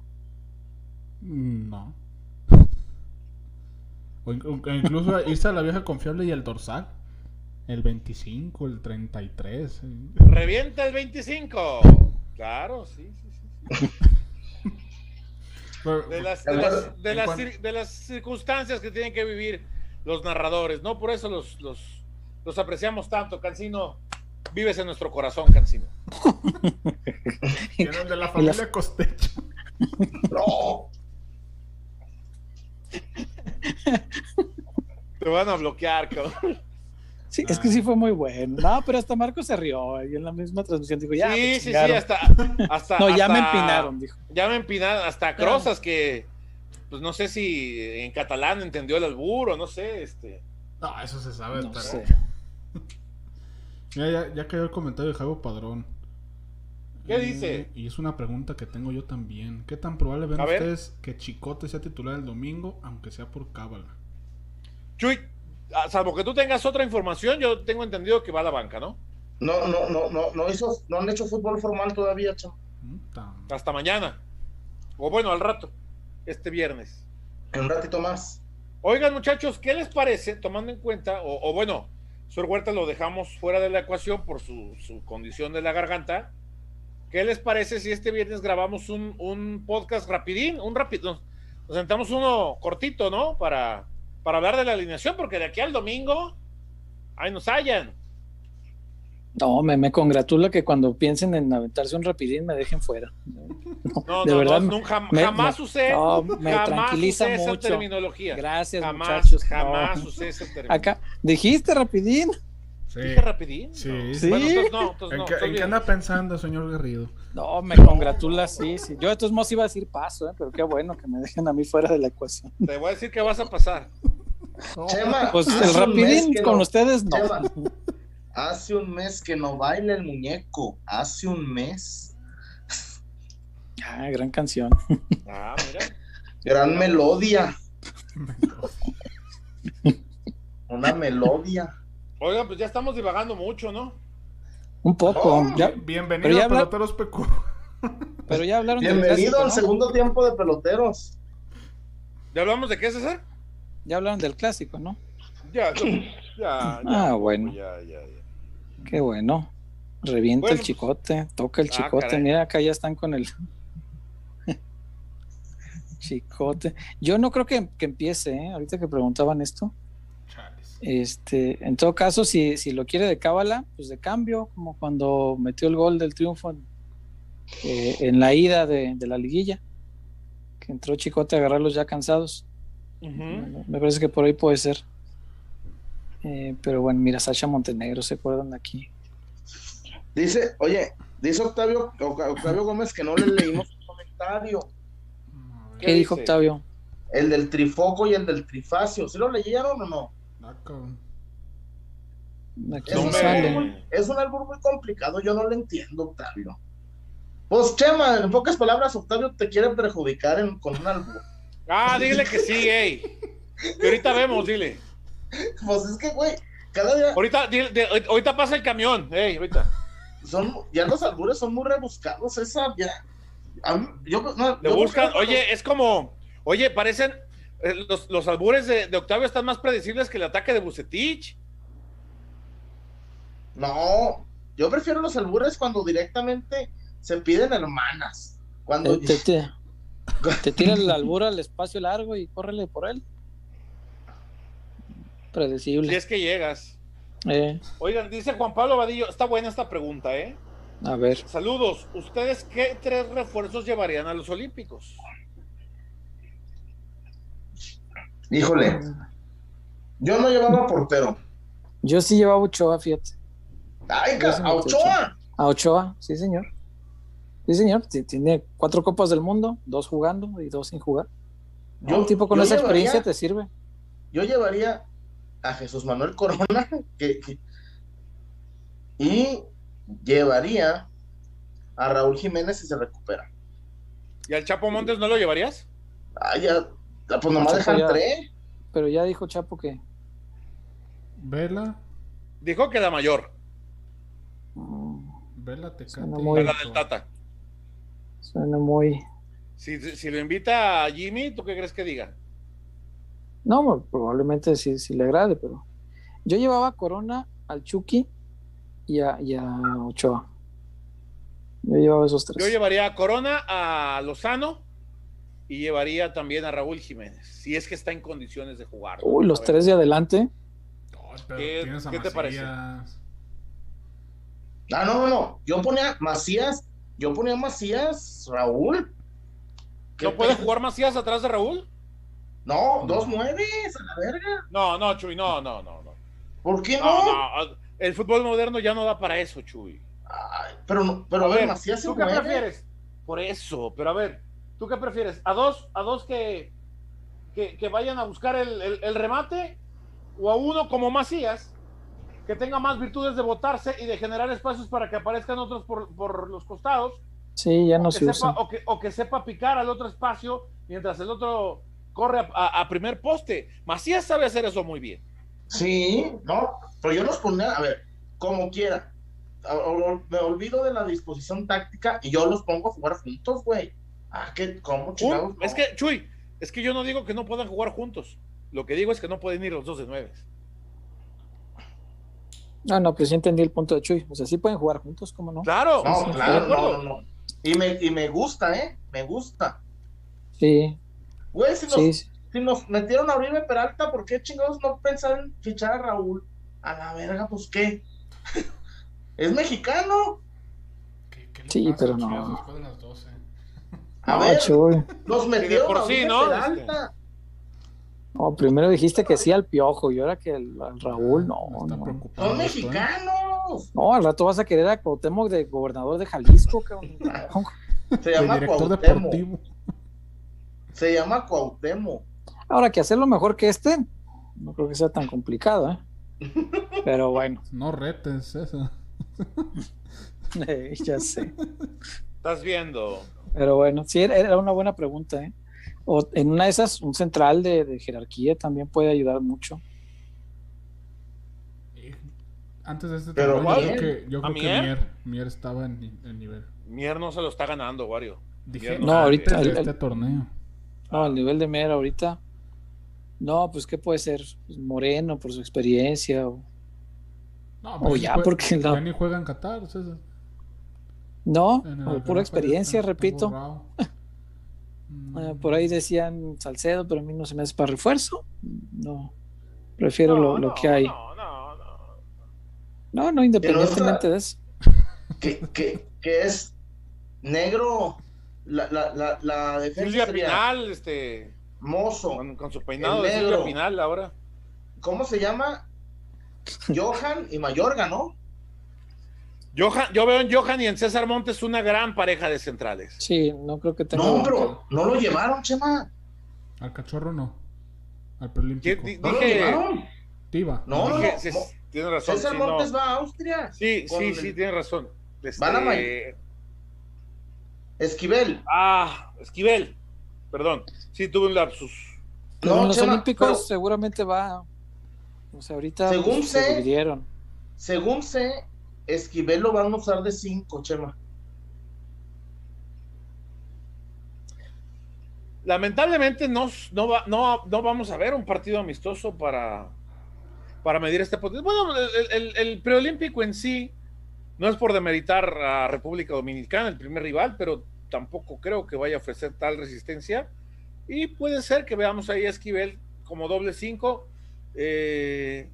No. O, incluso irse a la vieja confiable y el dorsal. El 25, el 33. Revienta el 25. Claro, sí, sí, sí. de, las, de, las, circunstancias que tienen que vivir los narradores, ¿no? Por eso los, los, los apreciamos tanto, Cancino. Vives en nuestro corazón, Cancino. Vienen de la familia Costecho. No. Te van a bloquear, cabrón. Sí, es que sí fue muy bueno. No, pero hasta Marco se rió ahí en la misma transmisión. Dijo, ya. Sí, sí, sí, hasta. hasta no, ya me empinaron, dijo. Ya me empinaron. Hasta Crozas, que. Pues no sé si en catalán entendió el albur o no sé. este No, eso se sabe. No sé. ya, ya, ya cayó el comentario de Jago Padrón. ¿Qué dice? Y es una pregunta que tengo yo también. ¿Qué tan probable ven ustedes que Chicote sea titular el domingo, aunque sea por cábala? Chuy, Ah, salvo que tú tengas otra información, yo tengo entendido que va a la banca, ¿no? No, no, no, no, no hizo, no han hecho fútbol formal todavía, chamo. Hasta mañana. O bueno, al rato, este viernes. En un ratito más. Oigan, muchachos, ¿qué les parece, tomando en cuenta, o, bueno, Sor Huerta lo dejamos fuera de la ecuación por su, condición de la garganta? ¿Qué les parece si este viernes grabamos un, un podcast rapidín, un rápido? Nos sentamos uno cortito, ¿no? Para para hablar de la alineación, porque de aquí al domingo, ahí nos hallan. No, me, me congratula que cuando piensen en aventarse un rapidín me dejen fuera. No, de verdad, nunca, jamás usé, me tranquiliza mucho. esa terminología. Gracias, jamás, muchachos. Jamás usé esa terminología. Acá, ¿dijiste rapidín? Sí. ¿Dije rapidín? Sí. ¿Sí? Bueno, entonces no, entonces ¿En, qué, ¿En qué anda pensando, señor Guerrido? No, me congratula, sí, sí. Yo de todos modos iba a decir paso, ¿eh? pero qué bueno que me dejen a mí fuera de la ecuación. Te voy a decir que vas a pasar. pues el rapidín con ustedes no. hace un mes que no baila el muñeco. Hace un mes. Ah, gran canción. Ah, mira. Gran melodia. Una melodia. Oigan, pues ya estamos divagando mucho, ¿no? Un poco. Oh, ya, bienvenido a Peloteros PQ. Pero ya hablaron Bienvenido al segundo tiempo de Peloteros. ¿Ya hablamos de qué, César? Ya hablaron del clásico, ¿no? Ya, ya, Ah, bueno. Qué bueno. Revienta el chicote, toca el ah, chicote. Mira, acá ya están con el chicote. Yo no creo que, empiece, ¿eh? ahorita que preguntaban esto. Este, en todo caso, si, si lo quiere de cábala, pues de cambio, como cuando metió el gol del triunfo en, eh, la ida de, de, la liguilla, que entró Chicote a agarrarlos ya cansados. Me parece que por ahí puede ser. Eh, pero bueno, mira, Sacha Montenegro, ¿se acuerdan de aquí? Dice, oye, dice Octavio, Octavio Gómez que no le leímos un comentario. ¿Qué, dijo Octavio? El del trifoco y el del trifacio. ¿Sí lo leyeron o no? Es, un es un álbum muy complicado, yo no lo entiendo, Octavio. Pues Chema, en pocas palabras, Octavio te quiere perjudicar con un álbum. Ah, dile que sí, ey. Que ahorita vemos, dile. Pues es que, güey, cada día. Ahorita, ahorita pasa el camión, ey, ahorita. Son, ya los albures son muy rebuscados, esa ya. yo, no, Le buscan, oye, es como, oye, parecen, los, los, albures de, de, Octavio están más predecibles que el ataque de Bucetich. No, yo prefiero los albures cuando directamente se piden hermanas. Cuando te, te, tira el albur al espacio largo y córrele por él. Predecible. Si es que llegas. Eh. Oigan, dice Juan Pablo Vadillo, está buena esta pregunta, ¿eh? A ver. Saludos. ¿Ustedes qué tres refuerzos llevarían a los Olímpicos? Híjole. Yo no llevaba portero. Yo sí llevaba Ochoa, fíjate. ¡Ay, a Ochoa! A Ochoa, sí, señor. Sí, señor. Tiene cuatro copas del mundo, dos jugando y dos sin jugar. un tipo con esa experiencia te sirve. Yo llevaría a Jesús Manuel Corona y llevaría a Raúl Jiménez si se recupera. ¿Y al Chapo Montes no lo llevarías? Ah, ya, pues nomás dejan tres. Pero ya dijo Chapo que. Vela. Dijo que da mayor. Mm. Vela te Vela del Tata. Suena muy. Si, si lo invita a Jimmy, ¿tú qué crees que diga? No, probablemente sí, sí le agrade, pero yo llevaba a Corona, al Chucky y a, Ochoa. Yo llevaba esos tres. Yo llevaría a Corona, a Lozano y llevaría también a Raúl Jiménez, si es que está en condiciones de jugar. Uy, los tres de adelante. ¿Qué, te parece? Ah, no, no, no. Yo ponía Macías, yo ponía Macías, Raúl. ¿No puede jugar Macías atrás de Raúl? No, dos nueves, a la verga. No, no, Chuy, no, no, no, no. ¿Por qué no? El fútbol moderno ya no da para eso, Chuy. pero, pero a, ver, Macías ¿tú qué prefieres? Por eso, pero a ver, ¿tú qué prefieres? ¿A dos, a dos que, que, vayan a buscar el, remate? ¿O a uno como Macías, que tenga más virtudes de botarse y de generar espacios para que aparezcan otros por, los costados? Sí, ya no se usa. O que, o que sepa picar al otro espacio mientras el otro corre a, primer poste. Macías sabe hacer eso muy bien. Sí, no, pero yo los ponía, a ver, como quiera. Me olvido de la disposición táctica y yo los pongo a jugar juntos, güey. Ah, que, ¿cómo Es que, Chuy, es que yo no digo que no puedan jugar juntos. Lo que digo es que no pueden ir los dos de nueve. No, no, pues sí entendí el punto de Chuy. O sea, sí pueden jugar juntos, ¿cómo no? Claro, no, claro, no, no, no. Y me, y me gusta, ¿eh? Me gusta. Sí, Güey, si nos, metieron a Uribe Peralta, ¿por qué chingados no pensaron en fichar a Raúl? A la verga, pues qué. ¿Es mexicano? sí, pero no. A ver, nos metieron por Uribe ¿no? Peralta. No, primero dijiste que sí al piojo y ahora que al, Raúl, no. no. Son mexicanos. No, al rato vas a querer a Cuauhtémoc de gobernador de Jalisco. Se llama Cuauhtémoc. Se llama Cuauhtémoc. Ahora que hacerlo mejor que este, no creo que sea tan complicado, ¿eh? Pero bueno. No retes eso. Eh, ya sé. Estás viendo. Pero bueno, sí, era una buena pregunta, ¿eh? O en una de esas, un central de, jerarquía también puede ayudar mucho. Antes de este Pero yo creo que, yo creo que Mier, Mier, estaba en, nivel. Mier no se lo está ganando, Wario. Dije, no, ahorita. este torneo. No, el nivel de Mer ahorita. No, pues ¿qué puede ser? Pues, Moreno por su experiencia. O, no, ya, porque no. Ya ni juega en Qatar. No, por pura experiencia, repito. Ah, por ahí decían Salcedo, pero a mí no se me hace para refuerzo. No, prefiero lo, lo, que hay. No, no, no. No, no, independientemente de eso. Que, que, que es negro la, la, la, la defensa. Silvia Pinal, este. Mozo. Con, su peinado de Silvia Pinal ahora. ¿Cómo se llama? Johan y Mayorga, ¿no? Johan, yo veo en Johan y en César Montes una gran pareja de centrales. Sí, no creo que tenga. No, pero no lo llevaron, Chema. Al cachorro no. Al preolímpico. ¿No lo llevaron? Tiva. No, no, tiene razón. César Montes va a Austria. Sí, sí, sí, tiene razón. Van a este, Esquivel. Ah, Esquivel. Perdón. Sí, tuve un lapsus. No, los Olímpicos seguramente va. O sea, ahorita según pues, se dividieron. Según sé, Esquivel lo van a usar de 5, Chema. Lamentablemente no, no, no, vamos a ver un partido amistoso para, para medir este potencial. Bueno, el, el, preolímpico en sí no es por demeritar a República Dominicana, el primer rival, pero tampoco creo que vaya a ofrecer tal resistencia. Y puede ser que veamos ahí a Esquivel como doble 5. Eh,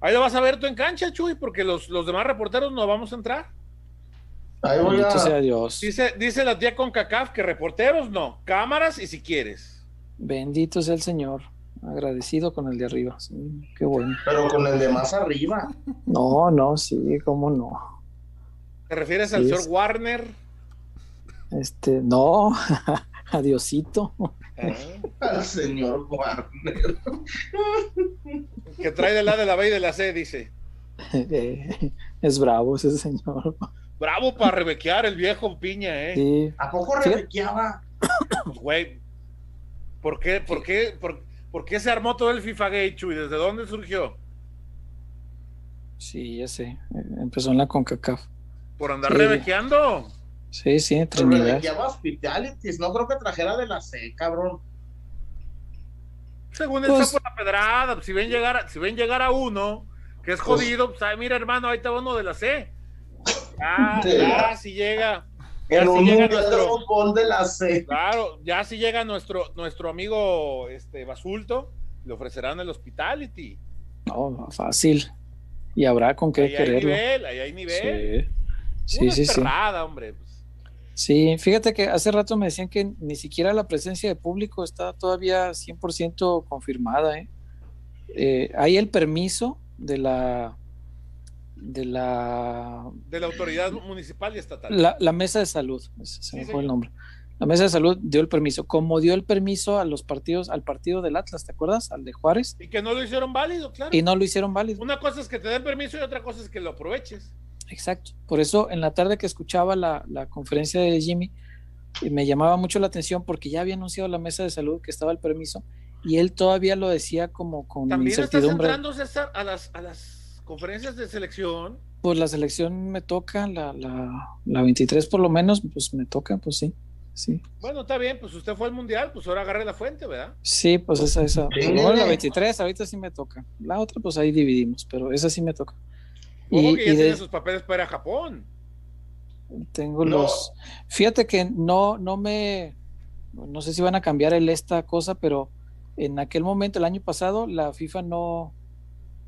ahí lo vas a ver tú en cancha, Chuy, porque los, los demás reporteros no vamos a entrar. Ahí voy a... Dios. Dice, dice la tía con CACAF que reporteros no, cámaras y si quieres. Bendito sea el Señor. Agradecido con el de arriba. qué bueno. Pero con el de más arriba. No, no, sí, cómo no. ¿Te refieres al señor Warner? Este, no, adiosito. Ah. Al señor Warner. que trae de la de la B y de la C, dice. es bravo ese señor. Bravo para rebequear el viejo piña, ¿eh? ¿A poco rebequeaba? Güey, ¿por qué, por, qué, por, qué se armó todo el FIFA Gate, Chuy? ¿Desde dónde surgió? Sí, ya sé. Empezó en la CONCACAF. ¿Por andar rebequeando? Sí, sí, Trinidad. Rebequeaba Hospitalities, no creo que trajera de la C, cabrón. Según pues, por la pedrada, si ven llegar, si ven llegar a uno que es pues jodido, pues, mira hermano, ahí está uno de la C. Ah, ya, si llega. Ya si llega nuestro, de la C. Claro, ya si llega nuestro, nuestro amigo este Basulto, le ofrecerán el hospitality. No, fácil. Y habrá con qué ahí quererlo. Hay nivel, ahí hay nivel. Sí, sí, sí. hombre. Pues. Sí, fíjate que hace rato me decían que ni siquiera la presencia de público está todavía 100% confirmada. ¿eh? Eh, hay el permiso de la de la de la autoridad municipal y estatal. La, mesa de salud, se me fue el nombre. La mesa de salud dio el permiso, como dio el permiso a los partidos, al partido del Atlas, ¿te acuerdas? Al de Juárez. Y que no lo hicieron válido, claro. Y no lo hicieron válido. Una cosa es que te den permiso y otra cosa es que lo aproveches. Exacto. Por eso en la tarde que escuchaba la, la conferencia de Jimmy, me llamaba mucho la atención porque ya había anunciado la mesa de salud que estaba el permiso y él todavía lo decía como con También incertidumbre. Estás entrando, a las, a las conferencias de selección. Pues la selección me toca, la, la, la 23 por lo menos, pues me toca, pues sí. Sí. Bueno, está bien, pues usted fue al mundial, pues ahora agarre la fuente, ¿verdad? Sí, pues esa, esa. Bueno, la 23, ahorita sí me toca. La otra, pues ahí dividimos, pero esa sí me toca. y, que ya tiene sus papeles para ir a Japón. Tengo los. Fíjate que no, no me. No sé si van a cambiar el esta cosa, pero en aquel momento, el año pasado, la FIFA no,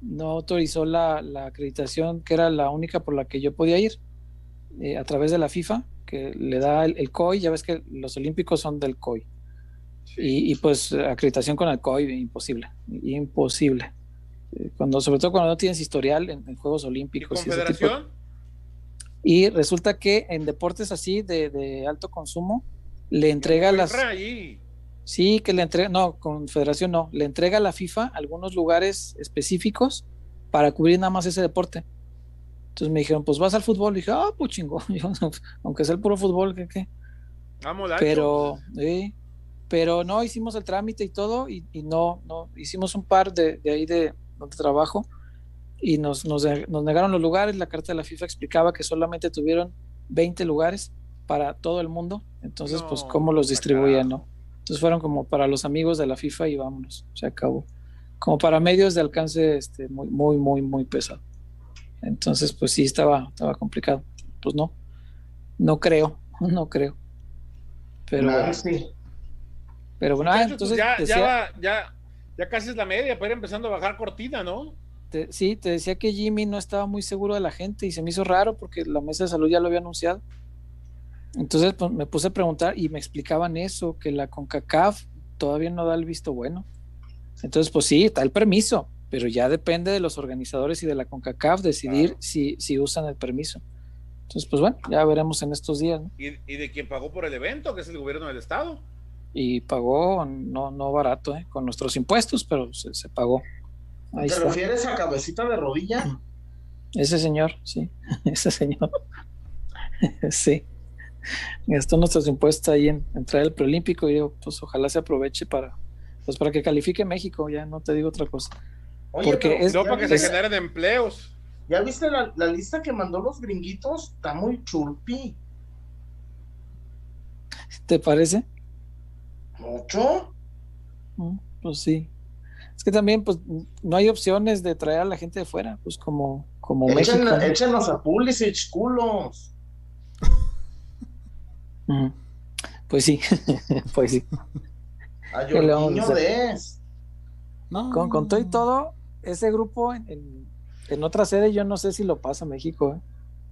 no autorizó la, acreditación que era la única por la que yo podía ir eh, a través de la FIFA, que le da el, COI, ya ves que los olímpicos son del COI. Y, pues acreditación con el COI, imposible, imposible. Eh, cuando, sobre todo cuando no tienes historial en, Juegos Olímpicos. ¿Y, resulta que en deportes así de, alto consumo, le entrega las... Sí, que le entrega, no, Confederación no, le entrega a la FIFA algunos lugares específicos para cubrir nada más ese deporte. Entonces me dijeron, pues vas al fútbol. Y dije, ah, pues chingo, aunque sea el puro fútbol, ¿qué qué? Vamos, pero, sí, pero no, hicimos el trámite y todo, y, no, no, hicimos un par de, de ahí de donde trabajo, y nos, nos, nos, negaron los lugares. La carta de la FIFA explicaba que solamente tuvieron 20 lugares para todo el mundo. Entonces, pues, ¿cómo los distribuían, no? Entonces fueron como para los amigos de la FIFA y vámonos, se acabó. Como para medios de alcance este, muy, muy, muy, muy pesado. Entonces, pues sí, estaba, estaba complicado. Pues no, no creo, no creo. Pero, pero bueno, ah, entonces ya, ya, ya, ya casi es la media ir empezando a bajar cortina, ¿no? sí, te decía que Jimmy no estaba muy seguro de la gente y se me hizo raro porque la mesa de salud ya lo había anunciado. Entonces pues, me puse a preguntar y me explicaban eso, que la CONCACAF todavía no da el visto bueno. Entonces, pues sí, está el permiso, pero ya depende de los organizadores y de la CONCACAF decidir si, si usan el permiso. Entonces, pues bueno, ya veremos en estos días. ¿Y, de quién pagó por el evento, que es el gobierno del estado? Y pagó, no, no barato, ¿eh? con nuestros impuestos, pero se, pagó. ¿Te refieres a cabecita de rodilla? Ese señor, sí, ese señor. sí. Gastó nuestros impuestos ahí en, entrar al preolímpico y digo, pues ojalá se aproveche para, pues para que califique México, ya no te digo otra cosa. Porque es, no para que se generen empleos. ¿Ya viste la, lista que mandó los gringuitos? Está muy churpi. ¿Te parece? ¿Mucho? Mm, pues sí. Es que también, pues, no hay opciones de traer a la gente de fuera, pues como, como México. a Pulisic, culos. Pues sí, pues sí. A de no. Con, con todo y todo, ese grupo en, en, otra sede yo no sé si lo pasa México.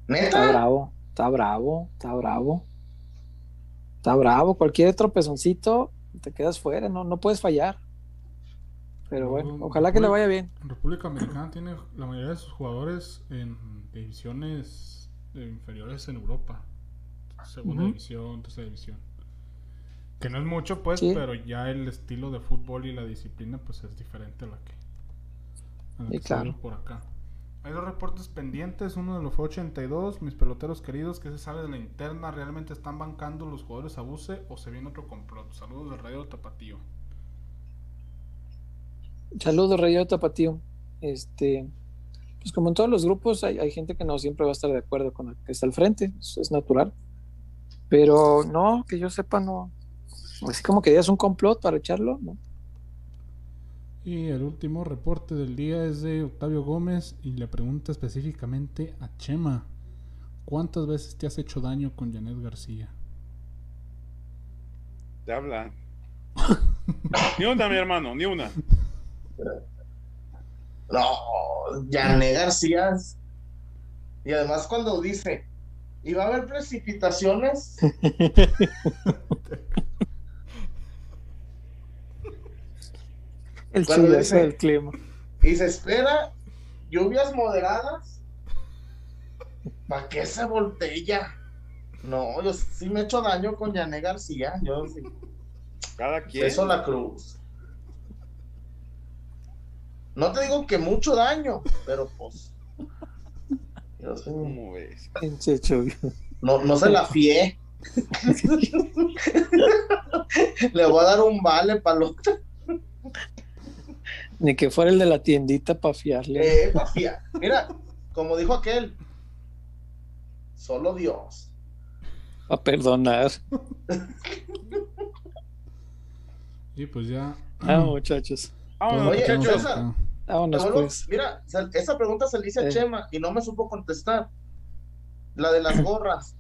¿eh? Está bravo, está bravo, está bravo. Está bravo. Cualquier tropezoncito te quedas fuera, no, no puedes fallar. Pero bueno, ojalá que le vaya bien. República Americana tiene la mayoría de sus jugadores en divisiones inferiores en Europa. Segunda división, tercera división. Que no es mucho, pues, pero ya el estilo de fútbol y la disciplina, pues, es diferente a la que, claro. por acá. Hay dos reportes pendientes, uno de los fue 82, mis peloteros queridos, que se sabe de la interna, ¿realmente están bancando los jugadores a buce o se viene otro complot? Saludos de Radio Tapatío. Saludos Radio Tapatío. Este, pues como en todos los grupos hay, hay, gente que no siempre va a estar de acuerdo con el que está al frente, es natural. Pero no, que yo sepa, no, Así como que ya es un complot para echarlo, ¿no? Y el último reporte del día es de Octavio Gómez y le pregunta específicamente a Chema, ¿cuántas veces te has hecho daño con Janet García? Te habla. ni una, mi hermano, ni una. No, Janet García. Y además cuando dice, ¿y va a haber precipitaciones? El del clima. Y se espera lluvias moderadas. ¿Para qué se voltea? No, yo sí me he hecho daño con Yané García. Yo sí. Cada quien. Eso la cruz. No te digo que mucho daño, pero pues. Yo sé. ¿Cómo ves? No, no se la fié. Le voy a dar un vale para los. Ni que fuera el de la tiendita para fiarle. Eh, para fiar. Mira, como dijo aquel, solo Dios. A perdonar. y pues ya. Ah, muchachos. Vámonos, Oye, muchachos. Vámonos, pues. Mira, esa pregunta se le hice a eh. Chema y no me supo contestar. La de las gorras.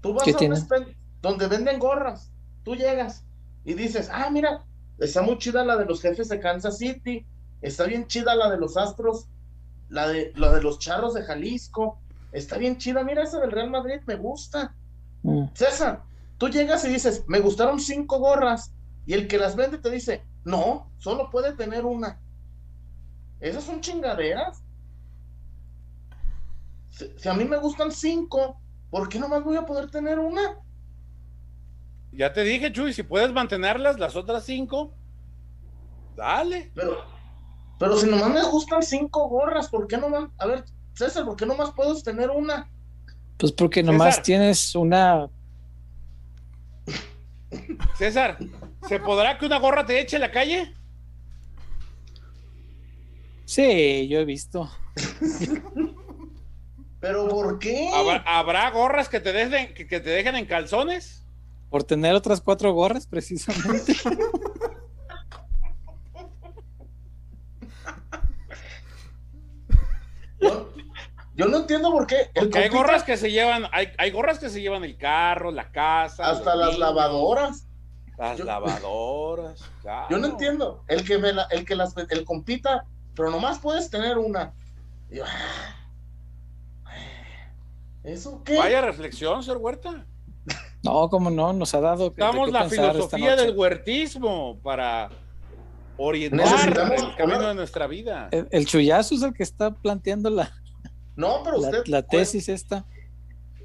Tú vas a un donde venden gorras. Tú llegas y dices, ah, mira, Está muy chida la de los jefes de Kansas City. Está bien chida la de los Astros. La de, la de los Charros de Jalisco. Está bien chida. Mira esa del Real Madrid, me gusta. Mm. César, tú llegas y dices, me gustaron cinco gorras. Y el que las vende te dice, no, solo puede tener una. Esas son chingaderas. Si, si a mí me gustan cinco, ¿por qué nomás voy a poder tener una? Ya te dije, Chuy, si puedes mantenerlas, las otras cinco, dale. Pero, pero si nomás me gustan cinco gorras, ¿por qué nomás? A ver, César, ¿por qué nomás puedes tener una? Pues porque nomás tienes una. César, ¿se podrá que una gorra te eche a la calle? Sí, yo he visto. ¿Pero por qué? ¿Habrá, gorras que te, dejen, que te dejen en calzones? Por tener otras cuatro gorras, precisamente. Yo, no entiendo por qué. hay gorras que se llevan, hay, hay, gorras que se llevan el carro, la casa. Hasta las lavadoras. Las lavadoras. Yo no entiendo. El que me el que las el compita, pero nomás puedes tener una. Ah, ¿Eso qué? Vaya reflexión, señor Huerta. No, como no, nos ha dado. Estamos la filosofía del huertismo para orientar el camino de nuestra vida. El, chullazo es el que está planteando la, no, pero usted, la, tesis esta.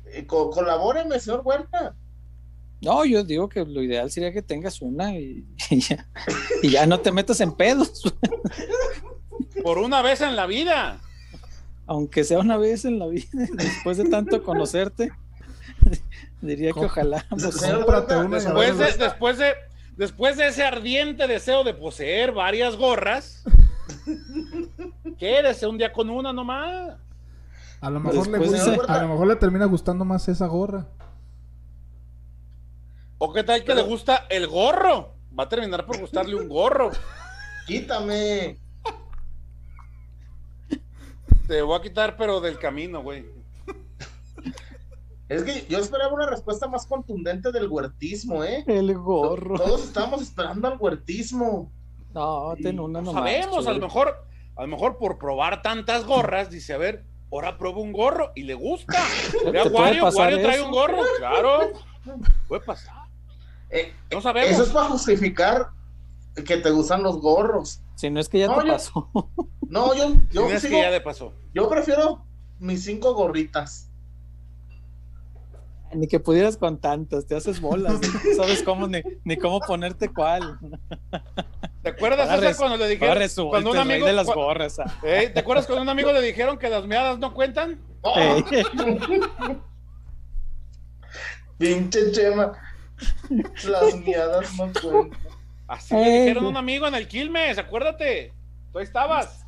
Eh, colabóreme, señor Huerta. No, yo digo que lo ideal sería que tengas una y, ya, no te metas en pedos. Por una vez en la vida. Aunque sea una vez en la vida, después de tanto conocerte, diría que ojalá. después, de, después, de, después de ese ardiente deseo de poseer varias gorras, quédese un día con una nomás. A lo mejor, le, a lo mejor le termina gustando más esa gorra. ¿O qué tal que le gusta el gorro? Va a terminar por gustarle un gorro. Quítame. Te voy a quitar, pero del camino, güey. Es que yo esperaba una respuesta más contundente del huertismo, ¿eh? El gorro. Todos estábamos esperando al huertismo. No, ten una no Sabemos, a lo mejor, a lo mejor por probar tantas gorras, dice, a ver, ahora pruebo un gorro y le gusta. Vea, Wario, Wario trae un gorro, claro. Puede pasar. Eh, no sabemos. Eso es para justificar que te gustan los gorros. Si no es que ya te pasó. No, yo, yo, es que ya te pasó. yo prefiero mis cinco gorritas. Ni que pudieras con tantos, te haces bolas. no sabes cómo ni, cómo ponerte cuál. ¿Te acuerdas cuando le dijeron cuando un amigo de las gorras? Ah. ¿Te acuerdas cuando un amigo le dijeron que las meadas no cuentan? Pinche chema. Las miadas no cuentan. Así le dijeron a un amigo en el Quilmes, acuérdate. Tú estabas.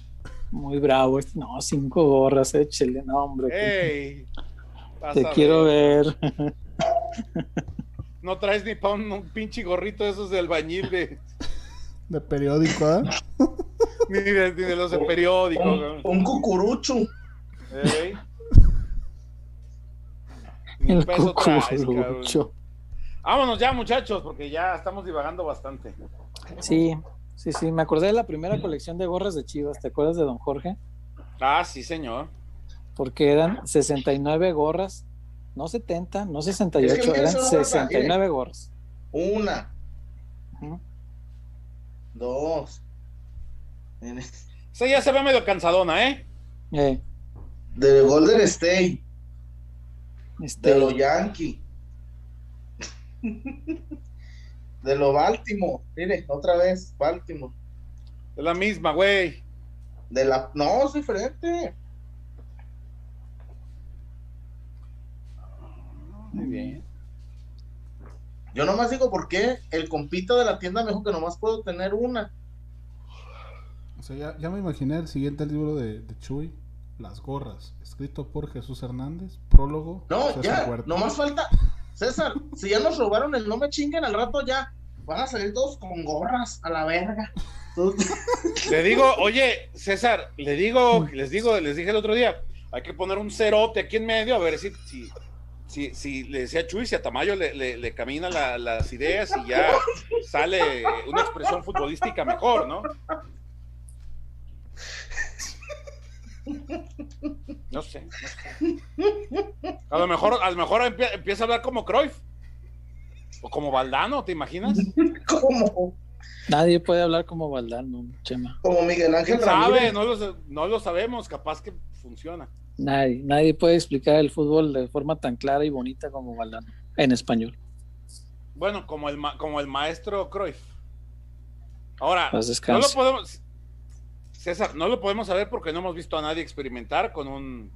Muy bravo. No, cinco gorras, échele, no, hombre. Te quiero ver. No traes ni para un, pinche gorrito de esos del bañil de. De periódico, ¿eh? ni, de, los de periódico. Un, cucurucho. El cucurucho. Vámonos ya, muchachos, porque ya estamos divagando bastante. Sí, sí, sí. Me acordé de la primera colección de gorras de Chivas. ¿Te acuerdas de don Jorge? Ah, sí, señor. Porque eran 69 gorras, no 70, no 68, eran 69 gorras. Una. Dos. Esa ya se ve medio cansadona, ¿eh? eh. De Golden State. Este... De los Yankees. De lo Baltimore. Mire, otra vez, Baltimore. De la misma, güey. De la. No, es diferente. Muy bien. Yo nomás digo por qué el compito de la tienda me dijo que nomás puedo tener una. O sea, ya, me imaginé el siguiente libro de, de, Chuy, Las Gorras, escrito por Jesús Hernández, prólogo. No, ya, nomás falta, César, si ya nos robaron el no me chinguen al rato ya, van a salir todos con gorras a la verga. Le digo, oye, César, le digo, les digo, les dije el otro día, hay que poner un cerote aquí en medio, a ver si, si, si, le decía Chuy, si a Tamayo le, le, camina las ideas y ya sale una expresión futbolística mejor, ¿no? No sé, no sé. A lo mejor, a lo mejor empieza a hablar como Cruyff. O como Valdano, ¿te imaginas? ¿Cómo? Nadie puede hablar como Valdano, Chema. Como Miguel Ángel sabe? No lo, no lo sabemos, capaz que funciona. Nadie, nadie puede explicar el fútbol de forma tan clara y bonita como Valdano, en español. Bueno, como el, como el maestro Cruyff. Ahora, no lo podemos, César, no lo podemos saber porque no hemos visto a nadie experimentar con un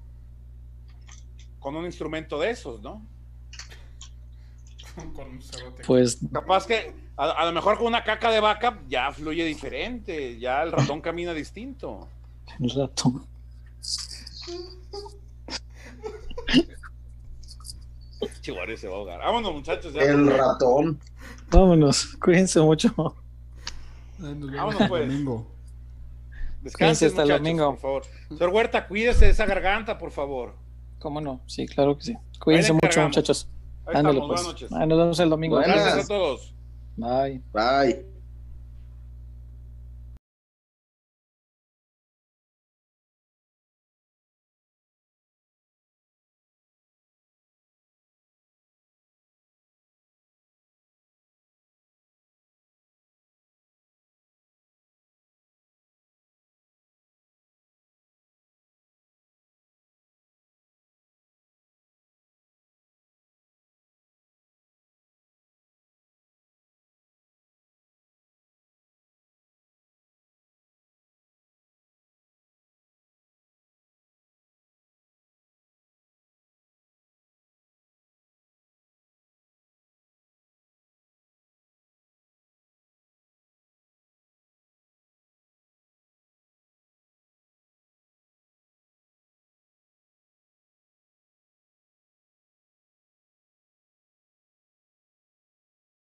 con un instrumento de esos, ¿no? pues capaz que a, lo mejor con una caca de vaca ya fluye diferente, ya el ratón camina distinto. El ratón. Chihuahua se va a ahogar. Vámonos, muchachos. el ratón. Vámonos, cuídense mucho. Vámonos, pues. Descansen hasta el domingo. Por favor. Señor Huerta, cuídese de esa garganta, por favor. ¿Cómo no? Sí, claro que sí. Cuídense mucho, muchachos. Ándale, pues. Buenas noches. nos vemos el domingo. Gracias a todos. Bye. Bye.